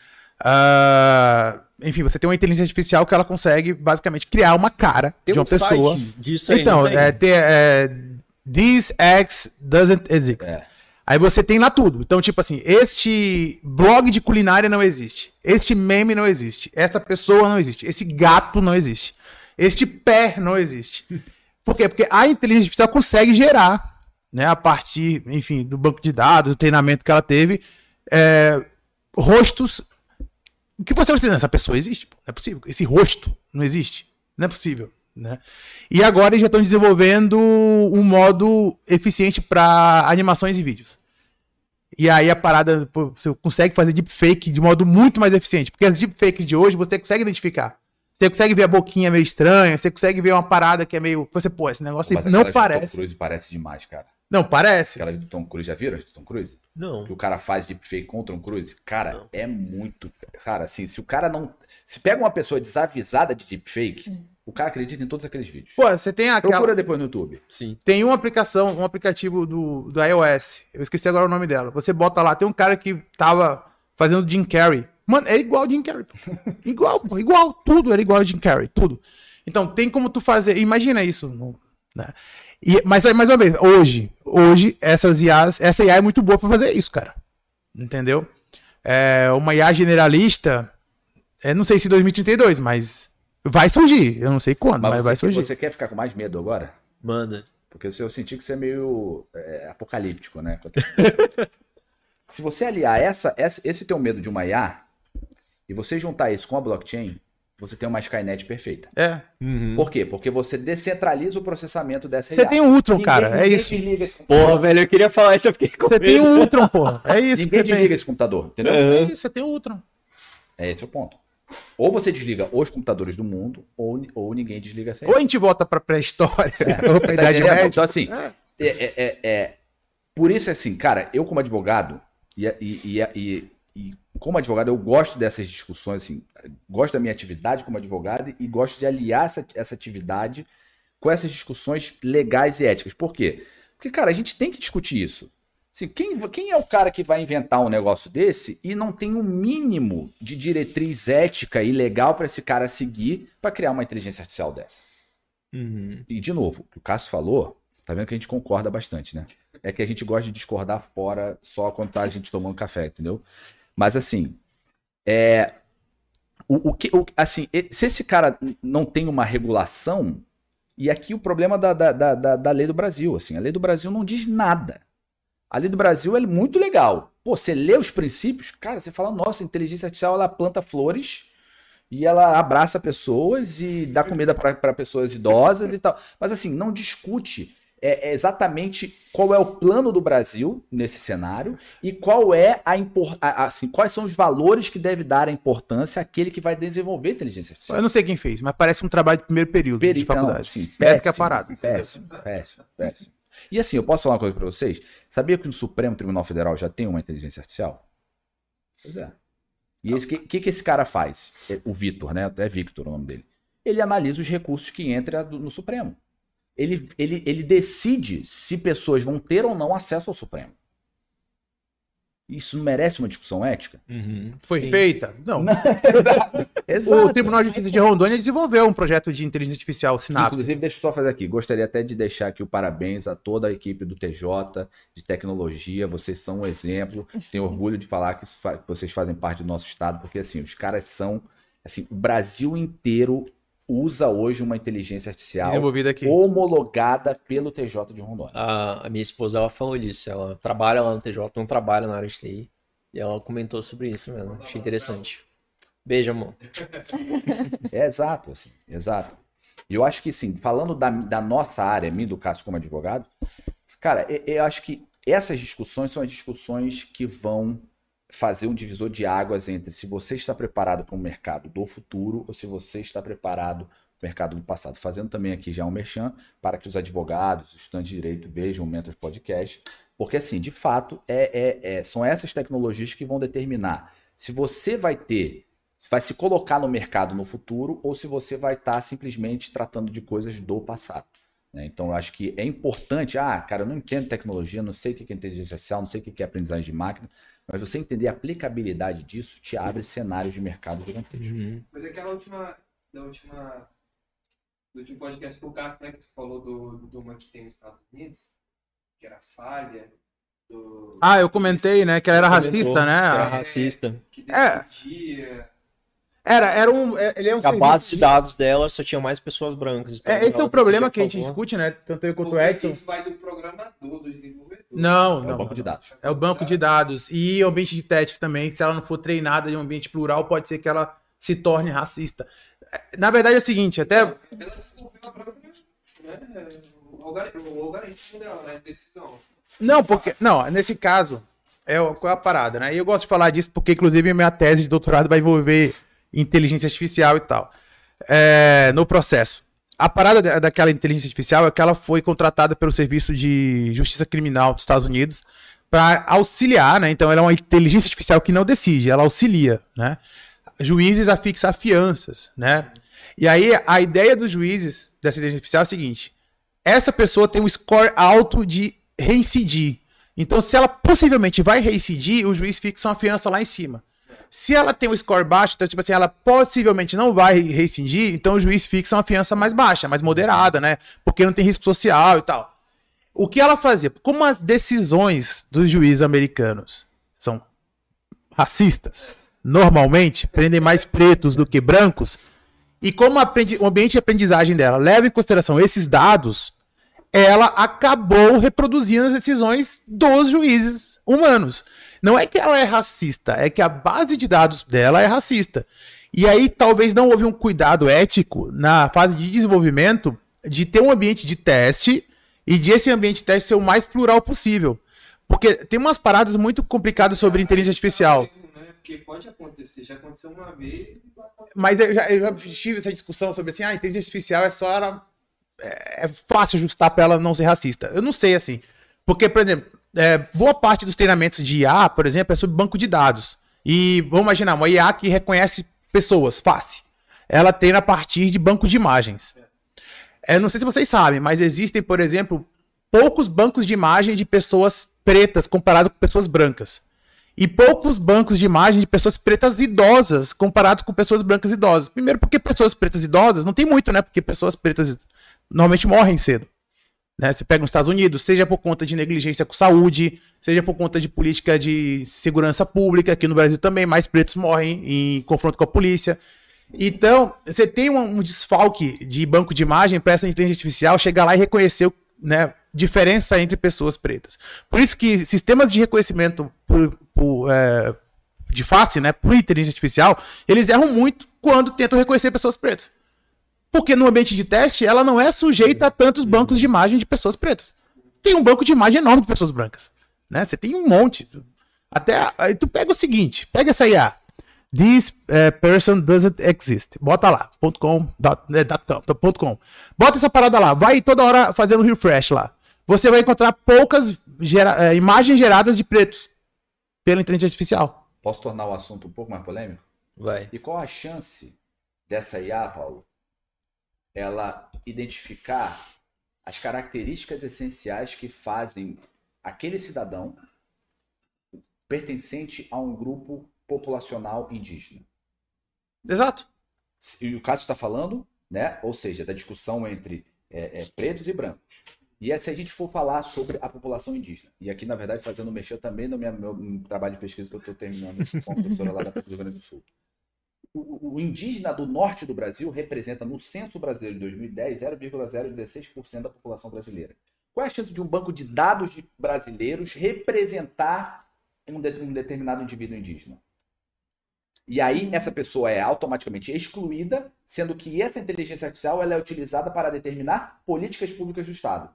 Ah, enfim, você tem uma inteligência artificial que ela consegue basicamente criar uma cara Tem de uma um pessoa. disso aí, Então, é, ter, é, This X doesn't exist. É. Aí você tem lá tudo. Então, tipo assim, este blog de culinária não existe. Este meme não existe. Esta pessoa não existe. Esse gato não existe. Este pé não existe. Por quê? Porque a inteligência artificial consegue gerar, né, a partir, enfim, do banco de dados, do treinamento que ela teve, é, rostos que você dizer, essa pessoa existe, não é possível. Esse rosto não existe, não é possível, né? E agora eles já estão desenvolvendo um modo eficiente para animações e vídeos. E aí a parada, você consegue fazer deepfake de modo muito mais eficiente, porque as deepfakes de hoje você consegue identificar. Você consegue ver a boquinha meio estranha, você consegue ver uma parada que é meio, você, pô, esse negócio Mas não parece. Parece demais, cara. Não parece. Aquelas do Tom Cruise, já viram as do Tom Cruise? Não. que o cara faz deepfake contra um Cruise, cara, Não. é muito. Cara, assim, se o cara não. Se pega uma pessoa desavisada de deepfake, o cara acredita em todos aqueles vídeos. Pô, você tem aquela Procura depois no YouTube. Sim. Tem uma aplicação, um aplicativo do, do iOS. Eu esqueci agora o nome dela. Você bota lá, tem um cara que tava fazendo Jim Carrey. Mano, era igual Jim Carrey. pô. igual, pô, igual. Tudo era igual Jim Carrey, tudo. Então, tem como tu fazer. Imagina isso. no- né? E, mas aí, mais uma vez, hoje, hoje, essas IAs, essa IA é muito boa pra fazer isso, cara. Entendeu? É, uma IA generalista, é, não sei se 2032, mas vai surgir. Eu não sei quando, mas, Mas, vai surgir. você quer ficar com mais medo agora? Manda. Porque eu senti que você é meio é, apocalíptico, né? Se você aliar essa, essa- esse teu medo de uma IA e você juntar isso com a blockchain, você tem uma Skynet perfeita. É. Por quê? Porque você descentraliza o processamento dessa Você tem um Ultron, Ninguém- cara. É ninguém isso. desliga esse computador. Porra, velho, eu queria falar isso, eu fiquei com Você tem um Ultron, porra. É isso que Ninguém você tem. desliga esse computador, entendeu? É isso, você tem um Ultron. É esse o ponto. Ou você desliga os computadores do mundo, ou, ou ninguém desliga essa Ou a gente volta pra pré-história, ou pra Tá Idade? Média. Então, assim, é, é- é- é- por isso, assim, cara, eu como advogado, e- e- e- e como advogado, eu gosto dessas discussões, assim, gosto da minha atividade como advogado e gosto de aliar essa, essa atividade com essas discussões legais e éticas. Por quê? Porque, cara, a gente tem que discutir isso. Assim, quem, quem é o cara que vai inventar um negócio desse e não tem um mínimo de diretriz ética e legal para esse cara seguir para criar uma inteligência artificial dessa? Uhum. E, de novo, o que o Cássio falou, tá vendo que a gente concorda bastante, né? É que a gente gosta de discordar fora só quando tá a gente tomando café, entendeu? Mas, assim, é. O, o que, o- assim, se esse cara não tem uma regulação, e aqui o problema da, da, da, da- da lei do Brasil, assim, a lei do Brasil não diz nada. A lei do Brasil é muito legal. Pô, você lê os princípios, cara, você fala, nossa, a inteligência artificial, ela planta flores e ela abraça pessoas e dá comida para pessoas idosas e tal. Mas assim, não discute é, é exatamente qual é o plano do Brasil nesse cenário e qual é a, a- assim, quais são os valores que deve dar a importância àquele que vai desenvolver inteligência artificial. Eu não sei quem fez, mas parece um trabalho de primeiro período de Peri- faculdade. não, sim, que é a péssimo. Péssimo, péssimo, péssimo. E assim, eu posso falar uma coisa pra vocês? Sabia que o Supremo Tribunal Federal já tem uma inteligência artificial? Pois é. E o que, que, que esse cara faz? É, O Vitor, né? É Victor o nome dele. Ele analisa os recursos que entram no Supremo. Ele, ele, ele decide se pessoas vão ter ou não acesso ao Supremo. Isso não merece uma discussão ética? Uhum. Foi Sim. feita? Não. Exato. O Tribunal de Justiça de Rondônia desenvolveu um projeto de inteligência artificial, Sinapse. Inclusive, deixa eu só fazer aqui. Gostaria até de deixar aqui o parabéns a toda a equipe do TJ, de tecnologia. Vocês são um exemplo. Tenho orgulho de falar que vocês fazem parte do nosso estado, porque assim, os caras são. Assim, o Brasil inteiro usa hoje uma inteligência artificial homologada pelo TJ de Rondônia. A, a minha esposa, ela falou isso. Ela trabalha lá no TJ, não trabalha na área de TI. E ela comentou sobre isso mesmo. Achei interessante. Beijo, amor. É exato, assim, exato. E eu acho que, assim, falando da, da nossa área, mim do Cássio como advogado, cara, eu, eu acho que essas discussões são as discussões que vão fazer um divisor de águas entre se você está preparado para um mercado do futuro ou se você está preparado para o mercado do passado. Fazendo também aqui já um merchan para que os advogados, os estudantes de direito vejam o Mentors Podcast, porque, assim, de fato, é, é- é- são essas tecnologias que vão determinar se você vai ter se vai se colocar no mercado no futuro ou se você vai estar simplesmente tratando de coisas do passado. né? Então, eu acho que é importante. Ah, cara, eu não entendo tecnologia, não sei o que é inteligência artificial, não sei o que é aprendizagem de máquina, mas você entender a aplicabilidade disso te abre cenários de mercado gigantescos. Uhum. Foi daquela última. Da última. Do último podcast com o Cássio, né? Que tu falou do, do uma que tem nos Estados Unidos, que era falha. Do, Ah, eu comentei, né, que ela era Comentou racista, que Era né? racista. que É. Era, era um. é- Ele é um A base de dados dela só tinha mais pessoas brancas. então É, esse é o problema que a gente discute, né? Tanto eu quanto o Edson. isso vai do programador, do desenvolvedor. Não, É não. o banco de dados. É o banco de dados. E o ambiente de teste também, se ela não for treinada em um ambiente plural, pode ser que ela se torne racista. É, Na verdade é o seguinte, até. Ela desenvolveu a própria. Né, o algori- o algoritmo dela, né? Decisão. Não, porque. Não, nesse caso, é qual é a parada, né? E eu gosto de falar disso porque, inclusive, minha tese de doutorado vai envolver inteligência artificial e tal. É, no processo. A parada da- daquela inteligência artificial é que ela foi contratada pelo Serviço de Justiça Criminal dos Estados Unidos para auxiliar, né? Então, ela é uma inteligência artificial que não decide, ela auxilia, né? Juízes a fixar fianças, né? E aí, a ideia dos juízes dessa inteligência artificial é a seguinte: essa pessoa tem um score alto de reincidir. Então, se ela possivelmente vai reincidir, o juiz fixa uma fiança lá em cima. Se ela tem um score baixo, então, tipo assim, ela possivelmente não vai reincidir, então o juiz fixa uma fiança mais baixa, mais moderada, né? Porque não tem risco social e tal. O que ela fazia? Como as decisões dos juízes americanos são racistas, normalmente prendem mais pretos do que brancos, e como o ambiente de aprendizagem dela leva em consideração esses dados, ela acabou reproduzindo as decisões dos juízes humanos. Não é que ela é racista, é que a base de dados dela é racista. E aí talvez não houve um cuidado ético na fase de desenvolvimento de ter um ambiente de teste e de esse ambiente de teste ser o mais plural possível. Porque tem umas paradas muito complicadas sobre inteligência artificial. Né? Porque pode acontecer, já aconteceu uma vez. Mas eu já, eu já tive essa discussão sobre assim, ah, a inteligência artificial é só ela, é, é fácil ajustar para ela não ser racista. Eu não sei assim. Porque, por exemplo, é, boa parte dos treinamentos de IA, por exemplo, é sobre banco de dados. E vamos imaginar, uma IA que reconhece pessoas, face. Ela treina a partir de banco de imagens. Eu não sei se vocês sabem, mas existem, por exemplo, poucos bancos de imagem de pessoas pretas comparado com pessoas brancas. E poucos bancos de imagem de pessoas pretas idosas comparados com pessoas brancas idosas. Primeiro, porque pessoas pretas idosas não tem muito, né? Porque pessoas pretas normalmente morrem cedo. Né? Você pega nos Estados Unidos, seja por conta de negligência com saúde, seja por conta de política de segurança pública, aqui no Brasil também, mais pretos morrem em confronto com a polícia. Então, você tem um, um desfalque de banco de imagem para essa inteligência artificial chegar lá e reconhecer né, diferença entre pessoas pretas. Por isso que sistemas de reconhecimento por, por, é, de face, né, por inteligência artificial, eles erram muito quando tentam reconhecer pessoas pretas. Porque no ambiente de teste, ela não é sujeita a tantos bancos de imagem de pessoas pretas. Tem um banco de imagem enorme de pessoas brancas. Né? Você tem um monte. Até aí tu pega o seguinte, pega essa IA. This uh, person doesn't exist. Bota lá, .com, dot, né, dot com, .com. Bota essa parada lá, vai toda hora fazendo refresh lá. Você vai encontrar poucas gera, uh, imagens geradas de pretos pela inteligência artificial. Posso tornar o assunto um pouco mais polêmico? Vai. E qual a chance dessa IA, Paulo, ela identificar as características essenciais que fazem aquele cidadão pertencente a um grupo populacional indígena. Exato. E o caso está falando, né? Ou seja, da discussão entre é, é, pretos e brancos. E se a gente for falar sobre a população indígena, e aqui, na verdade, fazendo mexer também no meu, meu trabalho de pesquisa que eu estou terminando com a professora lá da Rio Grande do Sul. O, indígena do norte do Brasil representa, no censo brasileiro de 2010, 0,016% da população brasileira. Qual é a chance de um banco de dados de brasileiros representar um, de, um determinado indivíduo indígena? E aí essa pessoa é automaticamente excluída, sendo que essa inteligência artificial ela é utilizada para determinar políticas públicas do Estado.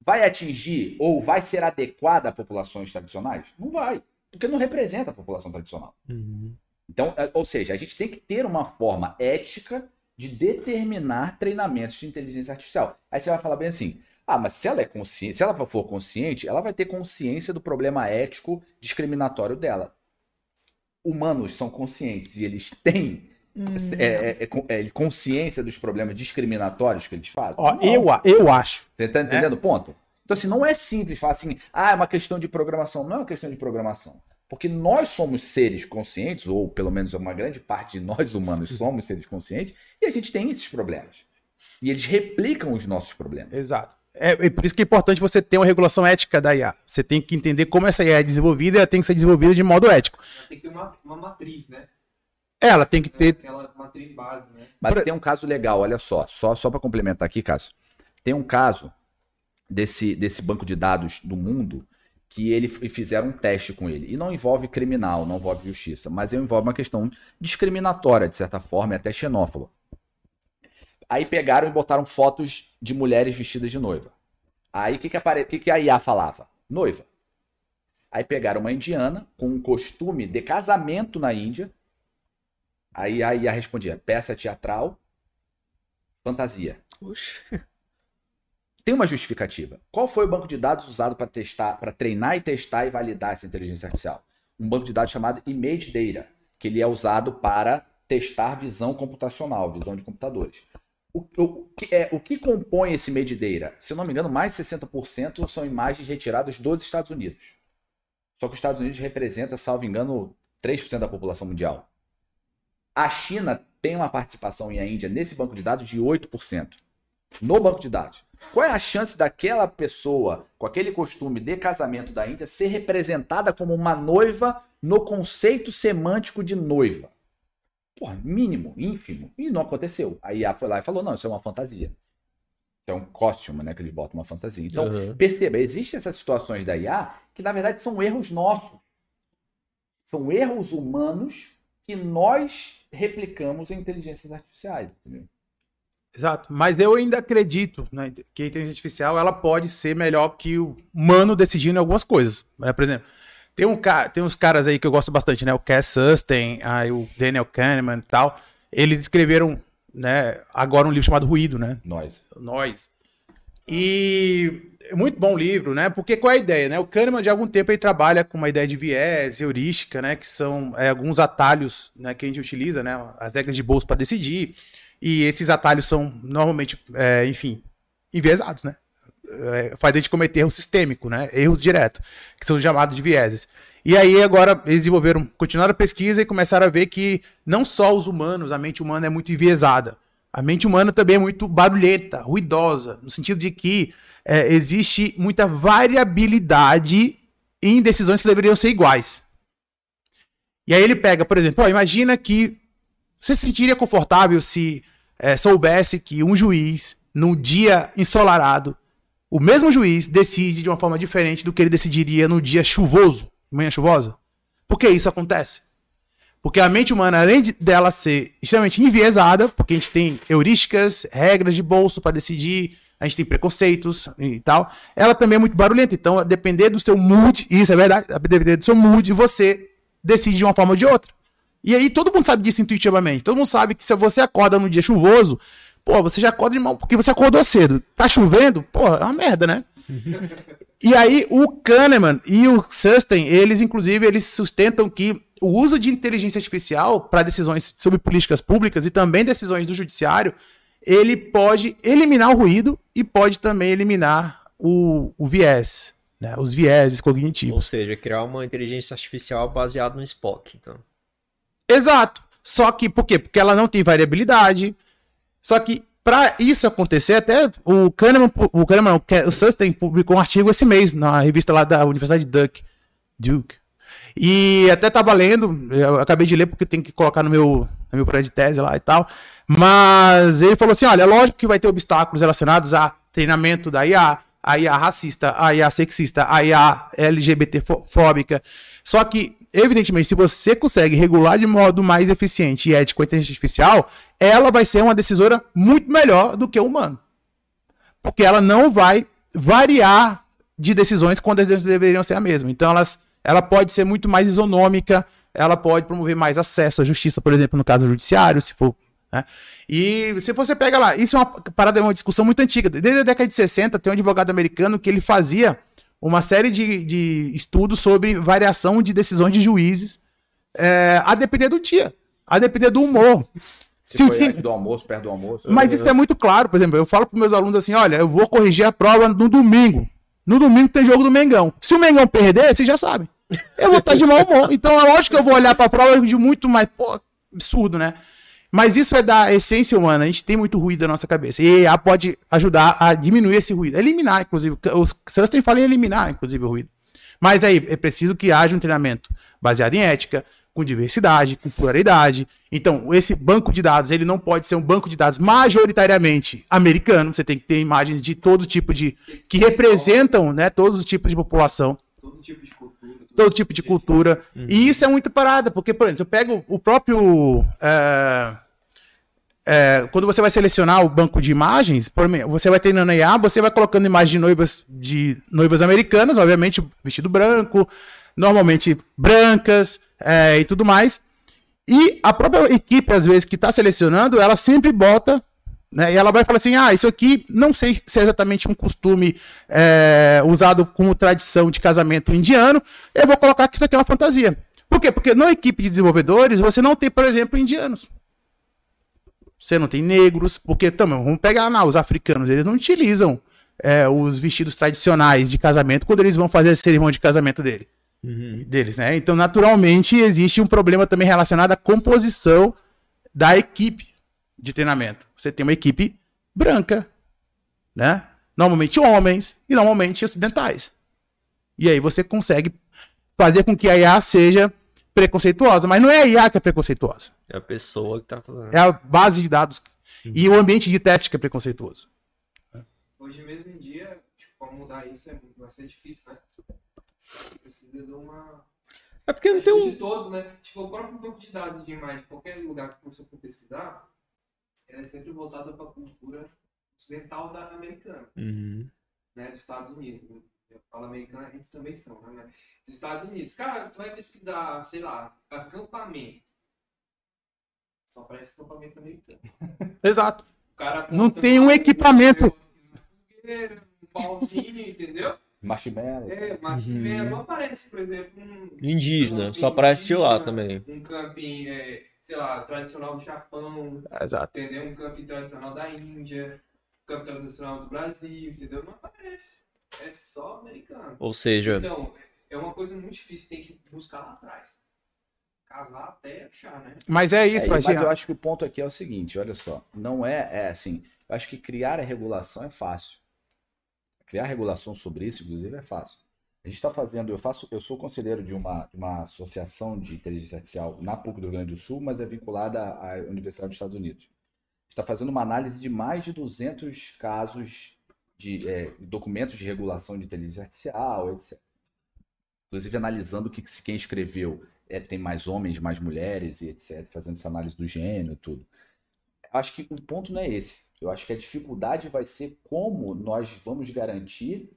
Vai atingir ou vai ser adequada a populações tradicionais? Não vai, porque não representa a população tradicional. Uhum. Então, é, ou seja, a gente tem que ter uma forma ética de determinar treinamentos de inteligência artificial. Aí você vai falar bem assim: ah, mas se ela é consciente, se ela for consciente, ela vai ter consciência do problema ético discriminatório dela humanos são conscientes e eles têm hum. é, é, é, é consciência dos problemas discriminatórios que eles fazem? Ó, eu, eu acho. Você tá entendendo o ponto? Então, assim, não é simples falar assim, ah, é uma questão de programação. Não é uma questão de programação. Porque nós somos seres conscientes, ou pelo menos uma grande parte de nós humanos somos seres conscientes, e a gente tem esses problemas. E eles replicam os nossos problemas. Exato. É, é, por isso que é importante você ter uma regulação ética da IA. Você tem que entender como essa IA é desenvolvida e ela tem que ser desenvolvida de modo ético. Ela tem que ter uma, uma matriz, né? Ela tem que ter. É aquela matriz base, né? Mas Por... tem um caso legal, olha só. Só, só para complementar aqui, Cássio. Tem um caso desse, desse banco de dados do mundo que ele fizeram um teste com ele. E não envolve criminal, não envolve justiça, mas envolve uma questão discriminatória, de certa forma, e até xenófoba. Aí pegaram e botaram fotos de mulheres vestidas de noiva. Aí o que, que, apare... que, que a IA falava? Noiva. Aí pegaram uma indiana com um costume de casamento na Índia. Aí a IA respondia: peça teatral, fantasia. Puxa. Tem uma justificativa. Qual foi o banco de dados usado para testar, para treinar e testar e validar essa inteligência artificial? Um banco de dados chamado Image Data, que ele é usado para testar visão computacional, visão de computadores. O, o, é, o que compõe esse Medideira? Se eu não me engano, mais de 60% são imagens retiradas dos Estados Unidos. Só que os Estados Unidos representa, salvo engano, 3% da população mundial. A China tem uma participação e a Índia nesse banco de dados de 8%. No banco de dados. Qual é a chance daquela pessoa com aquele costume de casamento da Índia ser representada como uma noiva no conceito semântico de noiva? Porra, mínimo, ínfimo. E não aconteceu. A IA foi lá e falou: não, isso é uma fantasia. Isso é um costume, né? Que eles botam uma fantasia. Então, uhum. perceba, existem essas situações da IA que, na verdade, são erros nossos. São erros humanos que nós replicamos em inteligências artificiais, entendeu? Exato, mas eu ainda acredito né, que a inteligência artificial ela pode ser melhor que o humano decidindo algumas coisas. Né? Por exemplo, tem, um, tem uns caras aí que eu gosto bastante, né? O Cass Susten, aí o Daniel Kahneman e tal. Eles escreveram, né, agora um livro chamado Ruído, né? Nós. Nós. E é muito bom livro, né? Porque qual é a ideia, né? O Kahneman, de algum tempo, ele trabalha com uma ideia de viés, heurística, né? Que são é, alguns atalhos né, que a gente utiliza, né? As regras de bolsa para decidir. E esses atalhos são normalmente, é, enfim, enviesados, né? é, faz a gente cometer erro sistêmico, né? Erros diretos, que são chamados de vieses. E aí agora eles desenvolveram, continuaram a pesquisa e começaram a ver que não só os humanos, a mente humana é muito enviesada. A mente humana também é muito barulhenta, ruidosa, no sentido de que é, existe muita variabilidade em decisões que deveriam ser iguais. E aí ele pega, por exemplo, ó, imagina que você se sentiria confortável se é, soubesse que um juiz, num dia ensolarado, o mesmo juiz decide de uma forma diferente do que ele decidiria no dia chuvoso, manhã chuvosa. Por que isso acontece? Porque a mente humana, além de, dela ser extremamente enviesada, porque a gente tem heurísticas, regras de bolso para decidir, a gente tem preconceitos e tal, ela também é muito barulhenta. Então, a depender do seu mood, isso é verdade, a depender do seu mood, você decide de uma forma ou de outra. E aí todo mundo sabe disso intuitivamente. Todo mundo sabe que se você acorda num dia chuvoso, pô, você já acorda de mal porque você acordou cedo. Tá chovendo? Pô, é uma merda, né? e aí o Kahneman e o Sustain, eles inclusive, eles sustentam que o uso de inteligência artificial para decisões sobre políticas públicas e também decisões do judiciário, ele pode eliminar o ruído e pode também eliminar o, o viés, né? os vieses cognitivos. Ou seja, criar uma inteligência artificial baseada no Spock, então. Exato. Só que, por quê? Porque ela não tem variabilidade. Só que, para isso acontecer, até o Kahneman, o Kahneman, o Sustain publicou um artigo esse mês na revista lá da Universidade Duke. Duke. E até tava lendo, eu acabei de ler porque tem que colocar no meu, no meu projeto de tese lá e tal. Mas ele falou assim: olha, lógico que vai ter obstáculos relacionados a treinamento da IA, a IA racista, a IA sexista, a IA LGBT fóbica. Só que evidentemente, se você consegue regular de modo mais eficiente e ético a inteligência artificial, ela vai ser uma decisora muito melhor do que o humano. Porque ela não vai variar de decisões quando as decisões deveriam ser a mesma. Então, elas, ela pode ser muito mais isonômica, ela pode promover mais acesso à justiça, por exemplo, no caso judiciário, se for. Né? E se você pega lá, isso é uma parada, é uma discussão muito antiga. Desde a década de 60, tem um advogado americano que ele fazia uma série de, de estudos sobre variação de decisões de juízes, é, a depender do dia, a depender do humor. Se, Se foi do almoço, perto do almoço. Mas isso é muito claro, por exemplo, eu falo para meus alunos assim, olha, eu vou corrigir a prova no domingo. No domingo tem jogo do Mengão. Se o Mengão perder, vocês já sabem. Eu vou estar de mau humor. Então é lógico que eu vou olhar para a prova de muito mais, pô, absurdo, né? Mas isso é da essência humana. A gente tem muito ruído na nossa cabeça. E a pode ajudar a diminuir esse ruído. Eliminar, inclusive. Os Sustain falam em eliminar, inclusive, o ruído. Mas aí, é preciso que haja um treinamento baseado em ética, com diversidade, com pluralidade. Então, esse banco de dados, ele não pode ser um banco de dados majoritariamente americano. Você tem que ter imagens de todo tipo de... que representam né, todos os tipos de população. Todo tipo de. Todo tipo de cultura. Uhum. E isso é muito parada, porque, por exemplo, eu pego o próprio. É, é, quando você vai selecionar o banco de imagens, você vai treinando IA, você vai colocando imagens de noivas de noivas americanas, obviamente vestido branco, normalmente brancas é, e tudo mais. E a própria equipe, às vezes, que está selecionando, ela sempre bota né? E ela vai falar assim: ah, isso aqui não sei se é exatamente um costume é, usado como tradição de casamento indiano, eu vou colocar que isso aqui é uma fantasia. Por quê? Porque na equipe de desenvolvedores você não tem, por exemplo, indianos. Você não tem negros, porque também, vamos pegar lá, os africanos, eles não utilizam é, os vestidos tradicionais de casamento quando eles vão fazer a cerimônia de casamento dele, uhum. deles, né? Então, naturalmente, existe um problema também relacionado à composição da equipe de treinamento. Você tem uma equipe branca, né? Normalmente homens e normalmente ocidentais. E aí você consegue fazer com que a IA seja preconceituosa, mas não é a IA que é preconceituosa. É a pessoa que está fazendo. É a base de dados uhum. e o ambiente de teste que é preconceituoso. Hoje mesmo em dia, tipo, para mudar isso é, vai ser difícil, né? Precisa de uma é porque não tem um... de todos, né? Tipo, o próprio banco de dados de imagem, qualquer lugar que você for pesquisar, é sempre voltada para a cultura ocidental da americana, uhum. né, dos Estados Unidos. Né? Eu falo americano, a gente também são, né? Dos Estados Unidos. Cara, tu vai pesquisar, sei lá, acampamento. Só parece acampamento americano. Exato. Não tem um equipamento. Um pauzinho, entendeu? Marshmallow. É, marshmallow. Uhum. Não aparece, por exemplo, um. Indígena, um só aparece de lá também. Um camping. É, sei lá, tradicional do Japão. Exato. Entendeu? Um camping tradicional da Índia, um camping tradicional do Brasil, entendeu? Não aparece. É só americano. Ou seja. Então, é uma coisa muito difícil, tem que buscar lá atrás. Cavar até achar, né? Mas é isso, é, mas eu acho que o ponto aqui é o seguinte, olha só. Não é, é assim, eu acho que criar a regulação é fácil. Criar regulação sobre isso, inclusive, é fácil. A gente está fazendo, eu faço, eu sou conselheiro de uma, uma associação de inteligência artificial na PUC do Rio Grande do Sul, mas é vinculada à Universidade dos Estados Unidos. Está fazendo uma análise de mais de 200 casos de é, documentos de regulação de inteligência artificial, etc. Inclusive analisando que quem escreveu é, tem mais homens, mais mulheres e etc, fazendo essa análise do gênero e tudo. Acho que o ponto não é esse. Eu acho que a dificuldade vai ser como nós vamos garantir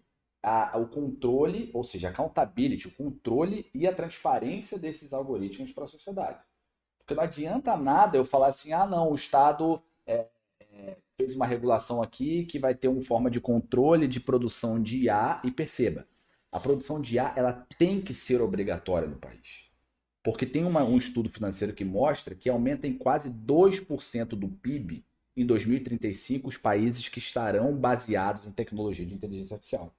a, o controle, ou seja, a accountability, o controle e a transparência desses algoritmos para a sociedade. Porque não adianta nada eu falar assim, ah, não, o Estado é, é, fez uma regulação aqui que vai ter uma forma de controle de produção de IA e perceba, a produção de IA ela tem que ser obrigatória no país. Porque tem uma, um estudo financeiro que mostra que aumenta em quase 2% do PIB em 2035 os países que estarão baseados em tecnologia de inteligência artificial.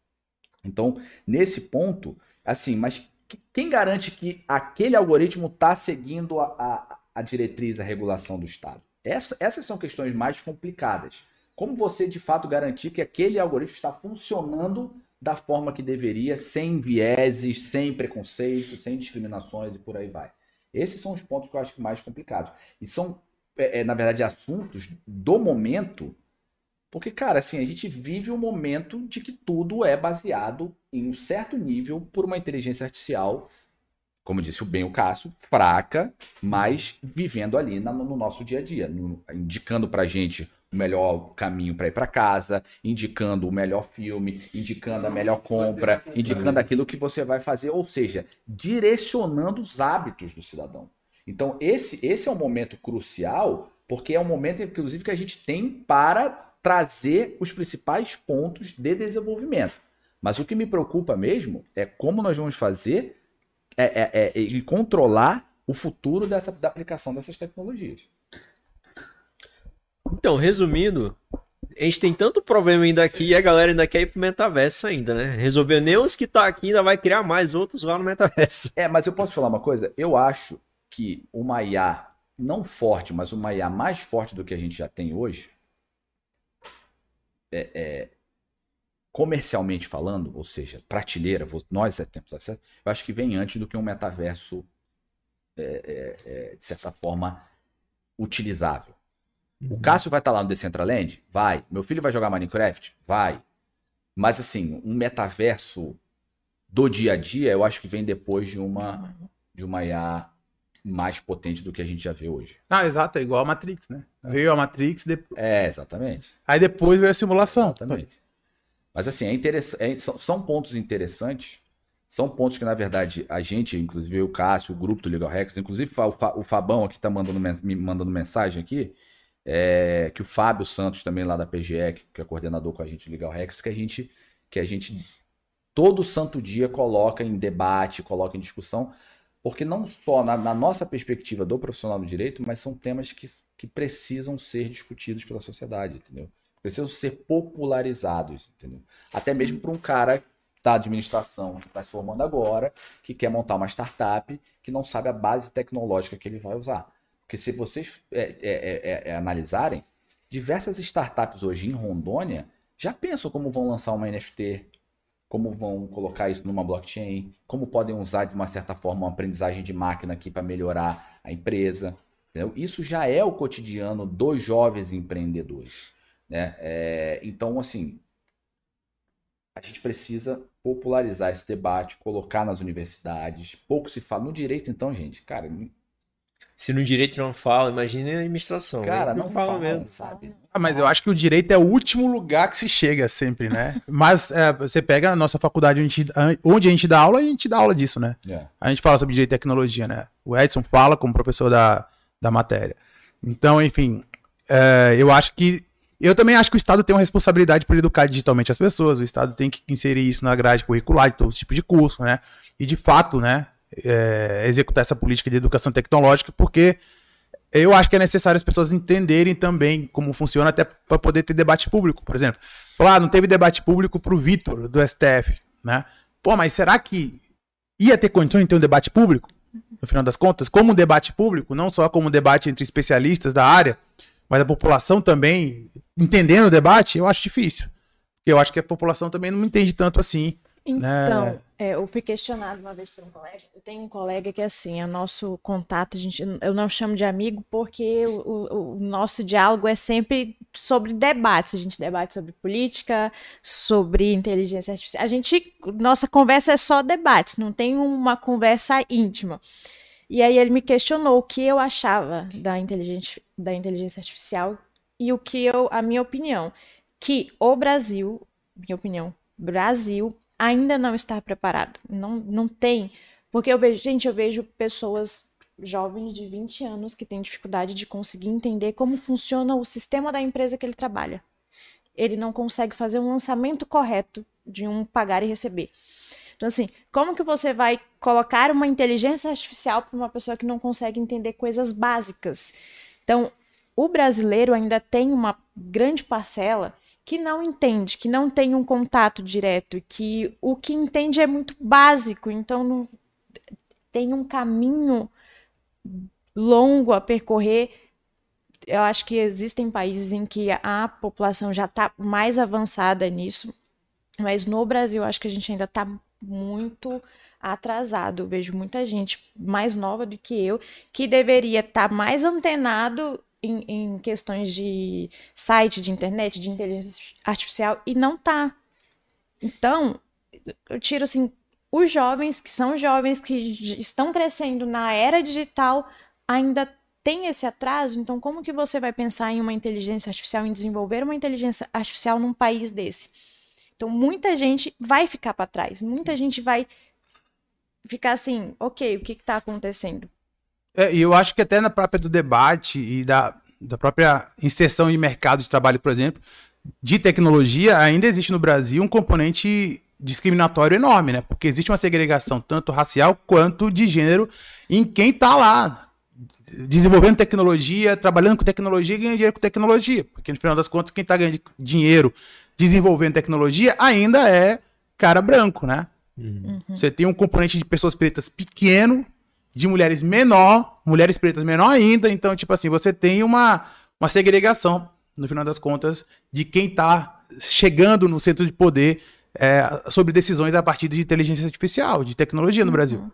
Então, nesse ponto, assim, mas quem garante que aquele algoritmo está seguindo a, a, a, diretriz, a regulação do Estado? Essa, essas são questões mais complicadas. Como você de fato garantir que aquele algoritmo está funcionando da forma que deveria, sem vieses, sem preconceito, sem discriminações e por aí vai? Esses são os pontos que eu acho mais complicados. E são, é, é, na verdade, assuntos do momento porque, cara, assim, a gente vive um momento de que tudo é baseado em um certo nível por uma inteligência artificial, como disse o bem o Cássio, fraca, mas vivendo ali no, no nosso dia a dia, no, indicando pra gente o melhor caminho para ir para casa, indicando o melhor filme, indicando a melhor compra, indicando aquilo que você vai fazer, ou seja, direcionando os hábitos do cidadão. Então, esse, esse é um momento crucial, porque é um momento, inclusive, que a gente tem para trazer os principais pontos de desenvolvimento. Mas o que me preocupa mesmo é como nós vamos fazer é, é, é, e controlar o futuro dessa, da aplicação dessas tecnologias. Então, resumindo, a gente tem tanto problema ainda aqui e a galera ainda quer ir pro metaverso ainda, né? Resolver nem os que tá aqui, ainda vai criar mais outros lá no metaverso. É, mas eu posso falar uma coisa? Eu acho que uma IA não forte, mas uma IA mais forte do que a gente já tem hoje, é, é, comercialmente falando, ou seja, prateleira, nós é temos acesso, eu acho que vem antes do que um metaverso, é, é, é de certa forma, utilizável. Uhum. O Cássio vai estar lá no Decentraland? Vai. Meu filho vai jogar Minecraft? Vai. Mas, assim, um metaverso do dia a dia, eu acho que vem depois de uma, de uma IA mais potente do que a gente já vê hoje. Ah, exato, é igual a Matrix, né? É. Veio a Matrix depois. É, exatamente. Aí depois veio a simulação. Exatamente. Mas assim, é interessante, é, são, são, pontos interessantes. São pontos que, na verdade, a gente, inclusive o Cássio, o grupo do Legal Records, inclusive o, Fabão aqui está mandando, me mandando mensagem aqui, é, que o Fábio Santos também lá da PGE, que é coordenador com a gente do Legal Records, que a gente, que a gente todo santo dia coloca em debate, coloca em discussão, porque não só na, na, nossa perspectiva do profissional do direito, mas são temas que, que precisam ser discutidos pela sociedade, entendeu? Precisam ser popularizados, entendeu? Até mesmo para um cara da administração que está se formando agora, que quer montar uma startup, que não sabe a base tecnológica que ele vai usar. Porque se vocês é, é, é, é analisarem, diversas startups hoje em Rondônia já pensam como vão lançar uma NFT, como vão colocar isso numa blockchain, como podem usar de uma certa forma uma aprendizagem de máquina aqui para melhorar a empresa. Entendeu? Isso já é o cotidiano dos jovens empreendedores. Né? É, então, assim, a gente precisa popularizar esse debate, colocar nas universidades. Pouco se fala. No direito, então, gente, cara, se no direito não fala, imagine a administração. Cara, não, não fala, fala mesmo. Sabe? Ah, mas eu acho que o direito é o último lugar que se chega sempre, né? mas é, você pega a nossa faculdade onde a, gente, onde a gente dá aula, a gente dá aula disso, né? Yeah. É. A gente fala sobre direito e tecnologia, né? O Edson fala como professor da, da matéria. Então, enfim, é, eu acho que. Eu também acho que o Estado tem uma responsabilidade por educar digitalmente as pessoas. O Estado tem que inserir isso na grade curricular de todos os tipos de curso, né? E de fato, né? É, executar essa política de educação tecnológica, porque eu acho que é necessário as pessoas entenderem também como funciona, até para poder ter debate público, por exemplo. Falar, ah, não teve debate público para o Vitor, do STF, né? Pô, mas será que ia ter condições de ter um debate público? No final das contas, como um debate público, não só como um debate entre especialistas da área, mas a população também entendendo o debate, eu acho difícil. Porque eu acho que a população também não entende tanto assim? Então, é, eu fui questionado uma vez por um colega. Eu tenho um colega que, assim, é nosso contato, a gente, eu não chamo de amigo porque o, o, o, nosso diálogo é sempre sobre debates. A gente debate sobre política, sobre inteligência artificial. A gente, nossa conversa é só debates, não tem uma conversa íntima. E aí ele me questionou o que eu achava da inteligência, da inteligência artificial e o que eu, a minha opinião, que o Brasil, minha opinião, Brasil ainda não está preparado. Não, não tem. Porque eu vejo, gente, eu vejo pessoas jovens de 20 anos que têm dificuldade de conseguir entender como funciona o sistema da empresa que ele trabalha. Ele não consegue fazer um lançamento correto de um pagar e receber. Então, assim, como que você vai colocar uma inteligência artificial para uma pessoa que não consegue entender coisas básicas? Então, o brasileiro ainda tem uma grande parcela que não entende, que não tem um contato direto, que o que entende é muito básico, então não tem um caminho longo a percorrer. Eu acho que existem países em que a população já está mais avançada nisso, mas no Brasil acho que a gente ainda está muito atrasado. Eu vejo muita gente mais nova do que eu que deveria estar tá mais antenado em, em, questões de site, de internet, de inteligência artificial e não tá. Então, eu tiro assim os jovens, que são jovens que estão crescendo na era digital, ainda tem esse atraso, então como que você vai pensar em uma inteligência artificial, em desenvolver uma inteligência artificial num país desse? Então muita gente vai ficar para trás, muita gente vai ficar assim, ok, o que está acontecendo? É, e eu acho que até na própria do debate e da, da própria inserção em mercado de trabalho, por exemplo, de tecnologia, ainda existe no Brasil um componente discriminatório enorme, né? Porque existe uma segregação tanto racial quanto de gênero em quem está lá desenvolvendo tecnologia, trabalhando com tecnologia e ganhando dinheiro com tecnologia. Porque no final das contas, quem está ganhando dinheiro desenvolvendo tecnologia ainda é cara branco, né? Uhum. Você tem um componente de pessoas pretas pequeno, de mulheres menor, mulheres pretas menor ainda. Então, tipo assim, você tem uma, uma segregação, no final das contas, de quem está chegando no centro de poder é, sobre decisões a partir de inteligência artificial, de tecnologia no uhum. Brasil.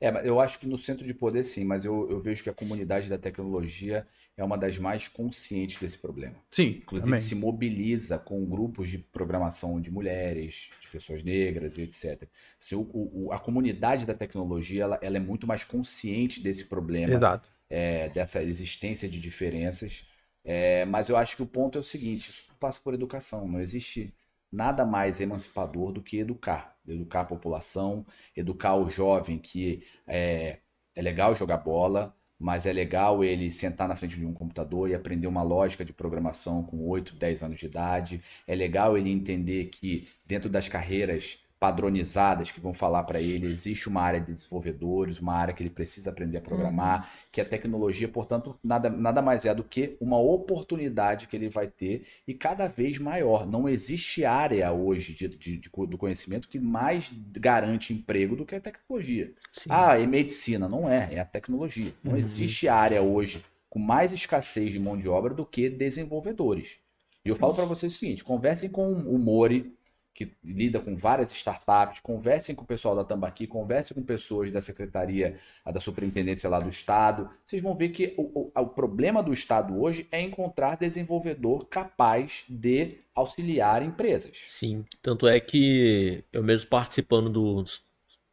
É, eu acho que no centro de poder sim, mas eu, eu vejo que a comunidade da tecnologia é uma das mais conscientes desse problema. Sim. Inclusive também. se mobiliza com grupos de programação de mulheres, de pessoas negras e etc. Se o, o, a comunidade da tecnologia ela, ela, é muito mais consciente desse problema, Exato. É, dessa existência de diferenças. É, mas eu acho que o ponto é o seguinte: isso passa por educação. Não existe nada mais emancipador do que educar. Educar a população, educar o jovem que é, é legal jogar bola, mas é legal ele sentar na frente de um computador e aprender uma lógica de programação com 8, 10 anos de idade. É legal ele entender que dentro das carreiras padronizadas que vão falar para ele, existe uma área de desenvolvedores, uma área que ele precisa aprender a programar, uhum. que a tecnologia, portanto, nada, nada mais é do que uma oportunidade que ele vai ter e cada vez maior. Não existe área hoje de, de, de do conhecimento que mais garante emprego do que a tecnologia. Sim. Ah, e medicina, não é, é a tecnologia. Não uhum. existe área hoje com mais escassez de mão de obra do que desenvolvedores. E eu Sim. falo para vocês o seguinte: conversem com o Mori, que lida com várias startups, conversem com o pessoal da Tambaqui, conversem com pessoas da Secretaria, da Superintendência lá do Estado. Vocês vão ver que o, o, o problema do Estado hoje é encontrar desenvolvedor capaz de auxiliar empresas. Sim, tanto é que eu mesmo participando dos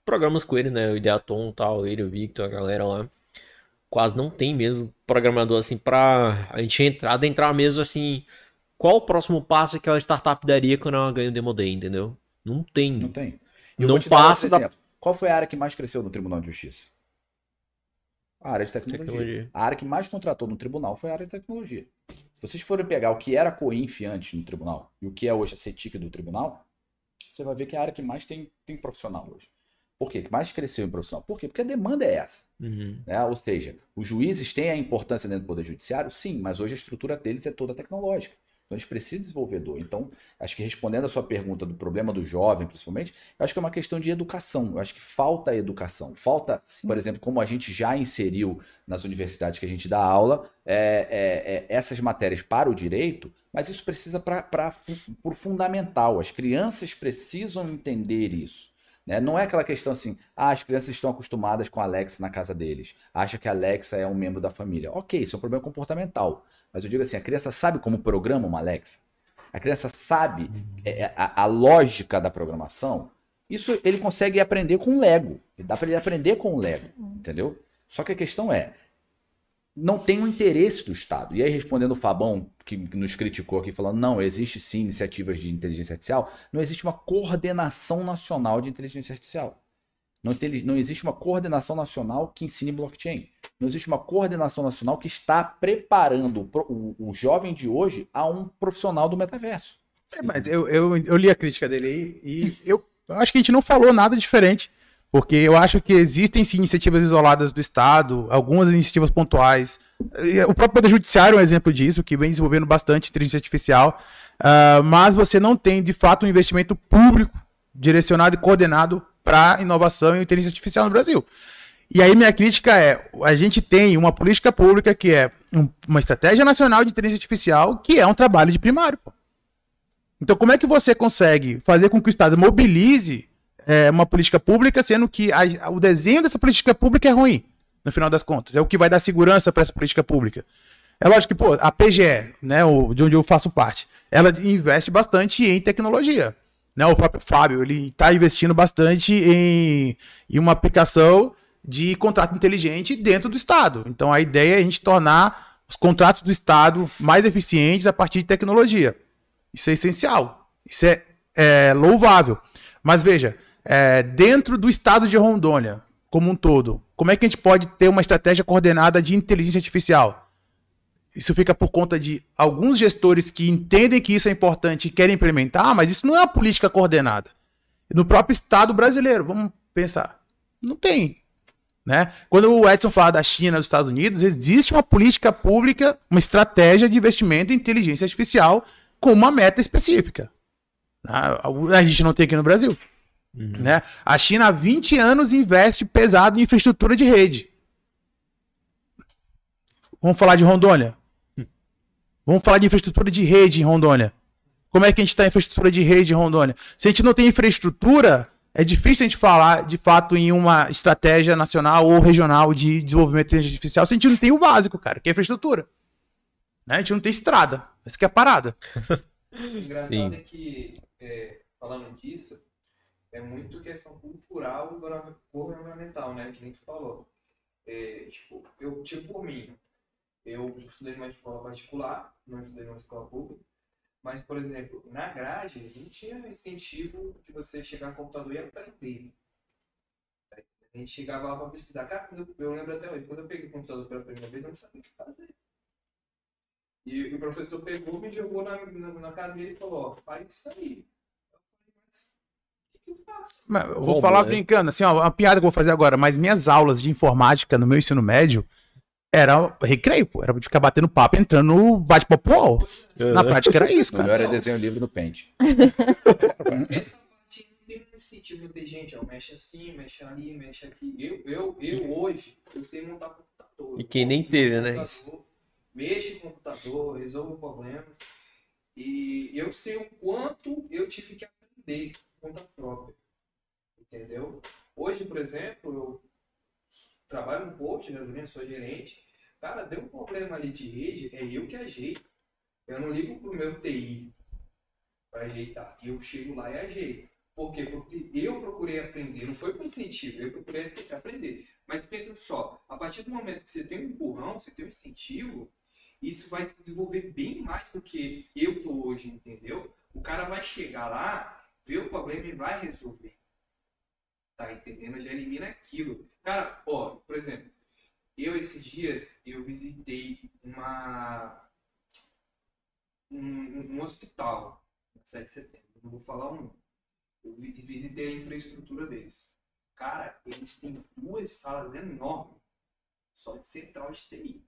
programas com ele, né, o Ideaton tal, ele, o Victor, a galera lá, quase não tem mesmo programador assim pra a gente entrar, adentrar mesmo assim qual o próximo passo que a startup daria quando ela ganha o Demo Day, entendeu? Não tem. Não tem. Eu não passa da... Qual foi a área que mais cresceu no Tribunal de Justiça? A área de tecnologia. tecnologia. A área que mais contratou no tribunal foi a área de tecnologia. Se vocês forem pegar o que era a Coinf antes no tribunal e o que é hoje a CETIC do tribunal, você vai ver que é a área que mais tem, tem profissional hoje. Por quê? Que mais cresceu em profissional. Por quê? Porque a demanda é essa. Uhum. Né? Ou seja, os juízes têm a importância dentro do Poder Judiciário? Sim, mas hoje a estrutura deles é toda tecnológica. Então a gente precisa de desenvolvedor. Então, acho que respondendo a sua pergunta do problema do jovem, principalmente, eu acho que é uma questão de educação. Eu acho que falta educação. Falta, Sim. por exemplo, como a gente já inseriu nas universidades que a gente dá aula, é, é, é, essas matérias para o direito, mas isso precisa para o fundamental. As crianças precisam entender isso. Né? Não é aquela questão assim, ah, as crianças estão acostumadas com a Alexa na casa deles, acha que a Alexa é um membro da família. Ok, isso é um problema comportamental. Mas eu digo assim, a criança sabe como programa uma Alexa? A criança sabe é, é, a, a, lógica da programação? Isso ele consegue aprender com Lego. Dá para ele aprender com o Lego, entendeu? Só que a questão é, não tem o interesse do Estado. E aí, respondendo o Fabão, que nos criticou aqui, falando, não, existe sim iniciativas de inteligência artificial, não existe uma coordenação nacional de inteligência artificial. Não, tem, não existe uma coordenação nacional que ensine blockchain. Não existe uma coordenação nacional que está preparando o, o, o jovem de hoje a um profissional do metaverso. É, mas eu, eu, eu li a crítica dele aí e eu acho que a gente não falou nada diferente porque eu acho que existem sim iniciativas isoladas do Estado, algumas iniciativas pontuais. O próprio Poder Judiciário é um exemplo disso, que vem desenvolvendo bastante inteligência artificial. Uh, mas você não tem, de fato, um investimento público direcionado e coordenado para inovação e inteligência artificial no Brasil. E aí minha crítica é, a gente tem uma política pública que é um, uma estratégia nacional de inteligência artificial, que é um trabalho de primário. Pô. Então como é que você consegue fazer com que o Estado mobilize é, uma política pública, sendo que a, o desenho dessa política pública é ruim, no final das contas. É o que vai dar segurança para essa política pública. É lógico que, pô, a PGE, né, o, de onde eu faço parte, ela investe bastante em tecnologia. Né? O próprio Fábio, ele está investindo bastante em, em uma aplicação de contrato inteligente dentro do Estado. Então, a ideia é a gente tornar os contratos do Estado mais eficientes a partir de tecnologia. Isso é essencial. Isso é, é louvável. Mas veja, é, dentro do estado de Rondônia, como um todo, como é que a gente pode ter uma estratégia coordenada de inteligência artificial? Isso fica por conta de alguns gestores que entendem que isso é importante e querem implementar, mas isso não é uma política coordenada. No próprio Estado brasileiro, vamos pensar. Não tem. Né? Quando o Edson fala da China, dos Estados Unidos, existe uma política pública, uma estratégia de investimento em inteligência artificial com uma meta específica. A gente não tem aqui no Brasil. Uhum. Né? A China há 20 anos investe pesado em infraestrutura de rede. Vamos falar de Rondônia? Vamos falar de infraestrutura de rede em Rondônia. Como é que a gente está em infraestrutura de rede em Rondônia? Se a gente não tem infraestrutura, é difícil a gente falar de fato em uma estratégia nacional ou regional de desenvolvimento de inteligência artificial se a gente não tem o básico, cara, que é infraestrutura. Né? A gente não tem estrada. Essa que é a parada. O engraçado Sim. é que, é, falando disso, é muito questão cultural e governamental, né? Que nem tu falou. É, tipo, eu, tipo por mim, eu estudei numa escola particular, não estudei numa escola pública, mas, por exemplo, na grade, não tinha incentivo de você chegar no computador e aprender. A gente chegava lá para pesquisar. Cara, eu, eu, lembro até hoje, quando eu peguei o computador pela primeira vez, eu não sabia o que fazer. E, o professor pegou, me jogou na, na, na cadeira e falou, ó, faz isso aí que eu faço? Mas eu vou Como, falar né? brincando, assim, ó, uma piada que eu vou fazer agora, mas minhas aulas de informática no meu ensino médio era recreio, pô. Era de ficar batendo papo, entrando no bate-papo. Na prática era isso, cara. O melhor é desenho livre no Paint. Essa parte não tem muito sentido ter gente, ó, mexe assim, mexe ali, mexe aqui. Eu, eu, eu hoje, eu sei montar computador. E quem nem teve, né? Mexe com computador, resolve problemas. E eu sei o quanto eu tive que aprender conta própria. Entendeu? Hoje, por exemplo, eu trabalho no post, resumindo, sou gerente. Cara, deu um problema ali de rede, é eu que ajeito. Eu não ligo pro meu TI para ajeitar. Eu chego lá e ajeito. Por quê? Porque eu procurei aprender, não foi por incentivo, eu procurei aprender. Mas pensa só, a partir do momento que você tem um empurrão, você tem um incentivo, isso vai se desenvolver bem mais do que eu tô hoje, entendeu? O cara vai chegar lá vê o problema e vai resolver. Tá entendendo? Já elimina aquilo. Cara, ó, por exemplo, eu esses dias eu visitei uma um, um hospital, 7 de setembro, não vou falar um. Eu visitei a infraestrutura deles. Cara, eles têm duas salas enormes só de central de TI.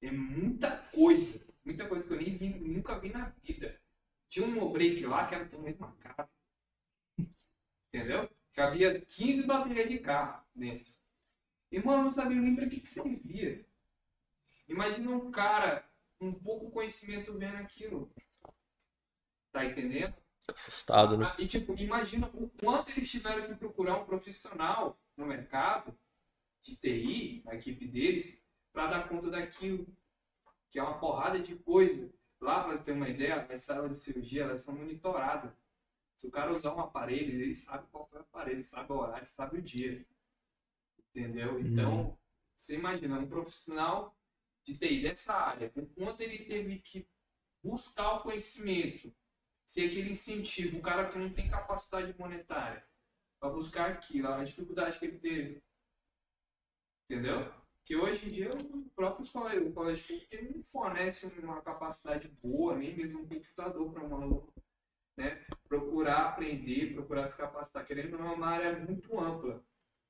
É muita coisa, muita coisa que eu nem vi, nunca vi na vida. Tinha um break lá que era de uma casa. Entendeu? Cabia 15 baterias de carro dentro. Irmão, eu não sabia nem para que, que servia. Imagina um cara com pouco conhecimento vendo aquilo. Tá entendendo? Assustado, né? E tipo, imagina o quanto eles tiveram que procurar um profissional no mercado de TI, a equipe deles, para dar conta daquilo. Que é uma porrada de coisa. Lá, para ter uma ideia, as salas de cirurgia elas são monitoradas. Se o cara usar um aparelho, ele sabe qual foi o aparelho, ele sabe o horário, sabe o dia. Entendeu? Então, você imagina, um profissional de TI dessa área, o quanto ele teve que buscar o conhecimento, ser aquele incentivo, o cara que não tem capacidade monetária, para buscar aquilo, a dificuldade que ele teve. Entendeu? Porque hoje em dia o próprio escola, o colégio público não fornece uma capacidade boa, nem mesmo um computador para um aluno. Né? Procurar aprender, procurar se capacitar. Querendo ou não, é uma área muito ampla.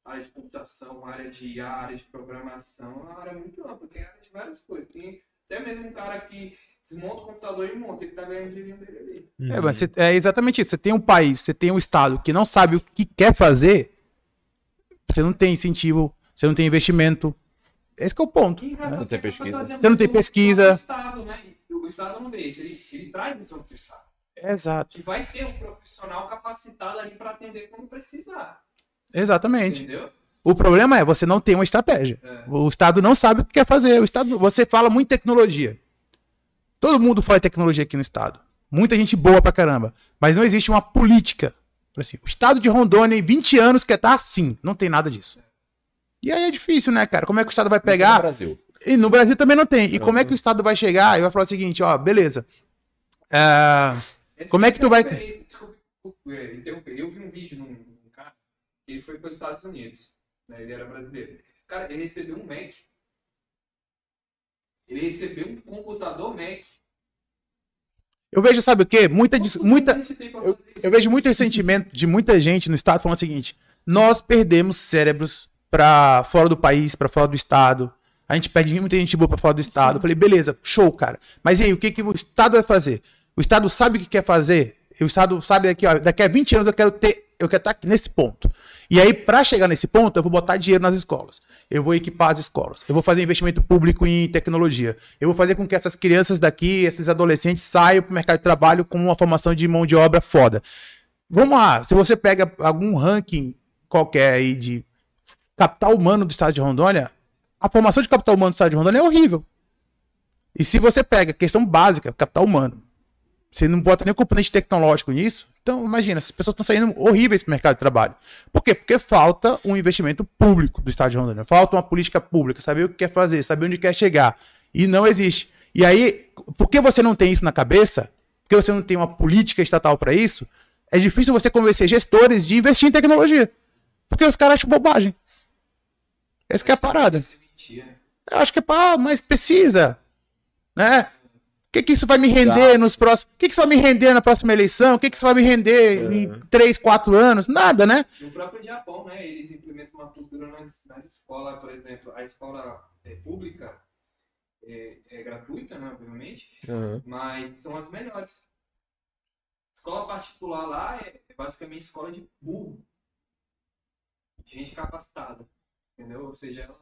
A área de computação, a área de IA, a área de programação, é uma área muito ampla. Tem área de várias coisas. Tem até mesmo um cara que desmonta o computador e monta, ele tá ganhando dinheiro dele ali. Uhum. É, mas você- é exatamente isso. Você tem um país, você tem um estado que não sabe o que quer fazer, você não tem incentivo, você não tem investimento. Esse que é o ponto. Engraçado Não tem pesquisa. Você não tem pesquisa. próprio Estado, né? O Estado não vê isso, ele, ele traz muito do Estado. Exato. Que vai ter um profissional capacitado ali para atender quando precisar. Exatamente. Entendeu? O problema é você não tem uma estratégia. O Estado não sabe o que quer fazer. O Estado, você fala muito em tecnologia. Todo mundo fala em tecnologia aqui no Estado. Muita gente boa pra caramba. Mas não existe uma política. Assim, o Estado de Rondônia em 20 anos quer estar assim. Não tem nada disso. E aí é difícil, né, cara? Como é que o Estado vai No pegar? Brasil. E no Brasil também não tem. E como é que o Estado vai chegar e vai falar o seguinte, ó, beleza. Ah, Como é que tu vai- Desculpa é, interromper. Eu vi um vídeo num, num cara, ele foi para os Estados Unidos. Né? Ele era brasileiro. Cara, ele recebeu um Mac. Ele recebeu um computador Mac. eu vejo, sabe o quê? Muita, muita, eu, eu vejo muito ressentimento de muita gente no estado falando o seguinte: nós perdemos cérebros pra fora do país, pra fora do estado. A gente perde muita gente boa pra fora do estado. Eu falei, beleza, show, cara. Mas e aí, o que, que o estado vai fazer? O estado sabe o que quer fazer? O estado sabe daqui, ó, daqui a 20 anos eu quero ter, eu quero estar nesse ponto. E aí, pra chegar nesse ponto, eu vou botar dinheiro nas escolas. Eu vou equipar as escolas. Eu vou fazer investimento público em tecnologia. Eu vou fazer com que essas crianças daqui, esses adolescentes saiam pro mercado de trabalho com uma formação de mão de obra foda. Vamos lá, se você pega algum ranking qualquer aí de capital humano do estado de Rondônia, a formação de capital humano do estado de Rondônia é horrível. E se você pega questão básica, capital humano, você não bota nem componente tecnológico nisso, então imagina, essas pessoas estão saindo horríveis para o mercado de trabalho. Por quê? Porque falta um investimento público do estado de Rondônia, falta uma política pública, saber o que quer fazer, saber onde quer chegar. E não existe. E aí, por que você não tem isso na cabeça? Porque você não tem uma política estatal para isso? É difícil você convencer gestores de investir em tecnologia. Porque os caras acham bobagem. Essa que é a parada. Eu acho que é pá, mas precisa. Né? O que, que isso vai me render Gasta. nos próximos. O que, que isso vai me render na próxima eleição? O que, que isso vai me render em 3, 4 anos? Nada, né? No próprio Japão, né, eles implementam uma cultura nas, nas escolas, por exemplo, a escola é, pública é, é gratuita, né, obviamente, Uhum. mas são as melhores. Escola particular lá é, é basicamente escola de burro. Gente capacitada. Entendeu? Ou seja, ela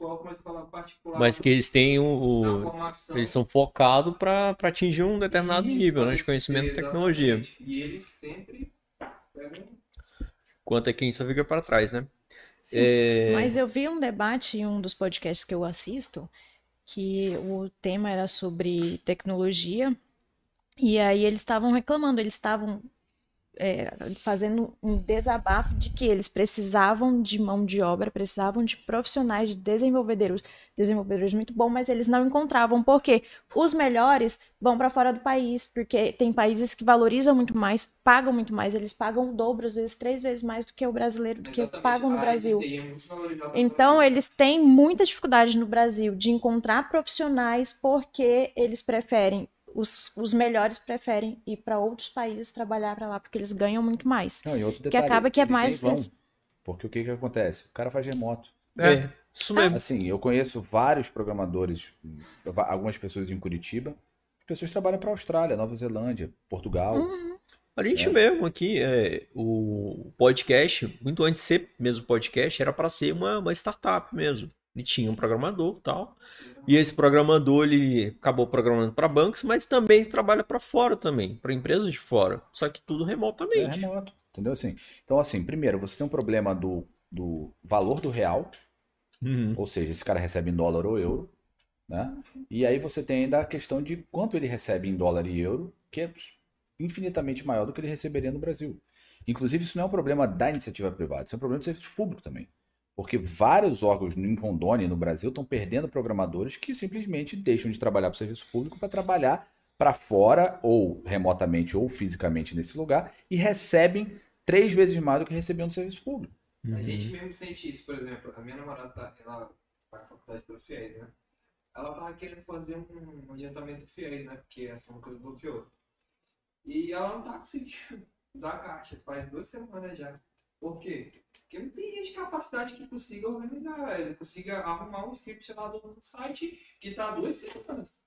uma escola particular Mas que eles têm o. Eles são focados para atingir um determinado Isso, nível né, de conhecimento e tecnologia. E eles sempre pegam Quanto a quem só fica para trás, né? Sim, É, Mas eu vi um debate em um dos podcasts que eu assisto, que o tema era sobre tecnologia, e aí eles estavam reclamando, eles estavam é, fazendo um desabafo de que eles precisavam de mão de obra, precisavam de profissionais, de desenvolvedores, desenvolvedores muito bons, mas eles não encontravam, porque os melhores vão para fora do país, porque tem países que valorizam muito mais, pagam muito mais, eles pagam o dobro, às vezes três vezes mais do que o brasileiro, do que exatamente. pagam no a área de Brasil. É Então, eles têm muita dificuldade no Brasil de encontrar profissionais porque eles preferem, os, os melhores preferem ir para outros países trabalhar para lá, porque eles ganham muito mais. Não, e outro Que detalhe, acaba que é mais vão. Porque o que que acontece? O cara faz remoto. é, isso mesmo. Assim, eu conheço vários programadores, algumas pessoas em Curitiba, pessoas que trabalham para Austrália, Nova Zelândia, Portugal. Uhum. A gente mesmo aqui, é, o podcast, muito antes de ser mesmo podcast, era para ser uma, uma startup mesmo. Ele tinha um programador e tal. E esse programador, ele acabou programando para bancos, mas também trabalha para fora também, para empresas de fora. Só que tudo É remotamente. remoto, entendeu? Assim, então, assim, primeiro, você tem um problema do, do valor do real, Uhum. ou seja, esse cara recebe em dólar ou euro, né? E aí você tem ainda a questão de quanto ele recebe em dólar e euro, que é infinitamente maior do que ele receberia no Brasil. Inclusive, isso não é um problema da iniciativa privada, isso é um problema do serviço público também. Porque vários órgãos em Rondônia e no Brasil estão perdendo programadores que simplesmente deixam de trabalhar para o serviço público para trabalhar para fora, ou remotamente ou fisicamente nesse lugar, e recebem três vezes mais do que recebiam no serviço público. A gente mesmo sente isso, por exemplo, a minha namorada, tá, ela vai pra faculdade pelo FIES, né? Ela tava querendo fazer um, um adiantamento do FIES, né? Porque essa é uma coisa bloqueou. E ela não tá conseguindo dar caixa, faz duas semanas já. Por quê? Porque não tem gente de capacidade que consiga organizar, velho. Consiga arrumar um script lá do, site que tá há duas semanas.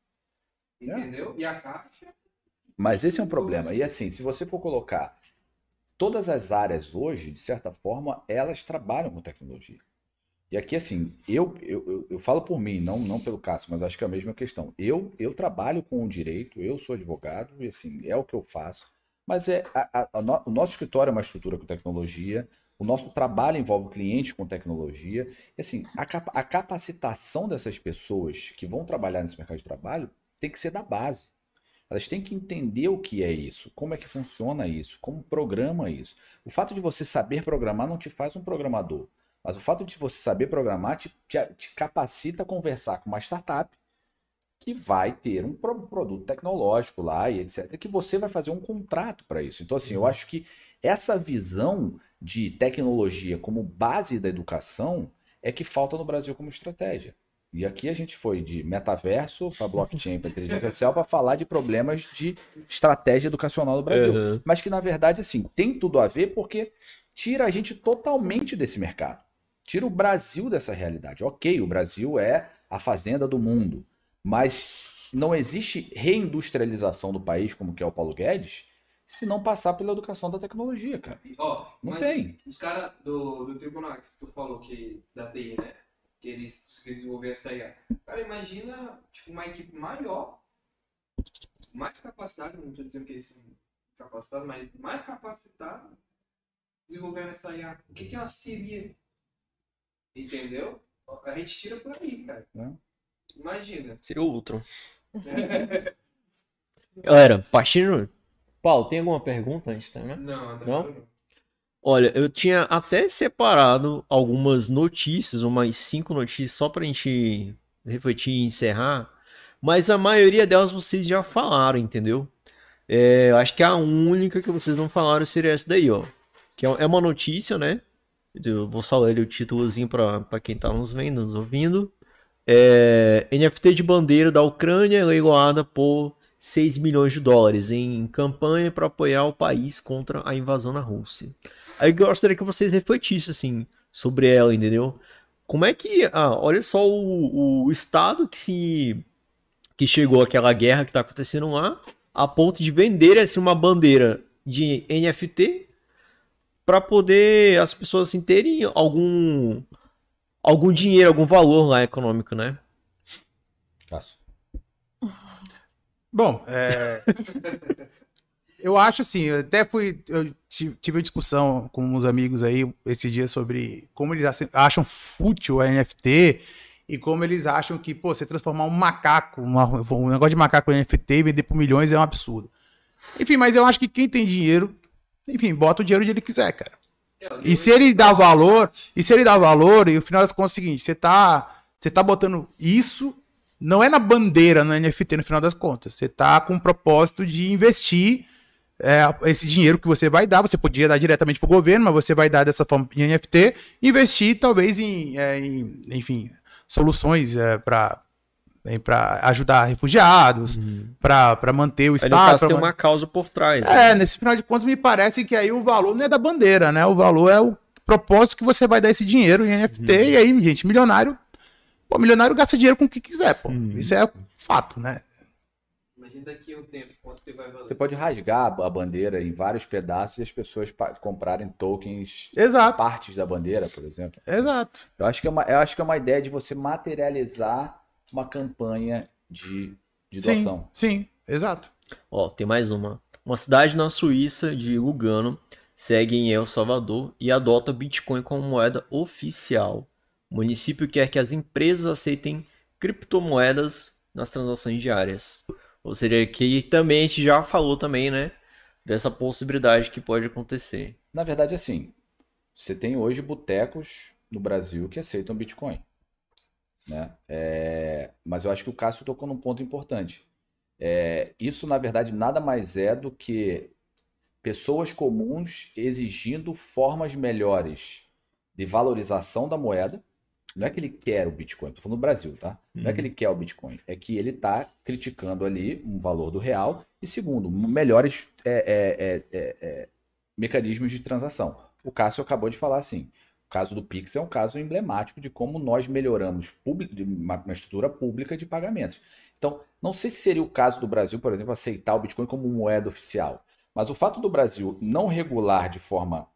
Entendeu? E a caixa. Mas esse é um problema. E assim, se você for colocar todas as áreas hoje, de certa forma, elas trabalham com tecnologia. E aqui, assim, eu, eu, eu, eu falo por mim, não, não pelo Cássio, mas acho que é a mesma questão. Eu, eu trabalho com o direito, eu sou advogado, e assim, é o que eu faço. Mas é a, a, a o nosso escritório é uma estrutura com tecnologia, o nosso trabalho envolve clientes com tecnologia. E assim, a, capa, a capacitação dessas pessoas que vão trabalhar nesse mercado de trabalho tem que ser da base. Elas têm que entender o que é isso, como é que funciona isso, como programa isso. O fato de você saber programar não te faz um programador. Mas o fato de você saber programar te, te, te capacita a conversar com uma startup que vai ter um pro, produto tecnológico lá e etc. Que você vai fazer um contrato para isso. Então, assim, eu acho que essa visão de tecnologia como base da educação é que falta no Brasil como estratégia. E aqui a gente foi de metaverso para blockchain, para inteligência artificial, para falar de problemas de estratégia educacional do Brasil. Uhum. Mas que, na verdade, assim, tem tudo a ver porque tira a gente totalmente desse mercado. Tira o Brasil dessa realidade. Ok, o Brasil é a fazenda do mundo, mas não existe reindustrialização do país, como que é o Paulo Guedes, se não passar pela educação da tecnologia, cara. Ó, Não tem. Os caras do, do tribunal que tu falou que da TI, né? Que eles conseguiram desenvolver essa IA. Cara, imagina tipo, uma equipe maior, mais capacitada, não estou dizendo que eles são capacitados, mas mais capacitada desenvolvendo essa IA. O que, que ela seria? Entendeu? A gente tira por aí, cara. É. Imagina. Seria o Ultron. Galera, partindo. Paulo, tem alguma pergunta antes, tá, né? Não, Não? não? Olha, eu tinha até separado algumas notícias, umas cinco notícias, só pra gente refletir e encerrar. Mas a maioria delas vocês já falaram, entendeu? É, eu acho que a única que vocês não falaram seria essa daí, ó. Que é é uma notícia, né? Eu vou só ler o títulozinho pra, pra quem tá nos vendo, nos ouvindo. É, NFT de bandeira da Ucrânia leiloada por 6 milhões de dólares em campanha para apoiar o país contra a invasão na Rússia. Aí eu gostaria que vocês refletissem assim sobre ela, entendeu? Como é que, ah, olha só o, o estado que se que chegou aquela guerra que tá acontecendo lá, a ponto de vender assim uma bandeira de NFT para poder as pessoas assim terem algum algum dinheiro, algum valor lá econômico, né? Cássio. Bom, é, eu acho assim, eu até fui, eu ti- tive uma discussão com uns amigos aí esse dia sobre como eles ach- acham fútil a NFT e como eles acham que, pô, você transformar um macaco, uma- um negócio de macaco em NFT e vender por milhões é um absurdo. Enfim, mas eu acho que quem tem dinheiro, enfim, bota o dinheiro onde ele quiser, cara. E se ele dá valor, e se ele dá valor, e o final das contas é o seguinte, você tá, você tá botando isso, não é na bandeira, no NFT no final das contas. Você tá com o propósito de investir é, esse dinheiro que você vai dar, você podia dar diretamente pro governo, mas você vai dar dessa forma em NFT, investir talvez em, é, em, enfim, soluções é, para para ajudar refugiados, pra para manter o Aí no Estado. caso pra tem man- uma causa por trás. né? é, nesse final de contas, me parece que aí o valor não é da bandeira, né? O valor é o propósito que você vai dar esse dinheiro em NFT. E aí, gente, milionário. Pô, milionário gasta dinheiro com o que quiser, pô. Isso é fato, né? Imagina daqui a um tempo, quanto que vai valer. Você pode rasgar a bandeira em vários pedaços e as pessoas comprarem tokens, Exato, partes da bandeira, por exemplo. exato. Eu acho que é uma, eu acho que é uma ideia de você materializar uma campanha de, de Sim, doação. sim, exato. Ó, tem mais uma. Uma cidade na Suíça de Lugano segue em El Salvador e adota Bitcoin como moeda oficial. O município quer que as empresas aceitem criptomoedas nas transações diárias. Ou seja, que também a gente já falou também, né? Dessa possibilidade que pode acontecer. Na verdade, assim, você tem hoje botecos no Brasil que aceitam Bitcoin. Né? É, mas eu acho que o Cássio tocou num ponto importante. É, isso, na verdade, nada mais é do que pessoas comuns exigindo formas melhores de valorização da moeda. Não é que ele quer o Bitcoin, estou falando do Brasil, tá? Não é que ele quer o Bitcoin, é que ele está criticando ali um valor do real e, segundo, melhores é, é, é, é, mecanismos de transação. O Cássio acabou de falar assim. Caso do Pix é um caso emblemático de como nós melhoramos uma, estrutura pública de pagamentos. Então, não sei se seria o caso do Brasil, por exemplo, aceitar o Bitcoin como moeda oficial. Mas o fato do Brasil não regular de forma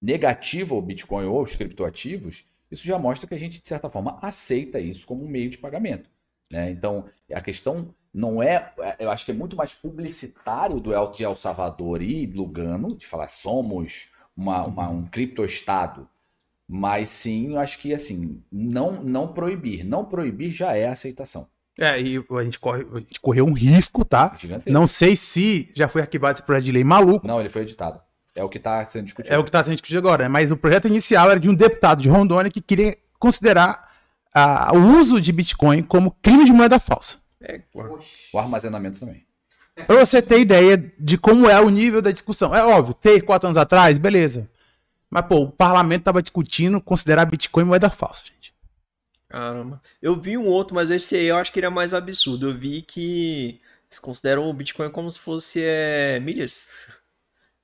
negativa o Bitcoin ou os criptoativos, isso já mostra que a gente, de certa forma, aceita isso como um meio de pagamento. Né? Então, a questão não é. Eu acho que é muito mais publicitário do El, de El Salvador e Lugano, de falar somos uma, uma, um criptoestado. Mas sim, eu acho que assim, não, não proibir. Não proibir já é aceitação. É, e a gente, corre, a gente correu um risco, tá? Gigantesco. Não sei se já foi arquivado esse projeto de lei maluco. Não, ele foi editado. É o que está sendo discutido. É o que está sendo discutido agora, né? Mas o projeto inicial era de um deputado de Rondônia que queria considerar ah, o uso de Bitcoin como crime de moeda falsa. É, o armazenamento também. Para você ter ideia de como é o nível da discussão. É óbvio, ter quatro anos atrás, beleza. Mas, pô, o parlamento estava discutindo considerar Bitcoin moeda falsa, gente. Caramba. Eu vi um outro, mas esse aí eu acho que ele é mais absurdo. Eu vi que eles consideram o Bitcoin como se fosse é, milhas.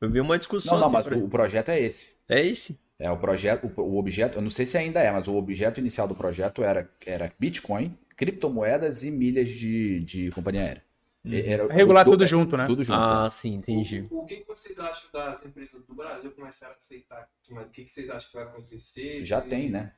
Eu vi uma discussão. Não, não, assim, mas o projeto é esse. É esse? É o projeto, o, o, objeto, eu não sei se ainda é, mas o objeto inicial do projeto era, era Bitcoin, criptomoedas e milhas de, de companhia aérea. Uhum. Era, Regular tudo, tudo junto, né? Tudo junto. Ah, né? sim, entendi. O, o, que vocês acham das empresas do Brasil começaram a aceitar? O que vocês acham que vai acontecer? Já tem, né?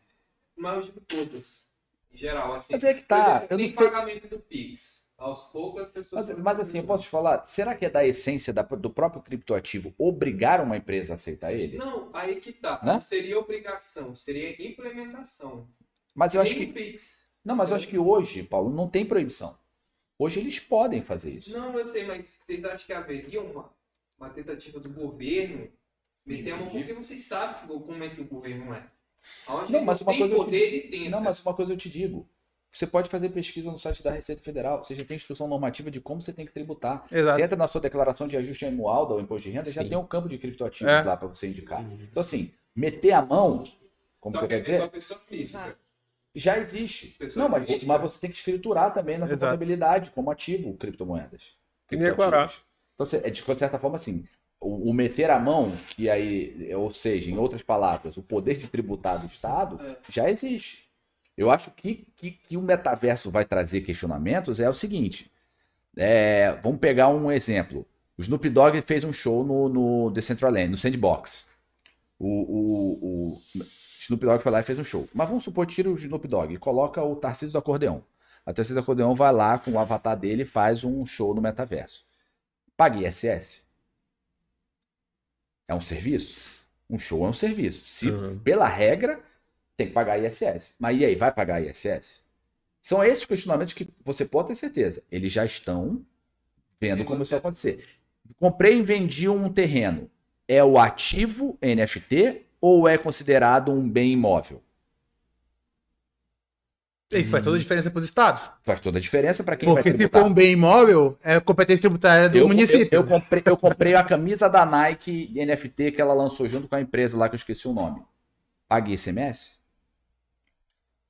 Mas eu digo todas. Em geral, assim. Mas é que tá. Exemplo, eu não sei... pagamento do Pix. Aos poucos as pessoas. Mas, mas assim, eu posso te falar, será que é da essência da, do próprio criptoativo obrigar uma empresa a aceitar ele? Não, aí que tá. Né? Não seria obrigação, seria implementação. Mas eu acho que. Pix. Não, mas eu acho que hoje, Paulo, não tem proibição. Hoje eles podem fazer isso. Não, eu sei, mas vocês acham que haveria uma, uma tentativa do governo meter a mão? Porque vocês sabem que, como é que o governo é. Onde não, mas uma tem coisa poder, te... ele tenta. Não, mas uma coisa eu te digo. Você pode fazer pesquisa no site da Receita Federal. Você já tem instrução normativa de como você tem que tributar. Exato. Você entra na sua declaração de ajuste anual do imposto de renda, Sim. já tem um campo de criptoativos é. lá para você indicar. Então, assim, meter a mão, como Só você que quer dizer? pessoa física. Já existe. Pessoa não, mas, mas, você tem que escriturar também na sua contabilidade como ativo criptomoedas. Tem que declarar. Então, é de certa forma, assim, o, o, meter a mão, que aí, ou seja, em outras palavras, o poder de tributar do Estado, é. já existe. Eu acho que, que, que, o metaverso vai trazer questionamentos é o seguinte. É, vamos pegar um exemplo. O Snoop Dogg fez um show no, no Decentraland, no Sandbox. O, o, o Snoop Dogg foi lá e fez um show. Mas vamos supor, tira o Snoop Dogg e coloca o Tarcísio do Acordeão. A Tarcísio do Acordeão vai lá com o avatar dele e faz um show no metaverso. Paga ISS? É um serviço? Um show é um serviço. Se, uhum. pela regra, tem que pagar ISS. Mas e aí, vai pagar ISS? São esses questionamentos que você pode ter certeza. Eles já estão vendo como isso vai acontecer. Comprei e vendi um terreno. É o ativo NFT ou é considerado um bem imóvel? Isso faz toda a diferença para os estados. Faz toda a diferença para quem Porque vai tributar. se for um bem imóvel, é competência tributária do eu, município. Eu, eu, comprei, eu comprei a camisa da Nike NFT que ela lançou junto com a empresa lá que eu esqueci o nome. Paguei ICMS?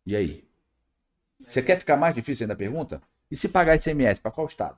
E aí? Você quer ficar mais difícil ainda a pergunta? E se pagar ICMS, para qual estado?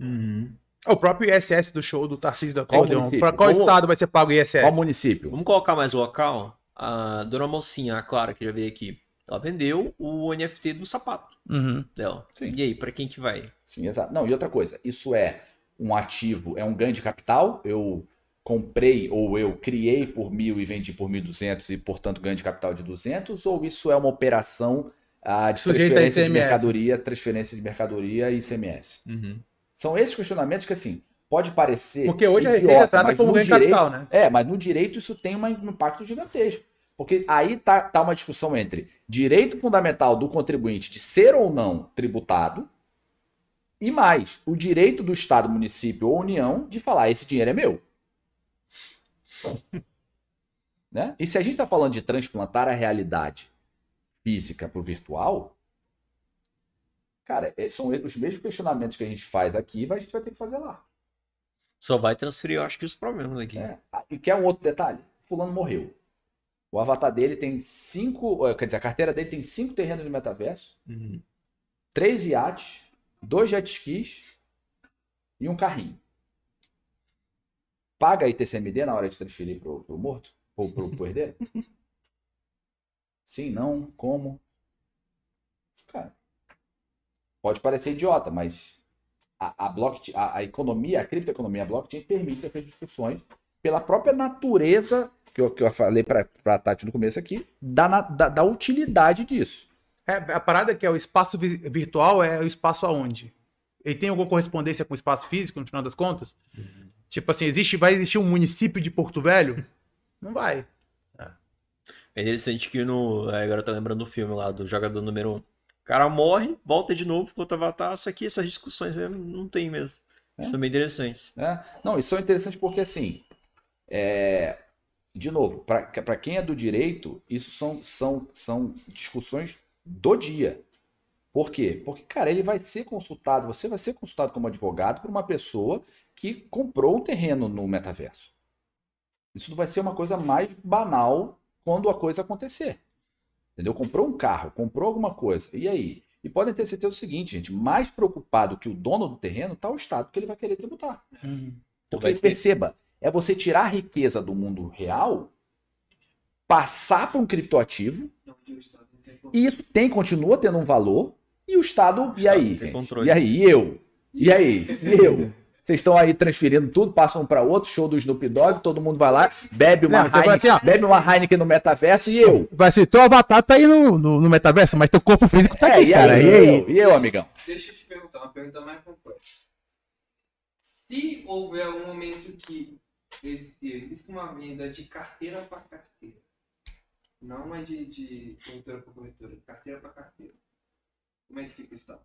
Uhum. O próprio ISS do show do Tarcísio da Acordeon. Para qual Vamos... estado vai ser pago o ISS? Qual município? Vamos colocar mais local. A dona Mocinha, a Clara, que já veio aqui, ela vendeu o NFT do sapato uhum. dela. Sim. E aí, para quem que vai? Sim, exato. Não, e outra coisa, isso é um ativo, é um ganho de capital. Eu comprei ou eu criei por mil e vendi por 1.200 e, portanto, ganho de capital de 200? Ou isso é uma operação ah, de Sujeito transferência de mercadoria, transferência de mercadoria e ICMS? Uhum. São esses questionamentos que, assim, pode parecer. Porque hoje idiota, é retrata como ganho de capital, né? É, mas no direito isso tem um impacto gigantesco. Porque aí tá, tá uma discussão entre direito fundamental do contribuinte de ser ou não tributado e mais o direito do Estado, município ou União de falar: esse dinheiro é meu. Né? E se a gente está falando de transplantar a realidade física para o virtual, cara, é- são os mesmos questionamentos que a gente faz aqui, a gente vai ter que fazer lá. Só vai transferir, eu acho que os problemas aqui. É. Ah, E quer um outro detalhe? Fulano morreu. O avatar dele tem cinco. eh, Quer dizer, a carteira dele tem cinco terrenos no metaverso, Uhum. três iates, dois jet skis e um carrinho. Paga a ITCMD na hora de transferir pro, pro morto? Ou pro, pro herdeiro? Sim, não, como? Cara, pode parecer idiota, mas a, a, blockchain, a, a economia, a criptoeconomia, a blockchain permite essas discussões pela própria natureza, que eu, que eu falei para a Tati no começo aqui, da, na- da, da utilidade disso. É, a parada que é o espaço vi- virtual é o espaço aonde? Ele tem alguma correspondência com o espaço físico, no final das contas? Tipo assim, existe, vai existir um município de Porto Velho? Não vai. É interessante que no. é, Agora eu tô lembrando do filme lá do jogador número 1. O cara morre, volta de novo pro outro avatar. Isso aqui, essas discussões mesmo, não tem mesmo. É. São bem interessantes. né? Não, isso é interessante porque, assim, é, de novo, para quem é do direito, isso são, são, são discussões do dia. Por quê? Porque, cara, ele vai ser consultado, você vai ser consultado como advogado por uma pessoa que comprou um terreno no metaverso. Isso não vai ser uma coisa mais banal quando a coisa acontecer. Entendeu? Comprou um carro, comprou alguma coisa. E aí? E podem ter certeza do seguinte, gente, mais preocupado que o dono do terreno está o Estado que ele vai querer tributar. Porque Vai ter- perceba, é você tirar a riqueza do mundo real, passar para um criptoativo, o e isso tem, continua tendo um valor, e o Estado, e Estado aí, gente? controle. E aí, e eu? E aí? E eu? Vocês estão aí transferindo tudo, passam um para outro, show do Snoop Dogg, todo mundo vai lá, bebe uma, Não, Heineken, assim, ó. bebe uma Heineken no metaverso, e eu? Vai ser, teu avatar tá aí no, no, no metaverso, mas teu corpo físico tá É, aqui, e cara. aí? E aí? eu? E eu, amigão? Deixa eu te perguntar, uma pergunta mais complexa. Se houver um momento que ex- existe uma venda de carteira para carteira, não é de, de corretora para corretora, de carteira para carteira, como é que fica o estado?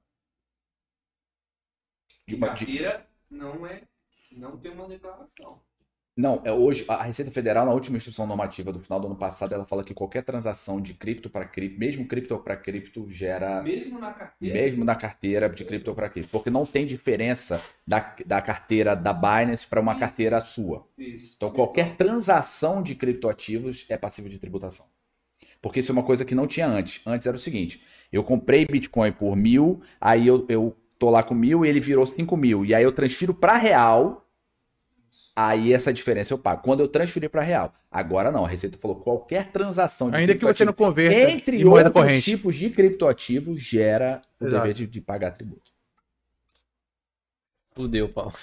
De De uma- de- carteira não é, não tem uma declaração. Não, é hoje a Receita Federal, na última instrução normativa do final do ano passado, ela fala que qualquer transação de cripto para cripto, mesmo cripto para cripto, gera Mesmo na carteira. mesmo na carteira de cripto para cripto, porque não tem diferença da, da carteira da Binance para uma Isso. carteira sua. Isso. Então qualquer transação de criptoativos é passível de tributação. Porque isso é uma coisa que não tinha antes. Antes era o seguinte: eu comprei Bitcoin por mil, aí eu, eu tô lá com mil e ele virou cinco mil. E aí eu transfiro para real, aí essa diferença eu pago. Quando eu transferir para real. Agora não, a Receita falou qualquer transação de Ainda que você não criptoativo, converta entre em moeda outros corrente. tipos de criptoativos, gera o Exato. dever de, de pagar tributo. Fudeu, Paulo.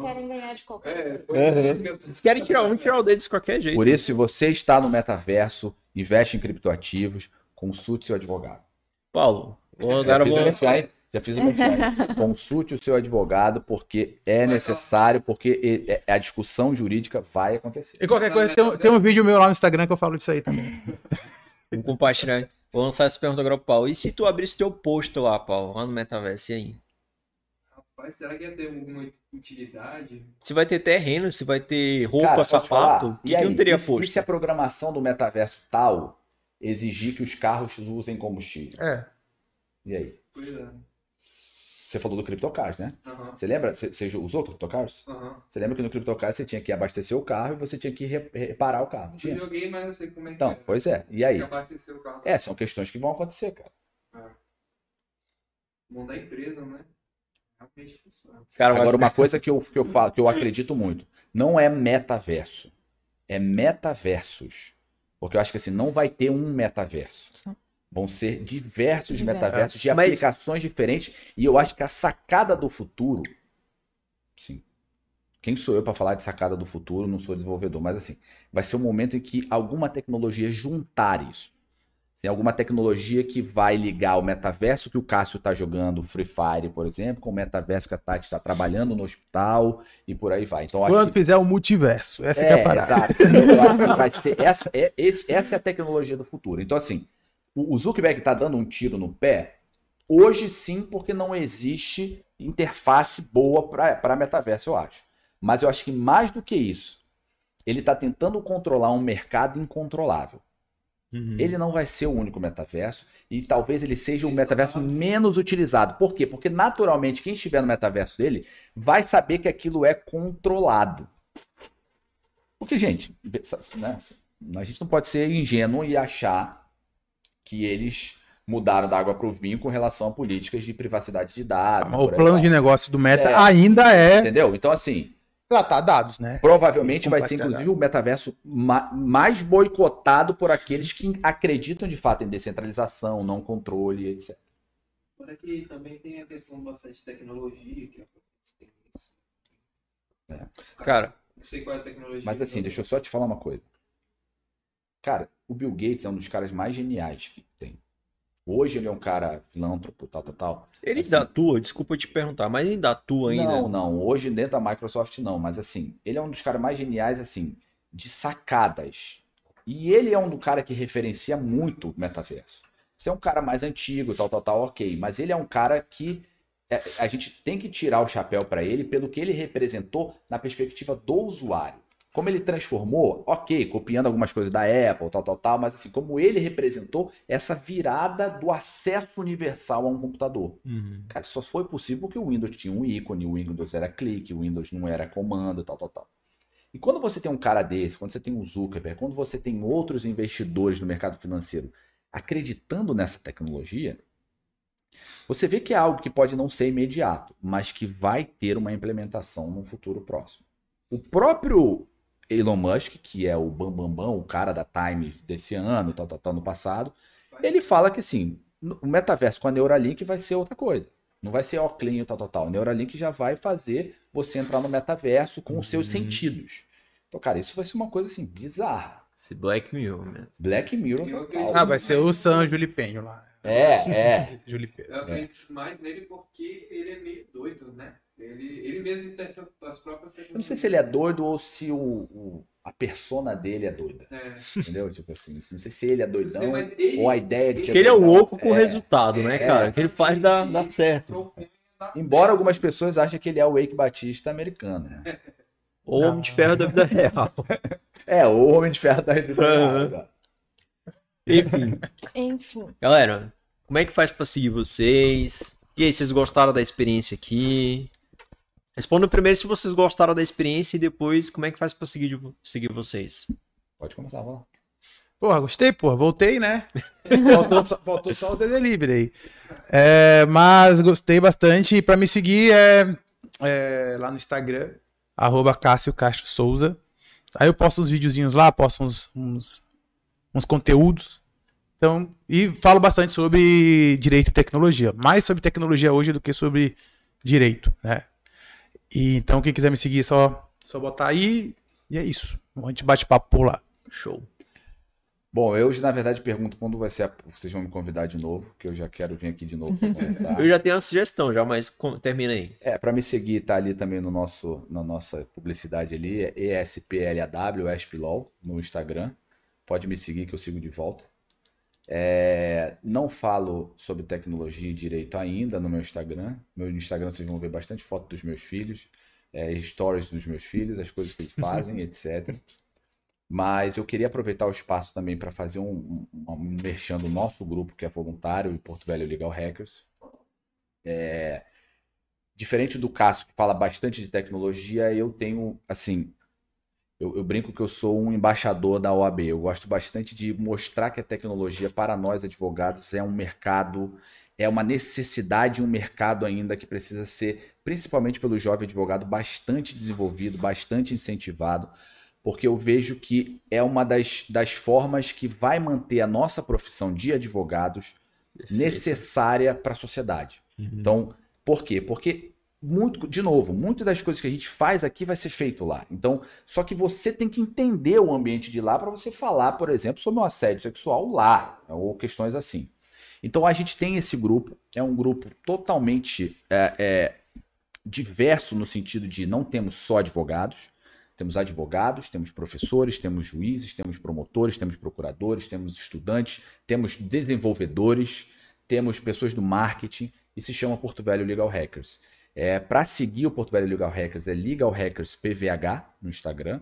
Querem ganhar de qualquer É, Uhum. que eu- Eles querem tirar um e tirar o dedo de qualquer jeito. Por isso, se você está no metaverso, investe em criptoativos, consulte seu advogado. Paulo, vou- agora vou. merchan, hein? Já fiz o. Consulte o seu advogado, porque é necessário, porque é- a discussão jurídica vai acontecer. E qualquer coisa, tem, um- tem um vídeo meu lá no Instagram que eu falo disso aí também. Vou compartilhar. Vou lançar essa pergunta agora pro Paulo. E se tu abrisse teu posto lá, Paulo, lá no Metaverso, e aí? Rapaz, será que ia ter alguma utilidade? Se vai ter terreno, se vai ter roupa, Cara, sapato, o que, E que aí, não teria e posto? E se a programação do metaverso tal exigir que os carros usem combustível? É. E aí? Pois é. Você falou do CryptoCars, né? Aham, Você lembra? Você, você usou o CryptoCars? aham. Você lembra que no CryptoCars você tinha que abastecer o carro e você tinha que re- reparar o carro, não Eu tinha? joguei, mas não sei como é que Então, é. pois é. E aí? abastecer o carro. É, são questões que vão acontecer, cara. Mão da empresa, né? Realmente funciona. Cara, Agora, uma coisa que eu, que eu falo, que eu acredito muito, não é metaverso, é metaversos. Porque eu acho que assim, não vai ter um metaverso. Vão ser diversos metaversos de Mas- aplicações diferentes. E eu acho que a sacada do futuro. Sim. Quem sou eu para falar de sacada do futuro? Não sou desenvolvedor, mas assim, vai ser um momento em que alguma tecnologia juntar isso. Tem alguma tecnologia que vai ligar o metaverso que o Cássio está jogando Free Fire, por exemplo, com o metaverso que a Tati está trabalhando no hospital e por aí vai. Então, Quando que fizer o multiverso. Essa que é é, a parada. exato. Vai ser essa, é, esse- essa é a tecnologia do futuro. Então, assim, o, Zuckerberg está dando um tiro no pé, hoje sim, porque não existe interface boa para metaverso, eu acho. Mas eu acho que mais do que isso, ele está tentando controlar um mercado incontrolável. Uhum. Ele não vai ser o único metaverso e talvez ele seja o metaverso menos utilizado. Por quê? Porque naturalmente quem estiver no metaverso dele vai saber que aquilo é controlado. Porque, gente, né, a gente não pode ser ingênuo e achar que eles mudaram da água para o vinho com relação a políticas de privacidade de dados. o por aí plano de negócio do Meta É. ainda é Entendeu? Então, assim, tratar dados, né? provavelmente vai ser, inclusive, o metaverso ma- mais boicotado por aqueles que acreditam de fato em descentralização, não controle, etc. Fora que também tem a questão bastante de tecnologia, que é tem isso. Cara, Não sei qual é a tecnologia. Mas assim, deixa eu só te falar uma coisa. Cara, o Bill Gates é um dos caras mais geniais que tem. Hoje ele é um cara filântropo, tal, tal, tal. ele Assim- ainda atua, desculpa te perguntar, mas ele ainda atua ainda. Não, não. Hoje dentro da Microsoft não. Mas assim, ele é um dos caras mais geniais, assim, de sacadas. E ele é um do cara que referencia muito o metaverso. Você é um cara mais antigo, tal, tal, tal, ok. Mas ele é um cara que é, a gente tem que tirar o chapéu para ele pelo que ele representou na perspectiva do usuário. Como ele transformou, ok, copiando algumas coisas da Apple, tal, tal, tal, mas assim, como ele representou essa virada do acesso universal a um computador. Uhum. Cara, só foi possível porque o Windows tinha um ícone, o Windows era clique, o Windows não era comando, tal, tal, tal. E quando você tem um cara desse, quando você tem um Zuckerberg, quando você tem outros investidores no mercado financeiro acreditando nessa tecnologia, você vê que é algo que pode não ser imediato, mas que vai ter uma implementação no futuro próximo. O próprio Elon Musk, que é o bambambam, bam, bam, o cara da Time desse ano, tal, tal, tal, no passado, ele fala que assim, o metaverso com a Neuralink vai ser outra coisa. Não vai ser óculos, tal, tal, tal. O Neuralink já vai fazer você entrar no metaverso com os seus Uhum. sentidos. Então, cara, isso vai ser uma coisa assim, bizarra. Esse Black Mirror, mesmo. Black Mirror Eu total. Ah, vai ser o San Julipenho lá. É, é. Julipenho. Eu acredito mais nele porque ele é meio doido, né? Ele, ele mesmo tem as próprias Eu não sei se ele é doido ou se o, o- a persona dele é doida. É, Entendeu? Tipo assim, não sei se ele é doidão sei, ele, ou a ideia de Porque ele é doidão. louco com o É. resultado, né, É, cara? Que ele faz dar, dar certo. Embora certo. algumas pessoas achem que ele é o Wake Batista americano. Né? Ou Homem de Ferro da vida real. É, o Homem de Ferro da vida real? Enfim. Enfim. Galera, como é que faz pra seguir vocês? E aí, vocês gostaram da experiência aqui? Respondam primeiro se vocês gostaram da experiência e depois como é que faz pra seguir, seguir vocês. Pode começar, vamos lá. Porra, gostei, porra. Voltei, né? Faltou, só- faltou só o The Delivery aí. É, mas gostei bastante. E pra me seguir é, é lá no Instagram, arroba Cássio Castro Souza. Aí eu posto uns videozinhos lá, posto uns, uns, uns conteúdos. Então, e falo bastante sobre direito e tecnologia. Mais sobre tecnologia hoje do que sobre direito, né? E, então, quem quiser me seguir, é só, só botar aí. E é isso. A gente bate papo por lá. Show. Bom, eu na verdade pergunto quando vai ser a... vocês vão me convidar de novo, que eu já quero vir aqui de novo pra conversar. Eu já tenho uma sugestão já, mas com- termina aí. É, para me seguir, tá ali também no nosso, na nossa publicidade ali, é ESPLAW, ESPLOL, no Instagram. Pode me seguir que eu sigo de volta. É, não falo sobre tecnologia e direito ainda no meu Instagram. Meu Instagram vocês vão ver bastante foto dos meus filhos, é, stories dos meus filhos, as coisas que eles fazem, etc. Mas eu queria aproveitar o espaço também para fazer um, um, um merchan do nosso grupo, que é voluntário, e Porto Velho Legal Hackers. É, diferente do Cássio, que fala bastante de tecnologia, eu tenho, assim, eu, eu brinco que eu sou um embaixador da OAB. Eu gosto bastante de mostrar que a tecnologia, para nós advogados, é um mercado, é uma necessidade, um mercado ainda que precisa ser, principalmente pelo jovem advogado, bastante desenvolvido, bastante incentivado, porque eu vejo que é uma das, das formas que vai manter a nossa profissão de advogados necessária para a sociedade. Então, por quê? Porque muito, de novo, muitas das coisas que a gente faz aqui vai ser feito lá. Então, só que você tem que entender o ambiente de lá para você falar, por exemplo, sobre um assédio sexual lá, ou questões assim. Então, a gente tem esse grupo, é um grupo totalmente é, é, diverso no sentido de não temos só advogados, temos advogados, temos professores, temos juízes, temos promotores, temos procuradores, temos estudantes, temos desenvolvedores, temos pessoas do marketing e se chama Porto Velho Legal Hackers. É, para seguir o Porto Velho Legal Hackers é Legal Hackers PVH no Instagram.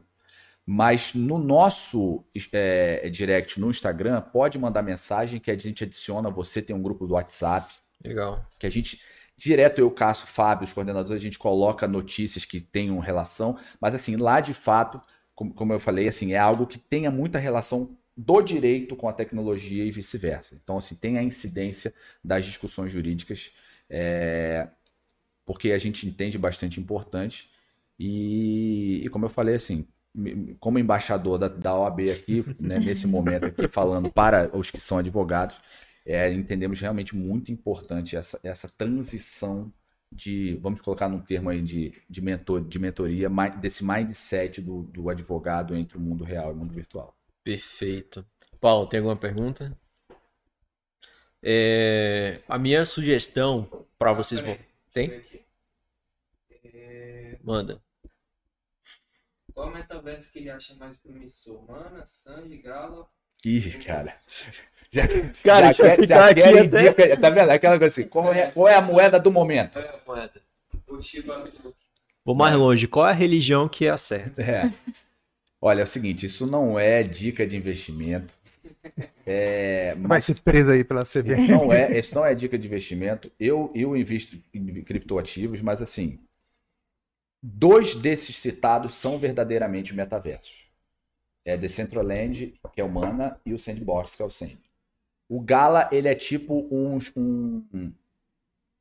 Mas no nosso é, direct no Instagram, pode mandar mensagem que a gente adiciona você, tem um grupo do WhatsApp. Legal. Que a gente, direto eu, Cássio, Fábio, os coordenadores, a gente coloca notícias que tenham relação. Mas assim, lá de fato, como, como eu falei, assim, é algo que tenha muita relação do direito com a tecnologia e vice-versa. Então, assim, tem a incidência das discussões jurídicas, é, porque a gente entende bastante importante. E, e, como eu falei, assim, como embaixador da, da OAB aqui, né, nesse momento aqui, falando para os que são advogados, é, entendemos realmente muito importante essa, essa transição de, vamos colocar num termo aí de, de, mentor, de mentoria, desse mindset do, do advogado entre o mundo real e o mundo virtual. Perfeito. Paulo, tem alguma pergunta? É, a minha sugestão para vocês. Tem? É... Manda. Qual metaverso que ele acha mais promissor? Mana, Sandy, Gala? Ih, cara. Já, cara, já, quer, já quer até... dica, tá vendo? Aquela coisa assim, qual é, qual é a moeda do momento? É a moeda. O Shiba Vou mais longe, qual é a religião que é a certa? É. Olha, é o seguinte, isso não é dica de investimento. É, mas... Vai ser preso aí pela CB. Não é, isso não é dica de investimento. Eu, eu invisto em criptoativos, mas assim, dois desses citados são verdadeiramente metaversos. É Decentraland, que é o Mana, e o Sandbox, que é o Sand. O Gala, ele é tipo um, um,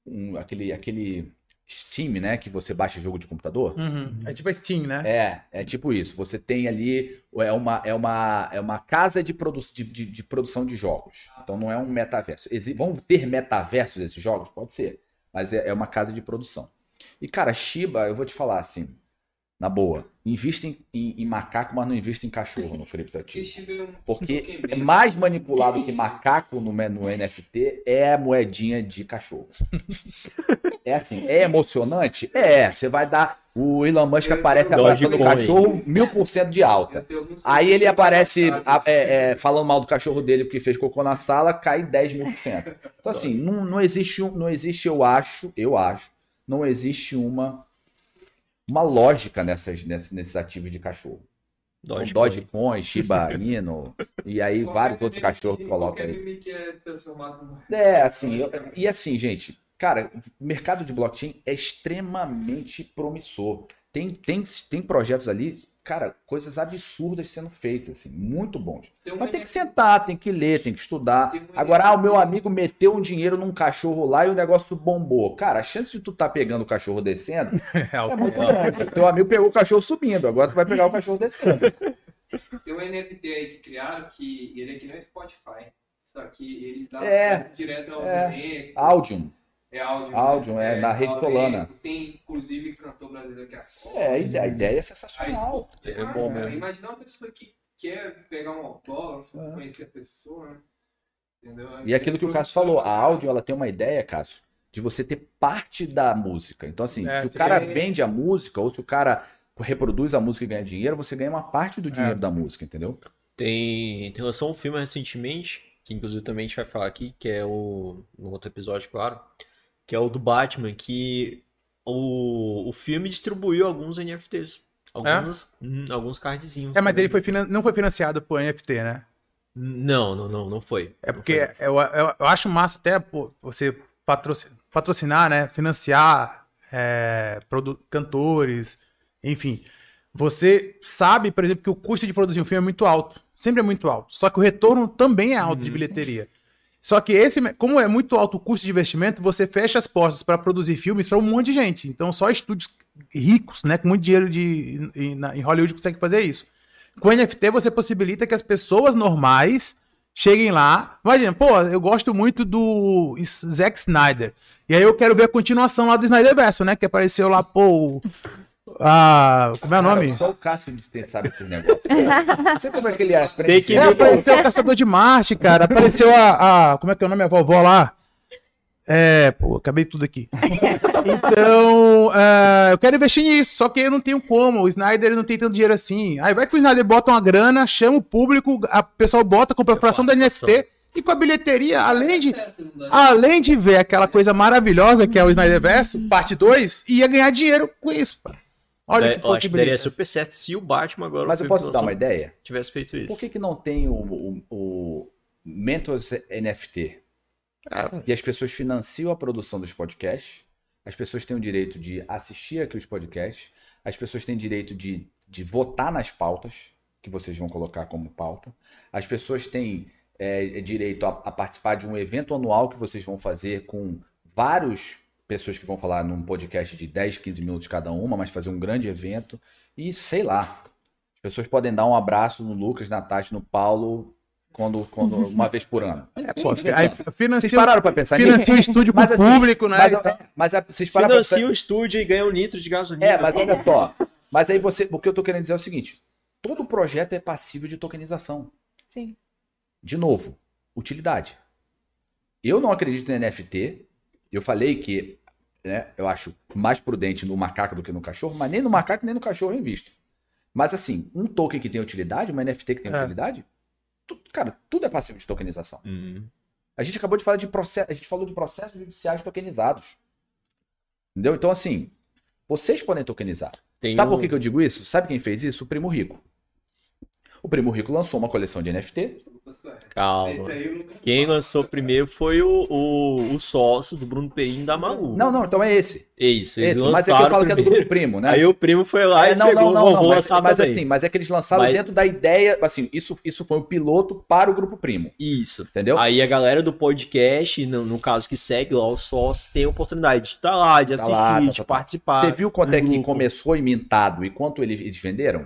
um aquele, aquele Steam, né? Que você baixa jogo de computador. Uhum. É tipo a Steam, né? É, é tipo isso. Você tem ali. É uma, é uma, é uma casa de, produ de, de, de produção de jogos. Então não é um metaverso. Exi vão ter metaversos desses jogos? Pode ser. Mas é, é uma casa de produção. E, cara, Shiba, eu vou te falar assim. Na boa, invista em, em, em, macaco, mas não invista em cachorro no criptoativo. Porque é mais manipulado que macaco no, no NFT é a moedinha de cachorro. É assim, é emocionante? É. Você vai dar. O Elon Musk aparece abraçando o cachorro mil por cento de alta. Aí ele aparece é, é, falando mal do cachorro dele porque fez cocô na sala, cai 10 mil por cento. Então, assim, não, não, existe, não existe, eu acho, eu acho, não existe uma uma lógica nessas, nesses, nesses ativos de cachorro. Dogecoin, Dogecoin Shiba Inu, e aí vários outros cachorros que colocam aí. É, é, assim, eu, e assim, gente, cara, o mercado de blockchain é extremamente promissor. Tem, tem, tem projetos ali cara, coisas absurdas sendo feitas, assim, muito bons. Mas tem que sentar, tem que ler, tem que estudar. Agora, ah, o meu amigo meteu um dinheiro num cachorro lá e o negócio bombou. Cara, a chance de tu tá pegando o cachorro descendo é, é muito grande. Teu amigo pegou o cachorro subindo, agora tu vai pegar o cachorro descendo. Tem um NFT aí que criaram que ele é que nem o Spotify. Só que eles dão é, direto aos é, Audium. É áudio. Áudio, né? é, é, na rede Solana. Tem, inclusive, cantor brasileiro que é. É, a ideia é sensacional. Aí, é bom mesmo. Imagina uma pessoa que quer pegar um autógrafo, é. conhecer a pessoa, né? Entendeu? E aquilo que o Cássio falou, a áudio, ela tem uma ideia, Cássio, de você ter parte da música. Então, assim, é, se o cara vende a música, ou se o cara reproduz a música e ganha dinheiro, você ganha uma parte do dinheiro é. da música, entendeu? Tem, tem lançou um filme recentemente, que inclusive também a gente vai falar aqui, que é o. no outro episódio, claro que é o do Batman, que o, o filme distribuiu alguns NFTs. Alguns, é? hum, alguns cardzinhos. É, mas ele foi não foi financiado por NFT, né? Não, não, não, não foi. É porque foi. Eu, eu, eu, acho massa até pô, você patrocinar, patrocinar, né? Financiar é, cantores, enfim. Você sabe, por exemplo, que o custo de produzir um filme é muito alto. Sempre é muito alto. Só que o retorno também é alto uhum. de bilheteria. Só que esse, como é muito alto o custo de investimento, você fecha as portas para produzir filmes para um monte de gente. Então, só estúdios ricos, né, com muito dinheiro de, em, em Hollywood conseguem fazer isso. Com NFT, você possibilita que as pessoas normais cheguem lá. Imagina, pô, eu gosto muito do Zack Snyder. E aí eu quero ver a continuação lá do Snyderverse, né? Que apareceu lá, pô, ah, como é o nome? Cara, só o Cássio sabe esses negócios. Não sei como é que ele é. Que... É, apareceu o Caçador de Marte, cara. Apareceu a, a, Como é que é o nome? A vovó lá. É, pô, acabei tudo aqui. Então, uh, eu quero investir nisso, só que eu não tenho como. O Snyder não tem tanto dinheiro assim. Aí vai que o Snyder bota uma grana, chama o público, a pessoal bota, compra a fração da NFT. E com a bilheteria, além de, além de ver aquela coisa maravilhosa que é o Snyderverse, parte 2, ia ganhar dinheiro com isso. Pô. Olha Da- que eu acho que daria possibilidade. super certo se o Batman agora. Mas eu posso que dar uma ideia? Tivesse feito isso. Por que, que não tem o, o, o Mentors NFT? E as pessoas financiam a produção dos podcasts, as pessoas têm o direito de assistir aqui os podcasts, as pessoas têm direito de, de votar nas pautas que vocês vão colocar como pauta, as pessoas têm é, direito a, a participar de um evento anual que vocês vão fazer com várias pessoas que vão falar num podcast de 10, 15 minutos cada uma, mas fazer um grande evento. E sei lá, as pessoas podem dar um abraço no Lucas, na Tati, no Paulo, quando, quando uma vez por ano. É, pô, aí Vocês financia, pararam pra pensar nisso? financia o estúdio com Mas, o assim, público, né? Mas, tal. mas a- vocês pararam pra Financia o estúdio e ganha um litro de gasolina. É, mas olha só. Mas aí você. O que eu tô querendo dizer é o seguinte: todo projeto é passível de tokenização. Sim. De novo, utilidade. Eu não acredito em NFT. Eu falei que né, eu acho mais prudente no macaco do que no cachorro, mas nem no macaco nem no cachorro eu invisto. Mas assim, um token que tem utilidade, uma NFT que tem É. utilidade, tu- cara, tudo é passível de tokenização. Hum. A gente acabou de falar de processo, a gente falou de processos judiciais tokenizados. Entendeu? Então, assim, vocês podem tokenizar. Tem Sabe um- por que, que eu digo isso? Sabe quem fez isso? O Primo Rico. O Primo Rico lançou uma coleção de NFT. Calma. Quem lançou primeiro foi o, o, o sócio do Bruno Perim da Malu. Não, não, então é esse. É isso, eles esse lançaram mas é que eu falo que é do primeiro. Grupo Primo, né? Aí o primo foi lá É, e não, pegou, não, não, não, vou mas, lançar mas também. assim, mas é que eles lançaram Mas- dentro da ideia, assim, isso, isso foi um piloto para o Grupo Primo, Isso. entendeu? Aí a galera do podcast, no, no caso que segue lá os sócios, tem a oportunidade de estar lá, de Tá assistir, lá, tá, de tá, tá. participar. Você viu quanto é que começou e mintado e quanto ele- eles venderam?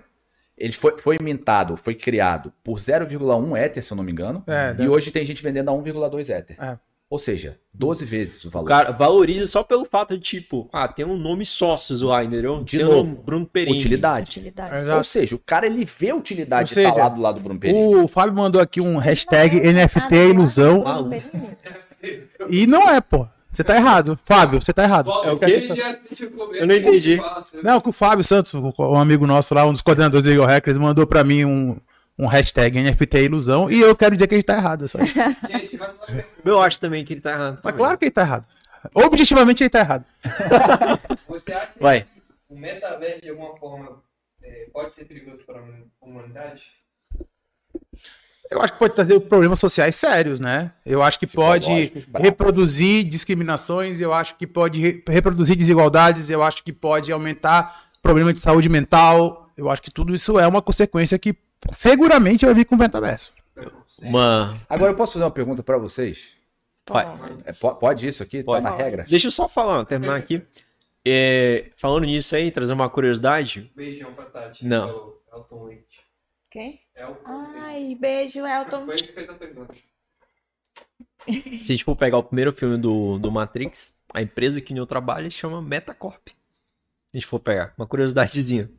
Ele foi, foi mintado, foi criado por 0,1 Ether, se eu não me engano. É, e deve- hoje tem gente vendendo a 1,2 Ether. É. Ou seja, 12 vezes o O valor. cara valoriza só pelo fato de, tipo, ah, tem um nome sócios lá, entendeu? De tem novo, um Bruno Perim. Utilidade. Utilidade. Ou seja, o cara ele vê a utilidade Ou de estar seja, lá do lado do Bruno Perini. O Fábio mandou aqui um hashtag Ah, NFT ilusão. E não é, pô. Você tá errado. Fábio, você tá errado. É o quê? ele já assistiu comigo. Eu não entendi. Fala, você- Não, que o Fábio Santos, um amigo nosso lá, um dos coordenadores do Legal Hackers, mandou pra mim um, um hashtag NFT ilusão e eu quero dizer que ele tá errado. é Só isso. Gente. Eu acho também que ele tá errado. Mas também. claro que ele tá errado. Objetivamente ele tá errado. Você acha que Vai. o metaverso, de alguma forma, é, pode ser perigoso para a humanidade? Eu acho que pode trazer problemas sociais sérios, né? Eu acho que pode reproduzir discriminações, eu acho que pode re- reproduzir desigualdades, eu acho que pode aumentar problema de saúde mental. Eu acho que tudo isso é uma consequência que seguramente vai vir com o metaverso. Uma... Agora eu posso fazer uma pergunta pra vocês? Vai. É, po- pode isso aqui? Pode. Tá na regra? Deixa eu só falar, terminar aqui. É, falando nisso aí, trazer uma curiosidade. Beijão pra Tati. Não. pelo Elton Leite. Quem? Elton Ai, beijo, Elton. Foi ele que fez a pergunta. Se a gente for pegar o primeiro filme do, do Matrix, a empresa que eu trabalho chama Metacorp. Se a gente for pegar, uma curiosidadezinha.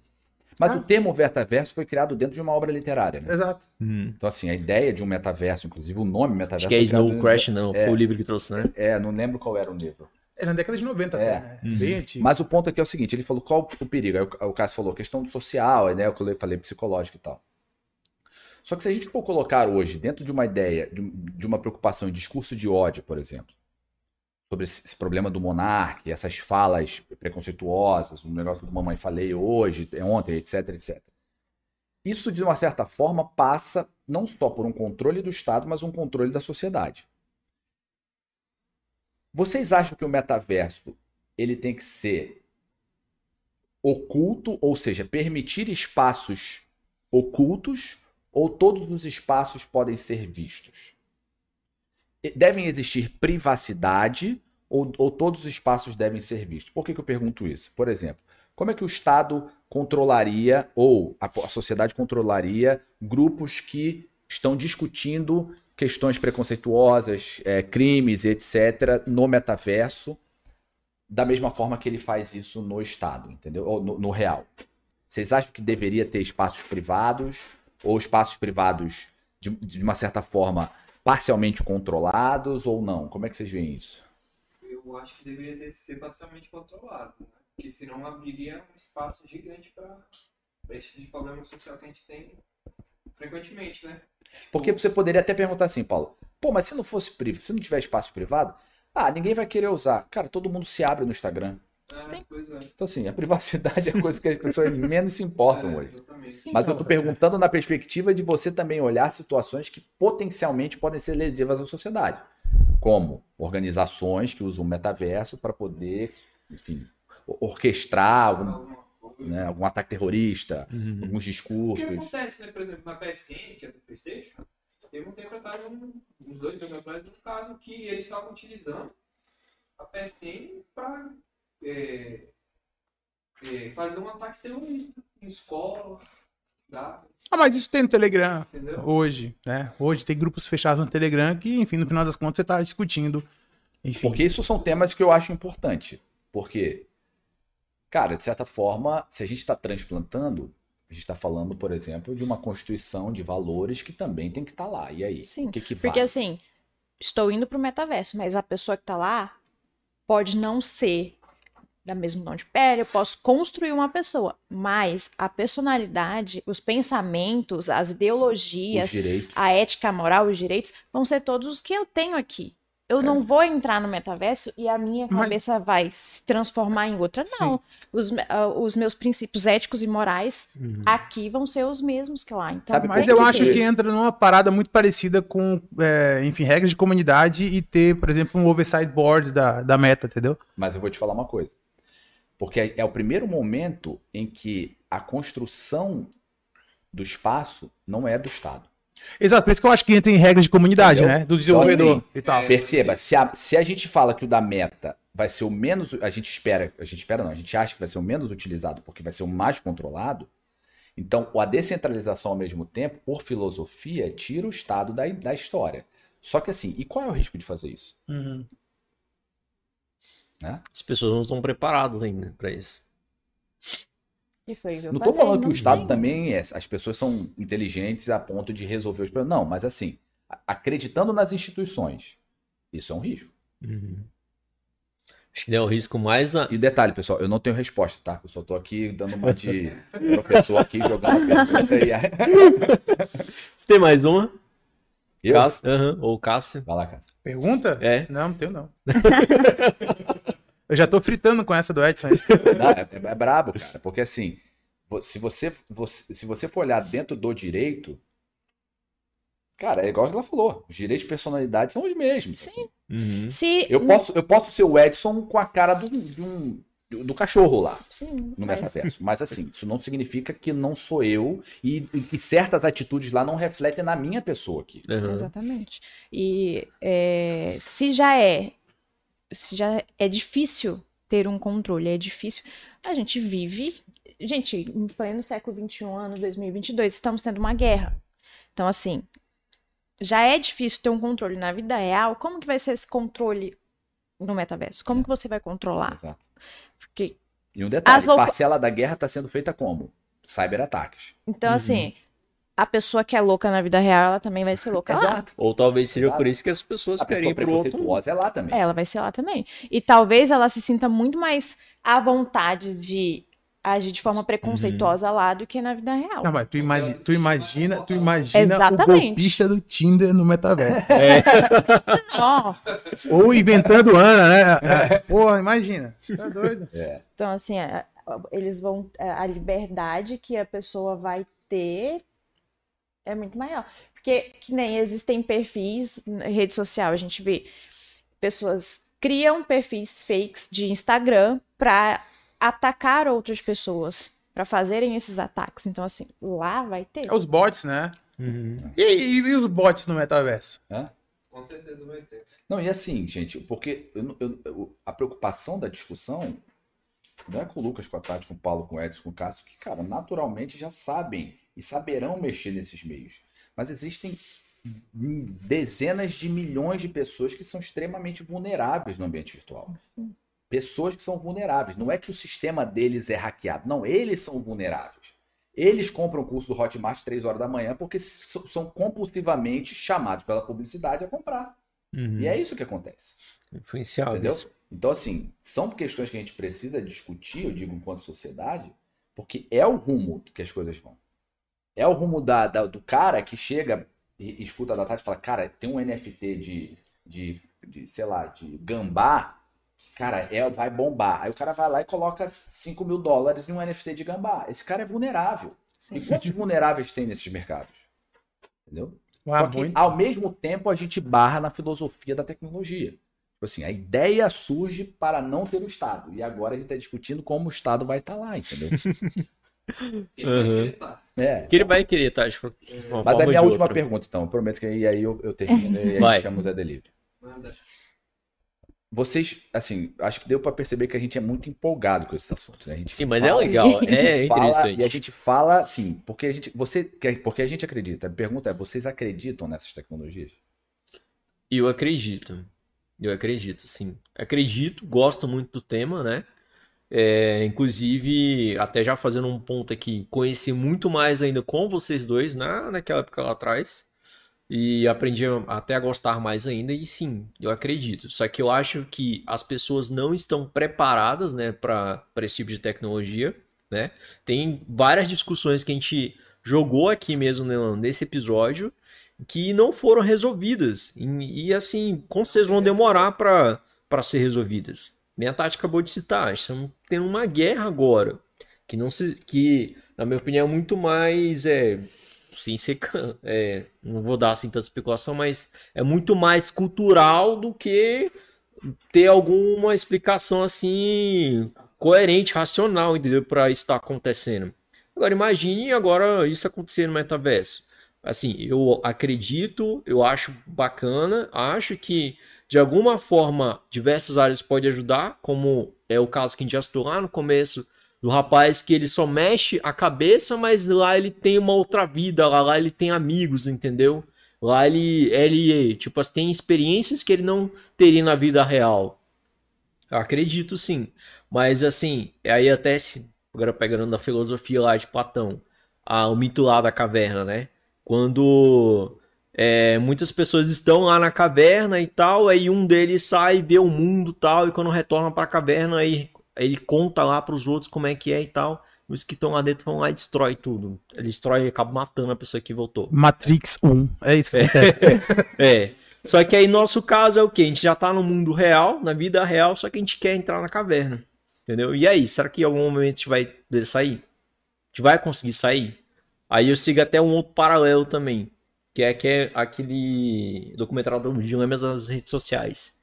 Mas o termo metaverso foi criado dentro de uma obra literária, né? Exato. Então, assim, a ideia de um metaverso, inclusive o nome metaverso. Acho que é Snow Crash, não. Foi o livro que trouxe, né? É, não lembro qual era o livro. É na década de 90 É. até, né? Bem antigo. Mas o ponto aqui é o seguinte: ele falou qual o perigo. Aí o, o Cássio falou questão social, né? Eu falei psicológico e tal. Só que se a gente for colocar hoje, dentro de uma ideia, de, um- uma preocupação em discurso de ódio, por exemplo, sobre esse, problema do monarca, essas falas preconceituosas, um negócio do mamãe falei hoje, ontem, etc, etc. Isso, de uma certa forma, passa não só por um controle do Estado, mas um controle da sociedade. Vocês acham que o metaverso ele tem que ser oculto, ou seja, permitir espaços ocultos, ou todos os espaços podem ser vistos? Devem existir privacidade ou, ou todos os espaços devem ser vistos? Por que, que eu pergunto isso? Por exemplo, como é que o Estado controlaria, ou a, sociedade controlaria, grupos que estão discutindo questões preconceituosas, eh, crimes, etc., no metaverso, da mesma forma que ele faz isso no Estado, entendeu? Ou no, no real. Vocês acham que deveria ter espaços privados, ou espaços privados, de, de uma certa forma, parcialmente controlados, ou não? Como é que vocês veem isso? Eu acho que deveria ter, ser parcialmente controlado, né? Porque senão abriria um espaço gigante para esse tipo de problema social que a gente tem frequentemente, né? Porque você poderia até perguntar assim, Paulo, pô, mas se não fosse privado, se não tiver espaço privado, ah, ninguém vai querer usar. Cara, todo mundo se abre no Instagram. Sim. pois é. Então, assim, a privacidade é a coisa que as pessoas menos se importam É, hoje. Sim. Mas eu tô perguntando na perspectiva de você também olhar situações que potencialmente podem ser lesivas à sociedade. Como organizações que usam o metaverso para poder, enfim, orquestrar algum, né, algum ataque terrorista, Uhum. alguns O que discursos. acontece, né? Por exemplo, na PSN, que é do PlayStation, teve um tempo atrás, uns dois anos atrás, um caso que eles estavam utilizando a PSN para fazer um ataque terrorista em escola, tá? Ah, mas isso tem no Telegram entendeu? hoje, né? Hoje tem grupos fechados no Telegram que, enfim, no final das contas você tá discutindo. Enfim. Porque isso são temas que eu acho importante. Porque, cara, de certa forma, se a gente está transplantando, a gente está falando, por exemplo, de uma constituição de valores que também tem que estar lá. E aí? Sim, o que, que Porque vale? assim, estou indo pro metaverso, mas a pessoa que tá lá pode não ser da mesma tom de pele, eu posso construir uma pessoa, mas a personalidade, os pensamentos, as ideologias, a ética, a moral, os direitos vão ser todos os que eu tenho aqui. Eu não vou entrar no metaverso e a minha Mas- cabeça vai se transformar em outra. Não. Os, ah, os meus princípios éticos e morais Uhum. aqui vão ser os mesmos que lá. Então, Sabe, Mas eu que acho ter. que entra numa parada muito parecida com, é, enfim, regras de comunidade e ter, por exemplo, um oversight board da, da meta, entendeu? Mas eu vou te falar uma coisa. Porque é- é o primeiro momento em que a construção do espaço não é do Estado. Exato, por isso que eu acho que entra em regras de comunidade, Entendeu? né? Do desenvolvedor assim, e tal. Perceba, se a, se a gente fala que o da meta vai ser o menos. A gente espera. A gente espera não, a gente acha que vai ser o menos utilizado porque vai ser o mais controlado. Então, a descentralização ao mesmo tempo, por filosofia, tira o Estado da, da história. Só que assim, e qual é o risco de fazer isso? Uhum. Né? As pessoas não estão preparadas ainda pra isso. E foi o que eu Não estou falando que o Estado tem. também é. As pessoas são inteligentes a ponto de resolver os problemas. Não, mas assim, acreditando nas instituições, isso é um risco. Acho que é o risco mais. A... E detalhe, pessoal, eu não tenho resposta, tá? Eu só tô aqui dando uma de professor aqui, jogando pergunta e. Você tem mais uma? Eu? Cássio? Aham, Ou Cássio? Vai lá, Cássio. Pergunta? É. Não, não tenho não. eu já tô fritando com essa do Edson. Não, é, é brabo, cara, porque assim, se você, você- se você for olhar dentro do direito, cara, é igual ela falou, os direitos de personalidade são os mesmos. assim. Uhum. Se Eu posso, eu posso ser o Edson com a cara do, de um- do, cachorro lá. Sim, no mas- metaverso. Mas assim, isso não significa que não sou eu e, e que certas atitudes lá não refletem na minha pessoa aqui. Aham. Exatamente. E é, se já é, já é difícil ter um controle, é difícil. A gente vive, gente, em pleno século XXI, ano 2022, estamos tendo uma guerra. Então, assim, já é difícil ter um controle na vida real. Como que vai ser esse controle no metaverso? Como que você vai controlar? Exato. Porque, E um detalhe, As louco- parcela da guerra está sendo feita como? Cyberataques. então, Uhum. assim, a pessoa que é louca na vida real, ela também vai ser louca lá. Exato. Ou talvez seja Exato. por isso que as pessoas A querem pessoa ir pro outro. é lá também. Ela vai ser lá também. E talvez ela se sinta muito mais à vontade de agir de forma preconceituosa lá do que na vida real. Não, mas tu imagina, tu imagina, tu imagina o Exatamente. golpista do Tinder no metaverso. Ó, Ou inventando Ana, né? Porra, imagina. Você tá doido? É. então, assim, a- eles vão. A liberdade que a pessoa vai ter é muito maior. Porque, que nem existem perfis na rede social, a gente vê pessoas criam perfis fakes de Instagram pra atacar outras pessoas, pra fazerem esses ataques. Então, assim, lá vai ter. É os bots, né? Uhum. E, e- e os bots no metaverso? Hã? Com certeza vai ter. Não, e assim, gente, porque eu eu- eu- a preocupação da discussão não é com o Lucas, com a Tati, com o Paulo, com o Edson, com o Cássio, que, cara, naturalmente já sabem e saberão mexer nesses meios. Mas existem dezenas de milhões de pessoas que são extremamente vulneráveis no ambiente virtual. Pessoas que são vulneráveis. Não é que o sistema deles é hackeado. Não, eles são vulneráveis. Eles compram o curso do Hotmart 3 horas da manhã porque são compulsivamente chamados pela publicidade a comprar. Uhum. E é isso que acontece. Influenciável. Entendeu? Então, assim, são questões que a gente precisa discutir, eu digo, enquanto sociedade, porque é o rumo que as coisas vão. É o rumo da, da- do cara que chega e, e escuta da tarde e fala, cara, tem um NFT de, de, de, sei lá, de gambá Cara, é, vai bombar. Aí o cara vai lá e coloca 5 mil dólares em um NFT de gambá. Esse cara é vulnerável. E quantos vulneráveis tem nesses mercados? Entendeu? Que, muito. ao mesmo tempo, a gente barra na filosofia da tecnologia. Tipo assim, a ideia surge para não ter o Estado. E agora a gente está discutindo como o Estado vai estar lá, entendeu? Ele vai Uhum. querer tá. É. Que ele vai querer, tá? Tipo, Mas é minha ou de última outra. pergunta, então. Eu prometo que aí, aí eu, eu termino e aí Vai. chamo o Zé Delivery. Manda. Vocês, assim, acho que deu para perceber que a gente é muito empolgado com esses assuntos. né? A gente Sim, mas é legal, é fala- interessante. e a gente fala, assim, porque a gente, você, quer- porque a gente acredita. A pergunta é, vocês acreditam nessas tecnologias? Eu acredito. Eu acredito, sim. Acredito, gosto muito do tema, né? É, inclusive, até já fazendo um ponto aqui, conheci muito mais ainda com vocês dois na, naquela época lá atrás. E aprendi até a gostar mais ainda, e sim, eu acredito. Só que eu acho que as pessoas não estão preparadas, né, para esse tipo de tecnologia, né? Tem várias discussões que a gente jogou aqui mesmo né, nesse episódio que não foram resolvidas. E, e, assim, com certeza vão demorar para para ser resolvidas. Nem a Tati acabou de citar, estamos tendo uma guerra agora, que não se que na minha opinião é muito mais é sem ser é, não vou dar assim tanta especulação, mas é muito mais cultural do que ter alguma explicação assim coerente, racional, entendeu? Para estar acontecendo. Agora imagine agora isso acontecer no metaverso. Assim, eu acredito, eu acho bacana, acho que de alguma forma diversas áreas podem ajudar, como é o caso que a gente já citou lá no começo, do rapaz que ele só mexe a cabeça, mas lá ele tem uma outra vida, lá, lá ele tem amigos, entendeu? Lá ele, ele, tipo, tem experiências que ele não teria na vida real. Eu acredito sim. Mas assim, aí até se, agora pegando da filosofia lá de Platão, a, o mito lá da caverna, né? Quando é, muitas pessoas estão lá na caverna e tal, aí um deles sai, vê o mundo e tal, e quando retorna pra caverna, aí ele conta lá pros outros como é que é e tal. Os que estão lá dentro vão lá e destrói tudo. Ele destrói e acaba matando a pessoa que voltou. Matrix 1. É isso que acontece. É. Só que aí nosso caso é o quê? A gente já tá no mundo real, na vida real, só que a gente quer entrar na caverna. Entendeu? E aí, será que em algum momento a gente vai poder sair? A gente vai conseguir sair? Aí eu sigo até um outro paralelo também, que é, que é aquele documentário dos dilemas das redes sociais.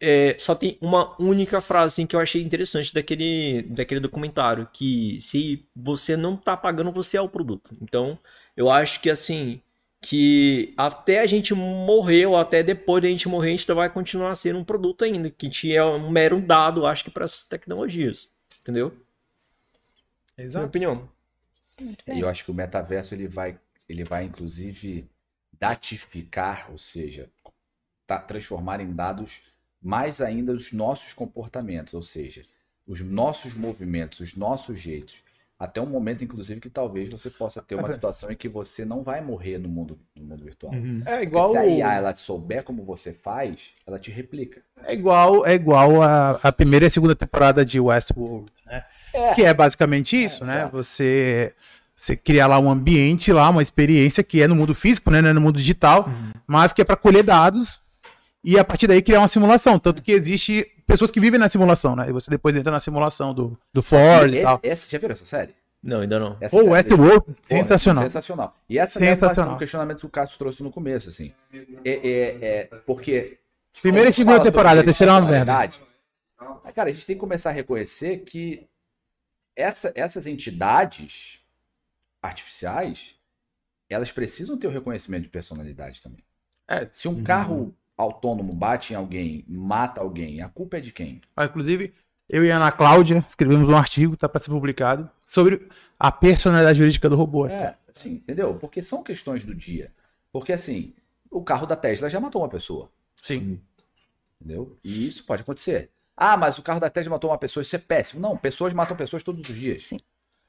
É, só tem uma única frase assim, que eu achei interessante daquele, daquele documentário, que se você não tá pagando, você é o produto. Então, eu acho que assim, que até a gente morrer ou até depois da gente morrer, a gente ainda vai continuar sendo um produto ainda, que a gente é um mero dado, acho que para essas tecnologias. Entendeu? Minha Exato. opinião. Muito E bem. eu acho que o metaverso ele vai, ele vai inclusive datificar, ou seja, tá, transformar em dados mais ainda os nossos comportamentos, ou seja, os nossos movimentos, os nossos jeitos. Até um momento, inclusive, que talvez você possa ter uma situação em que você não vai morrer no mundo, no mundo virtual. É igual, Se a IA ela souber como você faz, ela te replica. é igual, é igual a, a primeira e segunda temporada de Westworld, né? É. Que é basicamente isso, É, né? exato. Você, você cria lá um ambiente, lá uma experiência que é no mundo físico, né? Não é no mundo digital, Uhum. mas que é para colher dados e a partir daí criar uma simulação. Tanto que existe pessoas que vivem na simulação, né? E você depois entra na simulação do, do Ford e E- tal. essa- já viram essa série? Não, ainda não. Essa Ou série- Westworld, Porra, sensacional. Sensacional. E essa Sensacional. um questionamento que o Cássio trouxe no começo, assim. É, é, é, porque. Primeira e segunda temporada, a terceira é uma. Mas, Cara, a gente tem que começar a reconhecer que essa- essas entidades artificiais, elas precisam ter o reconhecimento de personalidade também. É. Se um carro autônomo bate em alguém, mata alguém, a culpa é de quem? Ah, Inclusive, eu e a Ana Cláudia escrevemos um artigo, tá para ser publicado, sobre a personalidade jurídica do robô. É, assim, entendeu? Porque são questões do dia. Porque, assim, o carro da Tesla já matou uma pessoa. Sim. Entendeu? E isso pode acontecer. Ah, mas o carro da Tesla matou uma pessoa, isso é péssimo. Não, pessoas matam pessoas todos os dias. Sim.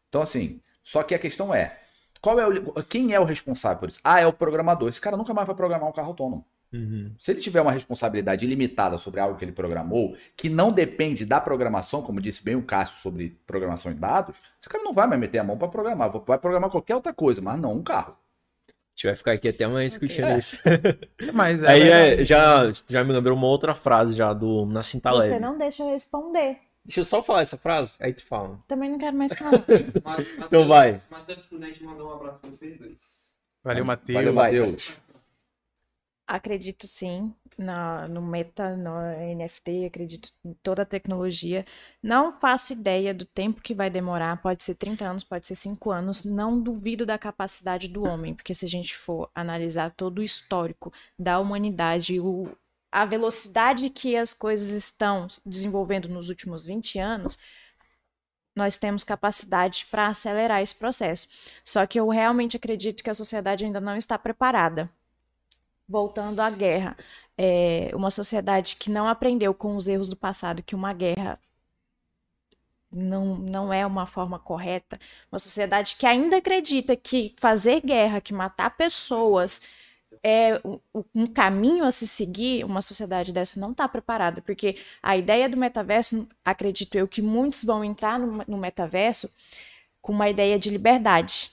Então, assim, só que a questão é, qual é o, quem é o responsável por isso? Ah, é o programador. Esse cara nunca mais vai programar um carro autônomo. Uhum. Se ele tiver uma responsabilidade ilimitada sobre algo que ele programou, que não depende da programação, como disse bem o Cássio sobre programação de dados, esse cara não vai mais meter a mão para programar. Vai programar qualquer outra coisa, mas não um carro. gente vai ficar aqui até amanhã discutindo É. isso. Mas Aí é, é, já, já me lembrou uma outra frase já do Nassim Taleb. Você não deixa eu responder. Deixa eu só falar essa frase, aí tu fala. Também não quero mais falar. Então vai. Matheus Prudente mandou um abraço pra vocês dois. Valeu, Matheus. Valeu, Matheus. Acredito sim na, no Meta, no NFT, acredito em toda a tecnologia. Não faço ideia do tempo que vai demorar, pode ser 30 anos, pode ser 5 anos. Não duvido da capacidade do homem, porque se a gente for analisar todo o histórico da humanidade, o, a velocidade que as coisas estão desenvolvendo nos últimos 20 anos, nós temos capacidade para acelerar esse processo. Só que eu realmente acredito que a sociedade ainda não está preparada voltando à guerra. É uma sociedade que não aprendeu com os erros do passado que uma guerra não, não é uma forma correta. Uma sociedade que ainda acredita que fazer guerra, que matar pessoas é um, caminho a se seguir, uma sociedade dessa não está preparada. Porque a ideia do metaverso, acredito eu, que muitos vão entrar no, no metaverso com uma ideia de liberdade.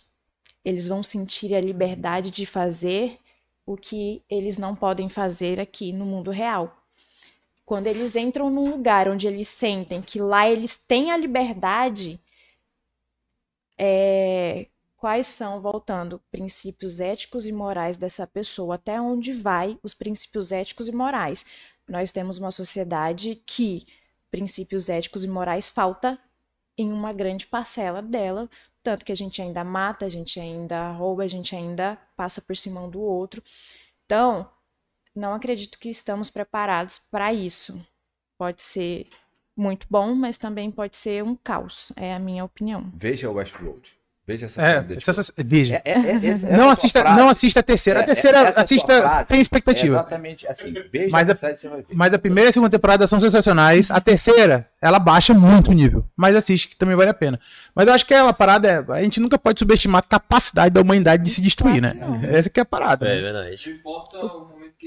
Eles vão sentir a liberdade de fazer o que eles não podem fazer aqui no mundo real. Quando eles entram num lugar onde eles sentem que lá eles têm a liberdade, é, quais são, voltando, princípios éticos e morais dessa pessoa? Até onde vai os princípios éticos e morais? Nós temos uma sociedade que princípios éticos e morais falta em uma grande parcela dela, tanto que a gente ainda mata, a gente ainda rouba, a gente ainda passa por cima um do outro. Então, não acredito que estamos preparados para isso. Pode ser muito bom, mas também pode ser um caos, é a minha opinião. Veja o Westworld. Veja essa É, série da essa- veja. É, é, é, não, assista, frase. não assista a terceira. É, a terceira, essa sua assista sem É expectativa. exatamente assim. Veja Mas a- série, você vai ver. Mas a primeira e a segunda temporada são sensacionais. A terceira, ela baixa muito o nível. Mas assiste, que também vale a pena. Mas eu acho que é uma parada. é, a gente nunca pode subestimar a capacidade da humanidade de se destruir, né? Essa que é a parada. É né? verdade.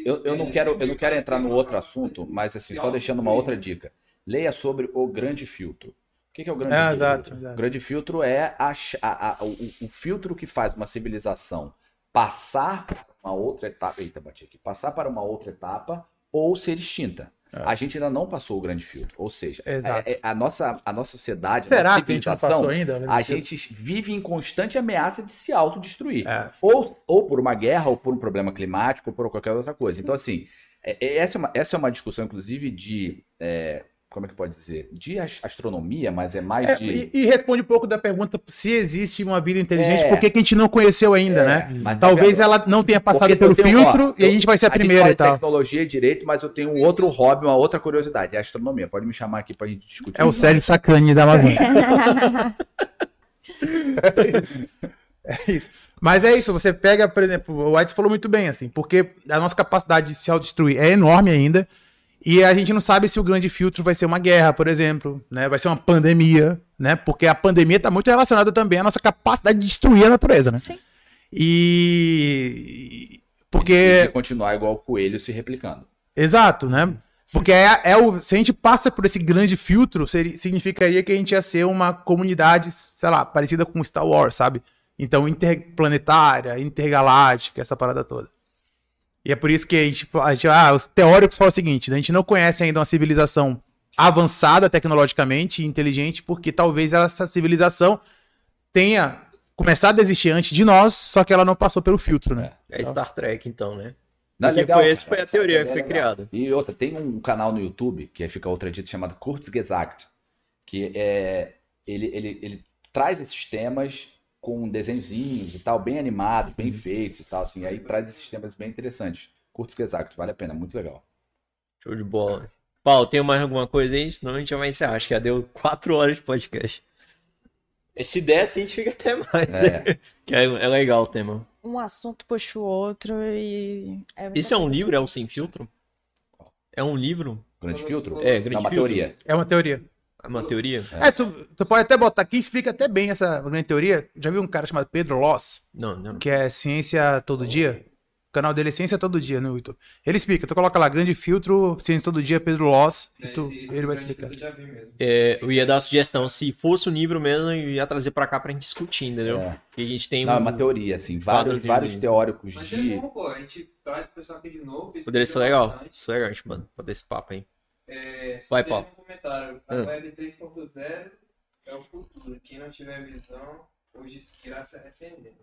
Eu, eu não quero, eu não quero entrar no outro assunto, mas assim, só deixando uma outra dica. Leia sobre o grande filtro. O que que é o grande É, filtro? exato, O exato. grande filtro é a a- a- o, o filtro que faz uma civilização passar para uma outra etapa. Eita, bati aqui. Passar para uma outra etapa ou ser extinta. É. A gente ainda não passou o grande filtro. Ou seja, é- é- a, nossa, a nossa sociedade, a Será nossa que a gente civilização, ainda? a gente vive em constante ameaça de se autodestruir. É. Ou, ou por uma guerra, ou por um problema climático, ou por qualquer outra coisa. Então, assim, é- essa, é uma, essa é uma discussão, inclusive, de. é, como é que pode dizer? De as- astronomia, mas é mais É, de. e, e responde um pouco da pergunta se existe uma vida inteligente, É. por que a gente não conheceu ainda, É, né? mas Talvez ela não tenha passado Porque pelo filtro e a gente vai ser a, gente primeira fala e tal. tecnologia direito, mas eu tenho um outro hobby, uma outra curiosidade, é a astronomia. Pode me chamar aqui pra gente discutir. É o Sérgio Sacani da Amazônia. É isso. É isso. Mas é isso, você pega, por exemplo, o White falou muito bem, assim, porque a nossa capacidade de se autodestruir é enorme ainda, e a gente não sabe se o grande filtro vai ser uma guerra, por exemplo, né? Vai ser uma pandemia, né? Porque a pandemia está muito relacionada também à nossa capacidade de destruir a natureza, né? Sim. E. Porque. de continuar igual o coelho se replicando. Exato, né? Porque é, é o, se a gente passa por esse grande filtro, seria, significaria que a gente ia ser uma comunidade, sei lá, parecida com Star Wars, sabe? Então, interplanetária, intergaláctica, essa parada toda. E é por isso que a gente, a gente- ah, os teóricos falam o seguinte: né? a gente não conhece ainda uma civilização avançada tecnologicamente e inteligente, porque talvez essa civilização tenha começado a existir antes de nós, só que ela não passou pelo filtro, né? É Star Trek, então, né? Não, é legal, foi, essa foi a teoria que foi é legal. criada. E outra, tem um canal no YouTube, que fica outra dita, chamado Kurzgesagt, que é, ele, ele, ele traz esses temas com desenhozinhos e tal, bem animados, bem feitos e tal, assim, aí traz esses temas bem interessantes. Kurzgesagt, vale a pena, muito legal. Show de bola. Paulo, tem mais alguma coisa aí? Senão a gente já vai encerrar. Acho que já deu quatro horas de podcast. Se der, assim, a gente fica até mais, né? É, Que é, é legal o tema. um assunto puxa o outro e. é Isso é um livro? É o Sem Filtro? É um livro? grande filtro? É, grande Não, uma filtro. É uma teoria. É uma teoria? É, tu, tu pode até botar aqui, explica até bem essa grande teoria. Já viu um cara chamado Pedro Loss, Não, não. que é Ciência Todo Dia? O canal dele é Ciência Todo Dia no YouTube. Ele explica, tu coloca lá, grande filtro, Ciência Todo Dia, Pedro Loss, e Né, tu, esse- esse ele vai explicar. filtro eu já vi mesmo. É, eu ia dar a sugestão, se fosse o livro mesmo, eu ia trazer pra cá pra gente discutir, entendeu? É. Porque a gente tem Não, é um... uma teoria, assim. Vários, de- vários teóricos Mas é de. bom, pô. A gente traz o pessoal aqui de novo. Poderia ser legal. bastante. Isso é legal, a gente manda pra esse papo aí. É, só Vai, tem Paulo. um comentário. A Ah. Web 3.0 é o futuro. Quem não tiver visão, hoje irá se arrepender.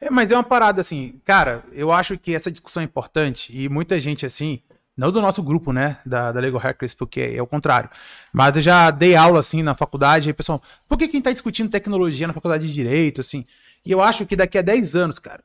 É, mas é uma parada assim, cara, eu acho que essa discussão é importante e muita gente assim, não do nosso grupo, né, da, da Lego Hackers, porque é o contrário, mas eu já dei aula assim na faculdade, aí pessoal, por que quem tá discutindo tecnologia na faculdade de Direito, assim? E eu acho que daqui a 10 anos, cara,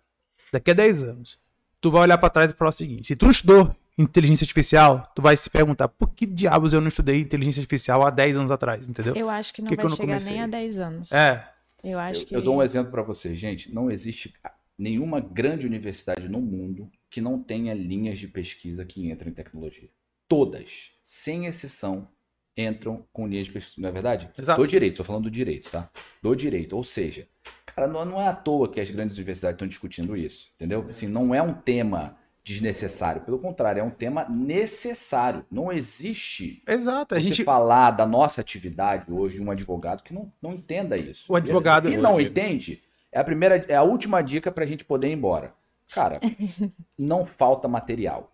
daqui a 10 anos, tu vai olhar pra trás e falar o seguinte, se tu não estudou inteligência artificial, tu vai se perguntar, por que diabos eu não estudei inteligência artificial há 10 anos atrás, entendeu? Eu acho que não Que que vai não chegar comecei? nem a 10 anos. É, Eu acho Eu, que. eu dou um exemplo para vocês, gente. Não existe nenhuma grande universidade no mundo que não tenha linhas de pesquisa que entram em tecnologia. Todas, sem exceção, entram com linhas de pesquisa. Não é verdade? Exato. Do direito, tô falando do direito, tá? Do direito. Ou seja, cara, não, não é à toa que as grandes universidades estão discutindo isso, entendeu? Assim, não é um tema desnecessário. Pelo contrário, é um tema necessário. Não existe exato, a você gente... falar da nossa atividade hoje de um advogado que não, não entenda isso. O advogado- E não entende, é a primeira, é a última dica pra gente poder ir embora. Cara, não falta material.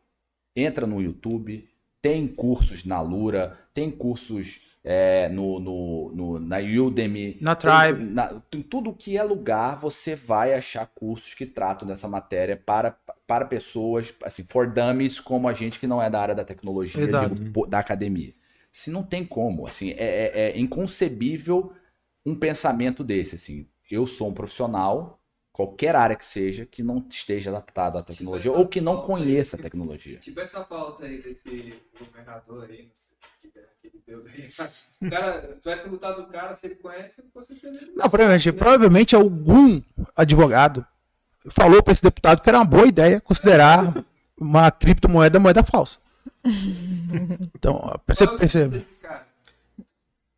Entra no YouTube, tem cursos na Lura, tem cursos é, no, no, no- na Udemy. Na tem- Tribe. na- em tudo que é lugar, você vai achar cursos que tratam dessa matéria para, para pessoas, assim, for dummies, como a gente que não é da área da tecnologia, digo, da academia. Assim, não tem como. Assim, é, é- é inconcebível um pensamento desse. Assim, eu sou um profissional, qualquer área que seja, que não esteja adaptado à tecnologia essa ou que não pauta aí. conheça a tecnologia. Tipo essa pauta aí desse governador aí, não sei o que ele deu daí. O cara, tu vai perguntar do cara se ele conhece, você entendeu? Não, provavelmente, provavelmente algum advogado falou para esse deputado que era uma boa ideia considerar uma criptomoeda moeda falsa. Então, ó, percebe,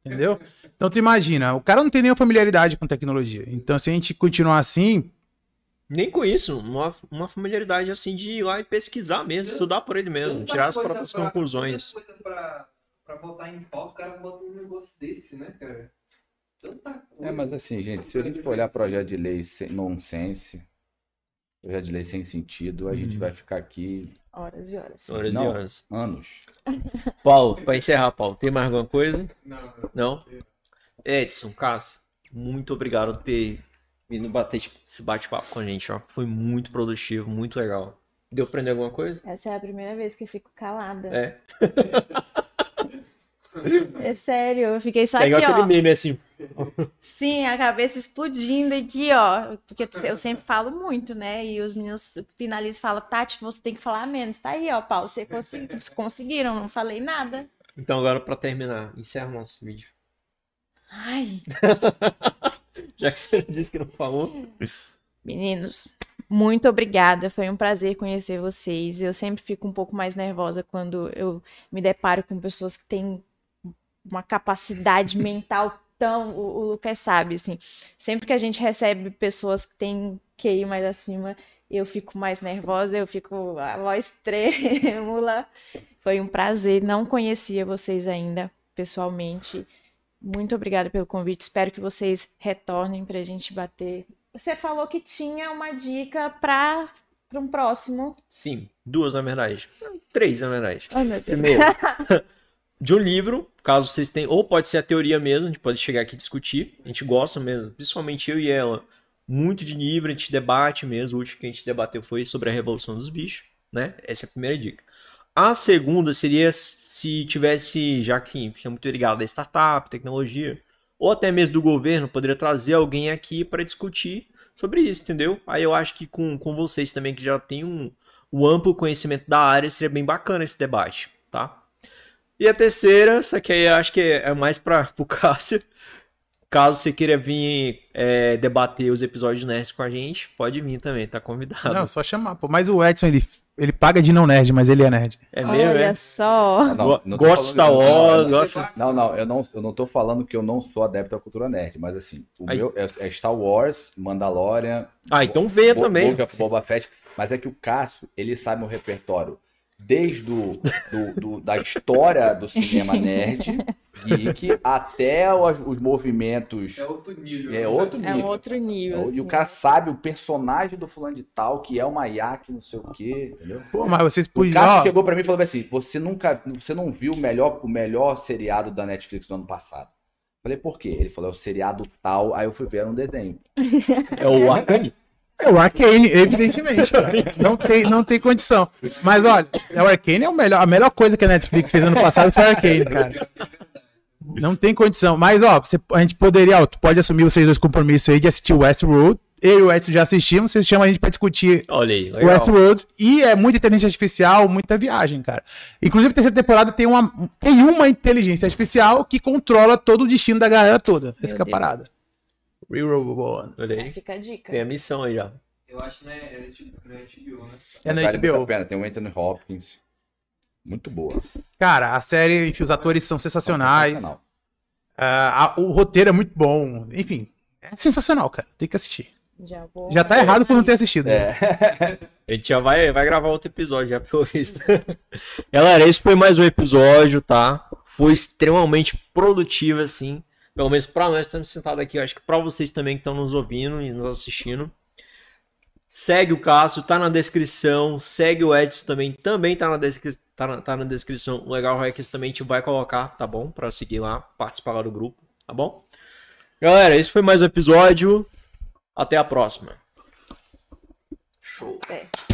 entendeu? Então tu imagina, o cara não tem nenhuma familiaridade com tecnologia. Então se a gente continuar assim, Nem com isso, uma, uma familiaridade assim de ir lá e pesquisar mesmo, estudar por ele mesmo, tirar as próprias pra- conclusões. tanta coisa pra, pra botar em pauta, o cara bota um negócio desse, né, cara? Tanta coisa. É, mas assim, gente, se a gente for olhar projeto de lei sem nonsense, projeto de lei sem sentido, a gente Uhum. vai ficar aqui Horas e horas. Horas Não. e horas. anos. Paulo, pra encerrar, Paulo, tem mais alguma coisa? Não, não. Edson, Cássio, muito obrigado por ter vindo bater esse bate-papo com a gente, ó. Foi muito produtivo, muito legal. Deu pra aprender alguma coisa? Essa é a primeira vez que eu fico calada. É. É sério, eu fiquei só É igual aqui, aquele ó. meme assim. Sim, a cabeça explodindo aqui, ó. Porque eu sempre falo muito, né? E os meninos finalizam e falam, Tati, você tem que falar menos. Tá aí, ó, Paulo. Você consegui- vocês conseguiram, não falei nada. Então agora pra terminar, encerra o nosso vídeo. Ai, Já que você disse que não falou. meninos, muito obrigada. Foi um prazer conhecer vocês. Eu sempre fico um pouco mais nervosa quando eu me deparo com pessoas que têm uma capacidade mental tão. O, o Lucas sabe, assim. Sempre que a gente recebe pessoas que têm QI mais acima, eu fico mais nervosa, eu fico a voz trêmula. Foi um prazer. Não conhecia vocês ainda pessoalmente. Muito obrigada pelo convite. Espero que vocês retornem para a gente bater. Você falou que tinha uma dica para um próximo. Sim, duas na verdade. Três na verdade. Ai, meu Deus. Primeiro, de um livro, caso vocês tenham, ou pode ser a teoria mesmo, a gente pode chegar aqui e discutir. A gente gosta mesmo, principalmente eu e ela, muito de livro, a gente debate mesmo. O último que a gente debateu foi sobre a Revolução dos Bichos, né? Essa é a primeira dica. A segunda seria se tivesse, já que é muito ligado a startup, tecnologia, ou até mesmo do governo, poderia trazer alguém aqui para discutir sobre isso, entendeu? Aí eu acho que com, com vocês também, que já tem um, um amplo conhecimento da área, seria bem bacana esse debate, tá? E a terceira, essa aqui aí eu acho que é mais para o Cássio. Caso você queira vir é, debater os episódios nerds com a gente, pode vir também, tá convidado. não, só chamar. Pô. Mas o Edson, ele, ele paga de não nerd, mas ele é nerd. é mesmo, Olha é? só. Não, não gosto de Star Wars, não, gosto... Não, não, eu não, eu não tô falando que eu não sou adepto à cultura nerd, mas assim, o Aí. meu é, é Star Wars, Mandalorian, Ah, então venha Bo- também. Of Boba Fett. Mas é que o Cássio, ele sabe o repertório desde o, do, do- da história do cinema nerd, geek, até os, os movimentos. É outro nível. É né? outro É nível. um outro nível. E o assim. cara sabe o personagem do fulano de tal, que é uma Yak, não sei o quê, entendeu? Pô, mas vocês O podiam. cara ó, chegou pra mim e falou assim: você nunca, você não viu o melhor, o melhor seriado da Netflix do ano passado. Falei, por quê? Ele falou, é o seriado tal, aí eu fui ver era um desenho. É o Arcane? É o Arcane, evidentemente. cara. não, tem, não tem condição. Mas olha, o Arcane é o melhor, a melhor coisa que a Netflix fez ano passado foi o Arcane, cara. Não tem condição. Mas, ó, você- a gente poderia, ó, tu pode assumir vocês dois compromissos aí de assistir Westworld. Eu e o Edson já assistimos, vocês chamam a gente pra discutir Olha aí, o legal. Westworld. E é muita inteligência artificial, muita viagem, cara. Inclusive, a terceira temporada tem uma, tem uma inteligência artificial que controla todo o destino da galera toda. Essa é a parada. Real Olha Aí aí. fica a dica. Tem a missão aí já. Eu acho que né, é na HBO, né? É na vale muito a HBO. pena, tem o Anthony Hopkins. Muito boa. Cara, a série, enfim, os atores são sensacionais. Ah, a- o roteiro é muito bom. Enfim, é sensacional, cara. Tem que assistir. Já, vou Já tá errado por não ter assistido. É. A gente já vai, vai gravar outro episódio, já pelo visto. Galera, esse foi mais um episódio, tá? Foi extremamente produtivo, assim. Pelo menos pra nós estamos sentados aqui. Acho que pra vocês também que estão nos ouvindo e nos assistindo. Segue o Cássio, tá na descrição. Segue o Edson também, também tá na, descri tá na, tá na descrição. O legal é que isso também gente vai colocar, tá bom? Pra seguir lá, participar lá do grupo, tá bom? Galera, esse foi mais um episódio. Até a próxima. Show. É.